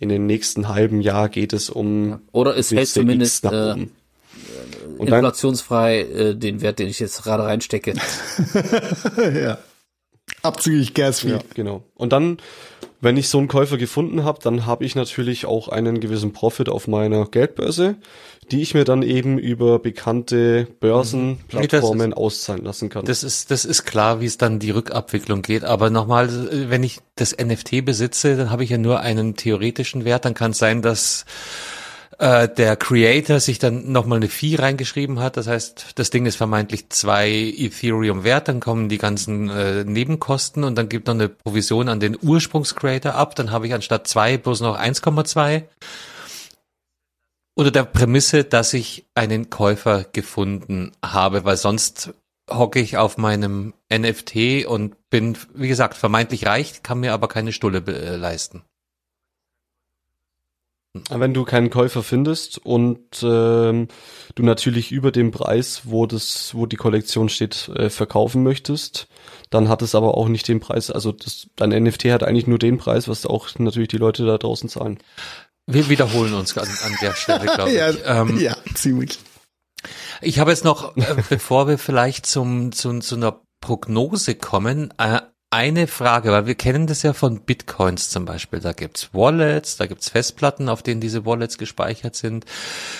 in den nächsten halben Jahr geht es um Oder es hält zumindest X nach äh, dann, inflationsfrei äh, den Wert, den ich jetzt gerade reinstecke. [laughs] [laughs] ja. Abzüglich Gas Fee. Ja, genau. Und dann, wenn ich so einen Käufer gefunden habe, dann habe ich natürlich auch einen gewissen Profit auf meiner Geldbörse, die ich mir dann eben über bekannte Börsen, Plattformen auszahlen lassen kann. Das ist, das ist klar, wie es dann die Rückabwicklung geht. Aber nochmal, wenn ich das NFT besitze, dann habe ich ja nur einen theoretischen Wert. Dann kann es sein, dass äh, der Creator sich dann nochmal eine Fee reingeschrieben hat. Das heißt, das Ding ist vermeintlich zwei Ethereum wert, dann kommen die ganzen äh, Nebenkosten und dann gibt noch eine Provision an den Ursprungscreator ab. Dann habe ich anstatt zwei bloß noch 1,2 unter der Prämisse, dass ich einen Käufer gefunden habe, weil sonst hocke ich auf meinem NFT und bin, wie gesagt, vermeintlich reich, kann mir aber keine Stulle äh, leisten. Wenn du keinen Käufer findest und ähm, du natürlich über dem Preis, wo das, wo die Kollektion steht, äh, verkaufen möchtest, dann hat es aber auch nicht den Preis. Also das, dein NFT hat eigentlich nur den Preis, was auch natürlich die Leute da draußen zahlen. Wir wiederholen uns an, an der Stelle, glaube [laughs] ich. ja, Ähm, ja, ziemlich. Ich habe jetzt noch, äh, bevor wir vielleicht zum, zu, zu einer Prognose kommen, äh, eine Frage, weil wir kennen das ja von Bitcoins zum Beispiel. Da gibt's Wallets, da gibt's Festplatten, auf denen diese Wallets gespeichert sind.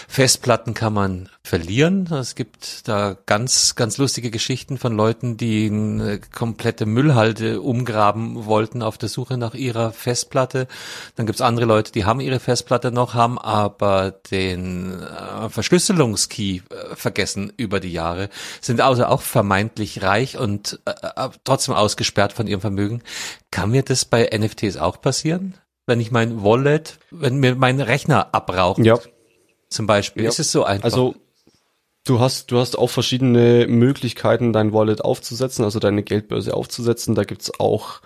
Festplatten kann man verlieren. Es gibt da ganz, ganz lustige Geschichten von Leuten, die eine komplette Müllhalde umgraben wollten auf der Suche nach ihrer Festplatte. Dann gibt's andere Leute, die haben ihre Festplatte noch, haben aber den äh, Verschlüsselungskey äh, vergessen über die Jahre, sind also auch vermeintlich reich und äh, trotzdem ausgesperrt von ihrem Vermögen. Kann mir das bei NFTs auch passieren? Wenn ich mein Wallet, wenn mir mein Rechner abraucht, Ja. zum Beispiel, Ja. ist es so einfach. Also du hast, du hast auch verschiedene Möglichkeiten, dein Wallet aufzusetzen, also deine Geldbörse aufzusetzen. Da gibt's auch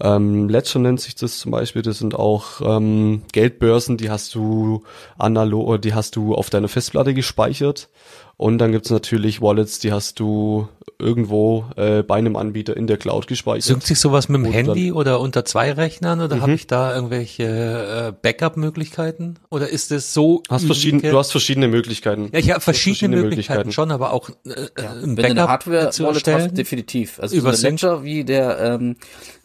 ähm, Ledger nennt sich das zum Beispiel. Das sind auch ähm, Geldbörsen, die hast du analog, die hast du auf deiner Festplatte gespeichert. Und dann gibt's natürlich Wallets, die hast du irgendwo äh, bei einem Anbieter in der Cloud gespeichert. Synkt sich sowas mit dem du Handy oder unter zwei Rechnern oder Mhm. habe ich da irgendwelche äh, Backup-Möglichkeiten? Oder ist es so? hast verschiedene, du hast verschiedene Möglichkeiten. ja, ich habe verschiedene, verschiedene Möglichkeiten, Möglichkeiten. schon, aber auch äh, äh, ein Wenn du Backup eine zu Hardware-Wallet erstellen. hast, definitiv. Also Über so. Ledger, wie der ähm,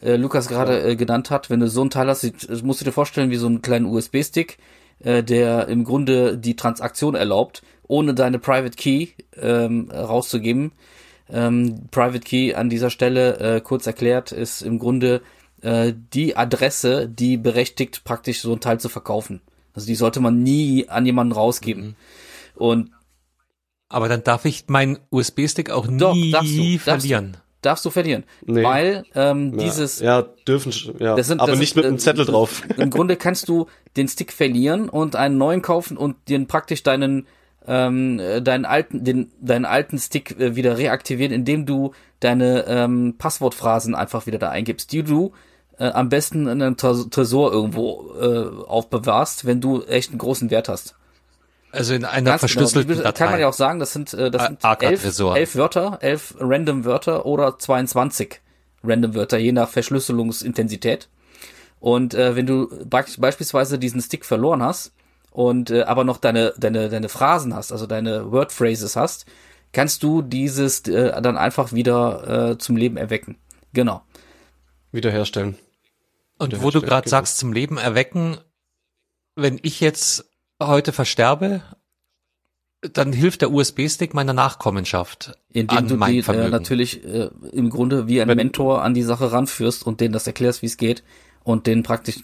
äh, Lukas gerade äh, genannt hat, wenn du so ein Teil hast, das musst du dir vorstellen wie so einen kleinen USB-Stick, äh, der im Grunde die Transaktion erlaubt, ohne deine Private Key ähm, rauszugeben. Ähm, Private Key an dieser Stelle, äh, kurz erklärt, ist im Grunde äh, die Adresse, die berechtigt, praktisch so ein Teil zu verkaufen. Also die sollte man nie an jemanden rausgeben. Mhm. Und Aber dann darf ich meinen USB-Stick auch Doch, nie darfst du, darfst du. verlieren. darfst du verlieren. Nee. Weil ähm, Ja, dieses ja, dürfen, ja, Das sind, aber das nicht ist, mit äh, einem Zettel drauf. Im Grunde kannst du den Stick verlieren und einen neuen kaufen und den praktisch deinen ähm, äh, deinen alten den deinen alten Stick äh, wieder reaktivieren, indem du deine ähm, Passwortphrasen einfach wieder da eingibst, die du äh, am besten in einem Tres- Tresor irgendwo äh, aufbewahrst, wenn du echt einen großen Wert hast. Also in einer Ganz verschlüsselten genau. Datei. Kann man ja auch sagen, das sind, äh, das sind elf, elf Wörter, elf random Wörter oder 22 random Wörter, je nach Verschlüsselungsintensität. Und äh, wenn du be beispielsweise diesen Stick verloren hast und äh, aber noch deine, deine, deine Phrasen hast, also deine Wordphrases hast, kannst du dieses äh, dann einfach wieder äh, zum Leben erwecken. Genau. Wiederherstellen. Und wo du gerade genau. sagst, zum Leben erwecken, wenn ich jetzt heute versterbe, dann hilft der USB-Stick meiner Nachkommenschaft Indem an du mein die äh, Vermögen. natürlich äh, im Grunde wie ein Wenn- Mentor an die Sache ranführst und denen das erklärst, wie es geht und denen praktisch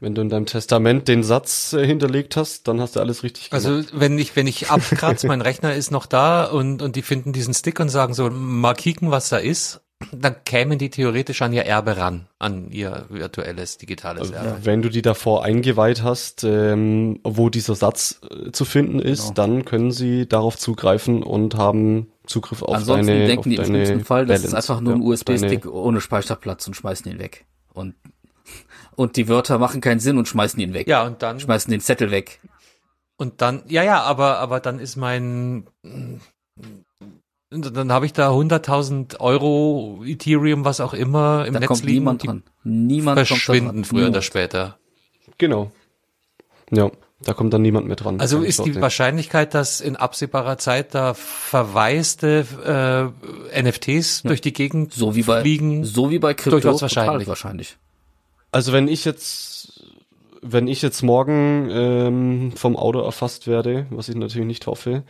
Wenn du in deinem Testament den Satz äh, hinterlegt hast, dann hast du alles richtig gemacht. Also wenn ich wenn ich abkratze, mein Rechner ist noch da und und die finden diesen Stick und sagen so mal kicken, was da ist, dann kämen die theoretisch an ihr Erbe ran, an ihr virtuelles digitales Erbe. Wenn du die davor eingeweiht hast, ähm, wo dieser Satz äh, zu finden ist, Genau. dann können sie darauf zugreifen und haben Zugriff auf Ansonsten deine denken auf die im schlimmsten Fall, das ist Balance. einfach nur ein Ja, USB-Stick ohne Speicherplatz und schmeißen ihn weg. Und, und die Wörter machen keinen Sinn und schmeißen ihn weg. Ja, und dann Schmeißen den Zettel weg. Und dann, ja, ja, aber, aber dann ist mein, dann habe ich da 100.000 Euro Ethereum, was auch immer im Da Netz kommt liegen, niemand dran. Niemand verschwinden kommt dran. früher oder Niemand. später. Genau. Ja, da kommt dann niemand mehr dran. Also ist die Sorge. Wahrscheinlichkeit, dass in absehbarer Zeit da verwaiste äh, NFTs durch die Gegend So wie bei, fliegen? so wie bei Krypto. durchaus total wahrscheinlich. wahrscheinlich. Also wenn ich jetzt, wenn ich jetzt morgen ähm, vom Auto erfasst werde, was ich natürlich nicht hoffe,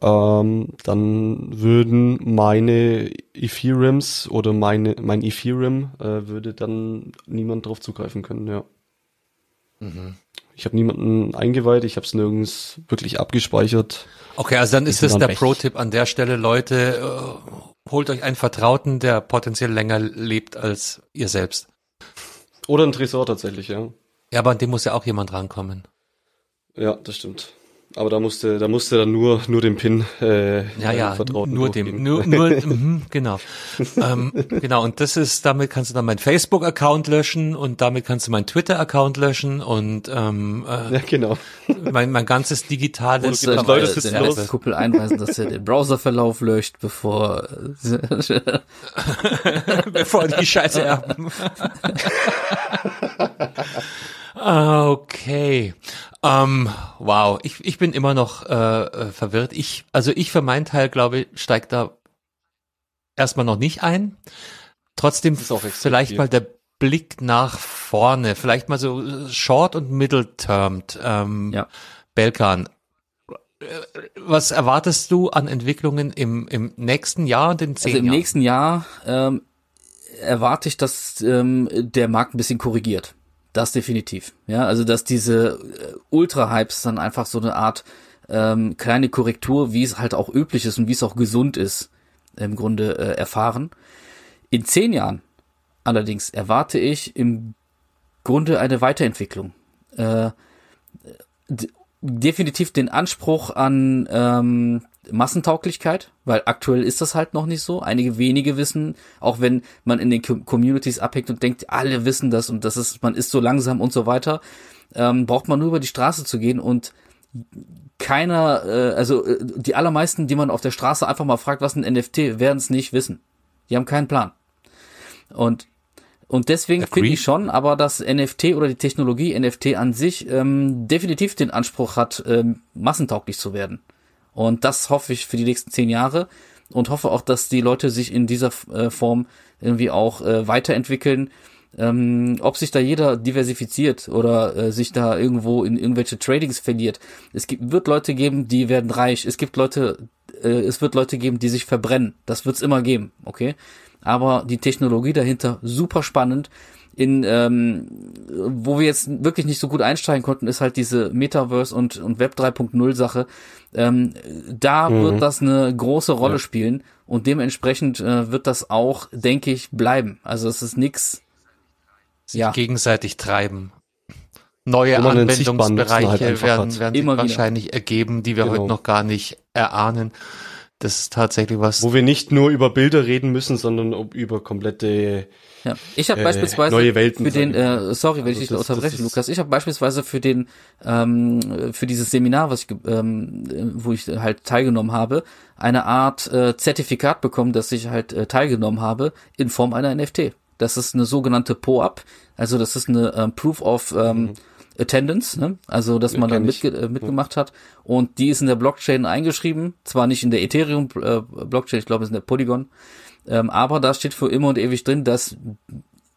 ähm, dann würden meine Ethereums oder meine mein Ethereum äh, würde dann niemand drauf zugreifen können, ja. Ich habe niemanden eingeweiht, ich habe es nirgends wirklich abgespeichert. Okay, also dann ist das der. Pro-Tipp an der Stelle, Leute, äh, holt euch einen Vertrauten, der potenziell länger lebt als ihr selbst. Oder ein Tresor tatsächlich, ja. Ja, aber an dem muss ja auch jemand rankommen. Ja, das stimmt. Aber da musste, da musste dann nur, nur den Pin, äh, Ja, ja, Vertrauten nur dem, nur, nur, [laughs] mhm, genau. ähm, genau, und das ist, damit kannst du dann meinen Facebook-Account löschen und damit kannst du meinen Twitter-Account löschen und ähm, äh, Ja, genau. mein, mein ganzes digitales äh, Leute sitzen der los. Netzkuppel einweisen, dass er den Browserverlauf löscht, bevor [laughs] bevor die Scheiße erben. [laughs] Ah, okay. Ähm, wow, ich, ich bin immer noch äh, äh, verwirrt. Ich, also ich für meinen Teil glaube, steigt da erstmal noch nicht ein. Trotzdem vielleicht viel. mal der Blick nach vorne, vielleicht mal so äh, short und middle termed. Ähm, Ja. Belkan, äh, was erwartest du an Entwicklungen im, im nächsten Jahr und in zehn Also im Jahren? nächsten Jahr ähm, erwarte ich, dass ähm, der Markt ein bisschen korrigiert. Das definitiv. Ja, also dass diese äh, Ultra-Hypes dann einfach so eine Art ähm, kleine Korrektur, wie es halt auch üblich ist und wie es auch gesund ist, im Grunde äh, erfahren. In zehn Jahren allerdings erwarte ich im Grunde eine Weiterentwicklung. Äh, definitiv den Anspruch an ähm, Massentauglichkeit, weil aktuell ist das halt noch nicht so. Einige wenige wissen, auch wenn man in den Com- Communities abhängt und denkt, alle wissen das und das ist, man ist so langsam und so weiter, ähm, braucht man nur über die Straße zu gehen und keiner, äh, also äh, die allermeisten, die man auf der Straße einfach mal fragt, was ein NFT, werden es nicht wissen. Die haben keinen Plan. Und und deswegen finde ich schon, aber dass NFT oder die Technologie NFT an sich ähm, definitiv den Anspruch hat, ähm, massentauglich zu werden. Und das hoffe ich für die nächsten zehn Jahre und hoffe auch, dass die Leute sich in dieser äh, Form irgendwie auch äh, weiterentwickeln. Ähm, ob sich da jeder diversifiziert oder äh, sich da irgendwo in irgendwelche Tradings verliert. Es gibt, wird Leute geben, die werden reich. Es gibt Leute, äh, es wird Leute geben, die sich verbrennen. Das wird es immer geben, okay? Aber die Technologie dahinter super spannend. In ähm, wo wir jetzt wirklich nicht so gut einsteigen konnten, ist halt diese Metaverse und, und Web 3.0 Sache. Ähm, da wird das eine große Rolle spielen und dementsprechend äh, wird das auch, denke ich, bleiben. Also es ist nix. sich Ja. gegenseitig treiben. Neue Anwendungsbereiche halt werden, werden sich Immer wieder. wahrscheinlich ergeben, die wir Genau. heute noch gar nicht erahnen. Das ist tatsächlich was. Wo wir nicht nur über Bilder reden müssen, sondern ob über komplette Ja. Ich habe Äh, beispielsweise neue Welten, für den, äh, sorry, wenn Also ich dich unterbreche, Lukas, ich habe beispielsweise für den, ähm, für dieses Seminar, was ich, ähm, äh, wo ich halt teilgenommen habe, eine Art äh, Zertifikat bekommen, dass ich halt äh, teilgenommen habe in Form einer NFT. Das ist eine sogenannte POAP, also das ist eine ähm, Proof of ähm, Attendance, ne? also dass man dann mitge äh, mitgemacht hat. Und die ist in der Blockchain eingeschrieben, zwar nicht in der Ethereum äh, Blockchain, ich glaube es ist in der Polygon, ähm, aber da steht für immer und ewig drin, dass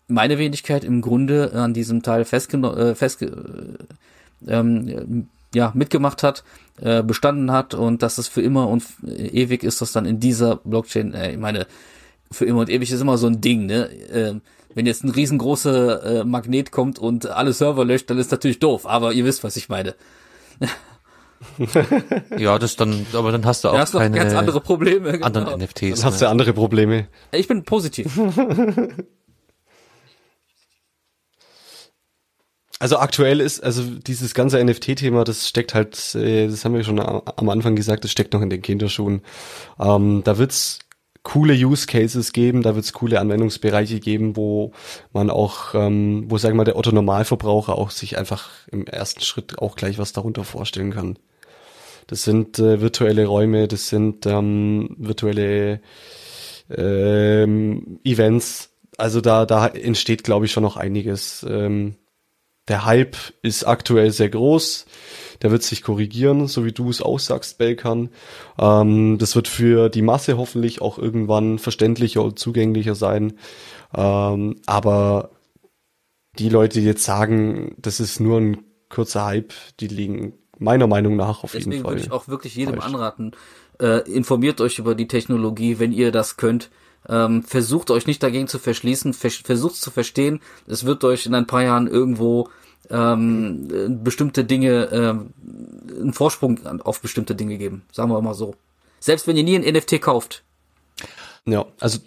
meine Wenigkeit im Grunde an diesem Teil festgeno äh, festge äh, ähm, ja, mitgemacht hat, äh, bestanden hat und dass es für immer und ewig ist, das dann in dieser Blockchain, äh, ich meine, für immer und ewig ist immer so ein Ding, ne? Äh, wenn jetzt ein riesengroßer äh, Magnet kommt und alle Server löscht, dann ist natürlich doof, aber ihr wisst, was ich meine. [laughs] ja, das dann, aber dann hast du auch Du hast noch keine ganz andere Probleme. Genau. anderen NFTs. Dann hast du andere Probleme. Ich bin positiv. [laughs] Also aktuell ist, also dieses ganze NFT-Thema, das steckt halt, äh, das haben wir schon am Anfang gesagt, das steckt noch in den Kinderschuhen. Ähm, da wird's coole Use Cases geben, da wird's coole Anwendungsbereiche geben, wo man auch, ähm, wo sagen wir mal der Otto Normalverbraucher auch sich einfach im ersten Schritt auch gleich was darunter vorstellen kann. Das sind äh, virtuelle Räume, das sind ähm, virtuelle ähm, Events. Also da, da entsteht, glaube ich, schon noch einiges. Ähm, der Hype ist aktuell sehr groß. Der wird sich korrigieren, so wie du es auch sagst, Belkan. Ähm, das wird für die Masse hoffentlich auch irgendwann verständlicher und zugänglicher sein. Ähm, aber die Leute, die jetzt sagen, das ist nur ein kurzer Hype, die liegen meiner Meinung nach auf jeden Deswegen Fall. würde ich auch wirklich jedem falsch. anraten, äh, informiert euch über die Technologie, wenn ihr das könnt. Ähm, versucht euch nicht dagegen zu verschließen, vers versucht zu verstehen. Es wird euch in ein paar Jahren irgendwo ähm, äh, bestimmte Dinge, ähm, einen Vorsprung auf bestimmte Dinge geben. Sagen wir mal so. Selbst wenn ihr nie ein NFT kauft. Ja, also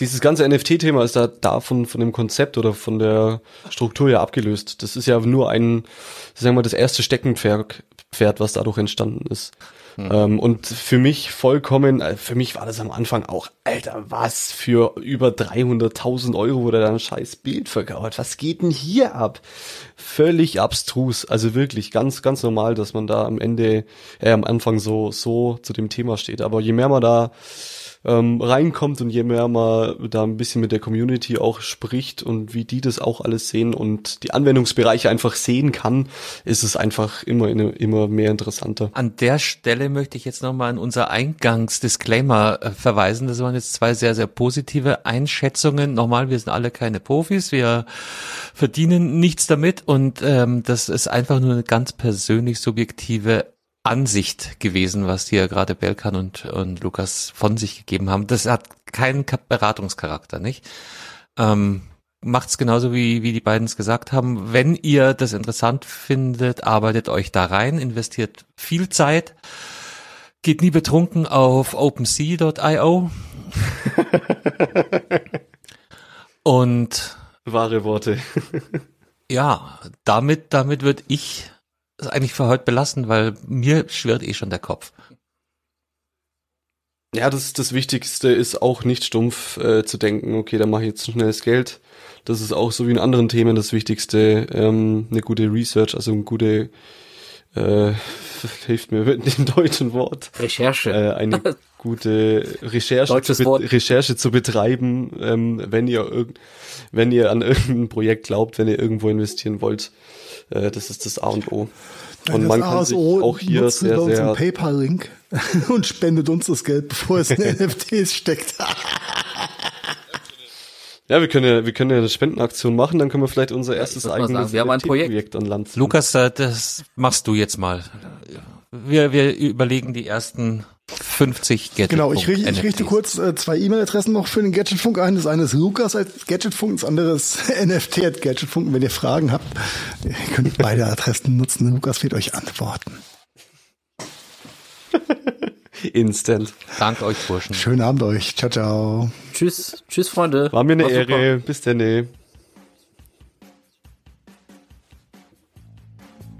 dieses ganze NFT-Thema ist da davon von dem Konzept oder von der Struktur ja abgelöst. Das ist ja nur ein, sagen wir mal, das erste Steckenpferd, Pferd, was dadurch entstanden ist. Ähm, und für mich vollkommen, äh, für mich war das am Anfang auch, Alter, was für über 300.000 Euro wurde da ein scheiß Bild verkauft. Was geht denn hier ab? Völlig abstrus. Also wirklich ganz, ganz normal, dass man da am Ende, äh, am Anfang so, so zu dem Thema steht. Aber je mehr man da ähm, reinkommt und je mehr man da ein bisschen mit der Community auch spricht und wie die das auch alles sehen und die Anwendungsbereiche einfach sehen kann, ist es einfach immer, immer mehr interessanter. An der Stelle möchte ich jetzt nochmal an unser Eingangsdisclaimer äh, verweisen. Das waren jetzt zwei sehr, sehr positive Einschätzungen. Nochmal, wir sind alle keine Profis, wir verdienen nichts damit und ähm, das ist einfach nur eine ganz persönlich subjektive Ansicht gewesen, was hier gerade Belkan und, und Lukas von sich gegeben haben. Das hat keinen Beratungscharakter, nicht? Ähm, macht's genauso wie, wie die beiden es gesagt haben. Wenn ihr das interessant findet, arbeitet euch da rein, investiert viel Zeit, geht nie betrunken auf OpenSea.io [laughs] und Wahre Worte. [laughs] ja, damit, damit würde ich es eigentlich für heute belassen, weil mir schwirrt eh schon der Kopf. Ja, das, das Wichtigste ist auch nicht stumpf äh, zu denken, okay, dann mache ich jetzt schnelles Geld. Das ist auch so wie in anderen Themen das Wichtigste, ähm, eine gute Research, also eine gute, äh, [laughs] hilft mir mit dem deutschen Wort, Recherche. äh, eine [laughs] gute Recherche zu, be- Wort. Recherche zu betreiben, ähm, wenn ihr irgend, wenn ihr an irgendein Projekt glaubt, wenn ihr irgendwo investieren wollt. Äh, das ist das A und O. Und das man kann sich auch hier nutzt sehr, sehr einen PayPal-Link [laughs] und spendet uns das Geld, bevor es in [laughs] NFTs steckt. [laughs] Ja, wir können ja, wir können ja eine Spendenaktion machen, dann können wir vielleicht unser erstes mal eigenes sagen, wir haben ein Projekt. NFT-Projekt an Land. Lukas, äh, das machst du jetzt mal. Wir, wir überlegen die ersten 50 Gadget. Genau, ich, richte- ich richte kurz äh, zwei E-Mail-Adressen noch für den Gadgetfunk ein. Das eine ist Lukas at Gadgetfunk, das andere ist [laughs] NFT at Gadgetfunk. Und Wenn ihr Fragen habt, ihr könnt beide Adressen nutzen. Lukas wird euch antworten. [laughs] Instant. Dank euch, Burschen. Schönen Abend euch. Ciao, ciao. Tschüss, tschüss, Freunde. War mir eine War super. Ehre. Bis denn.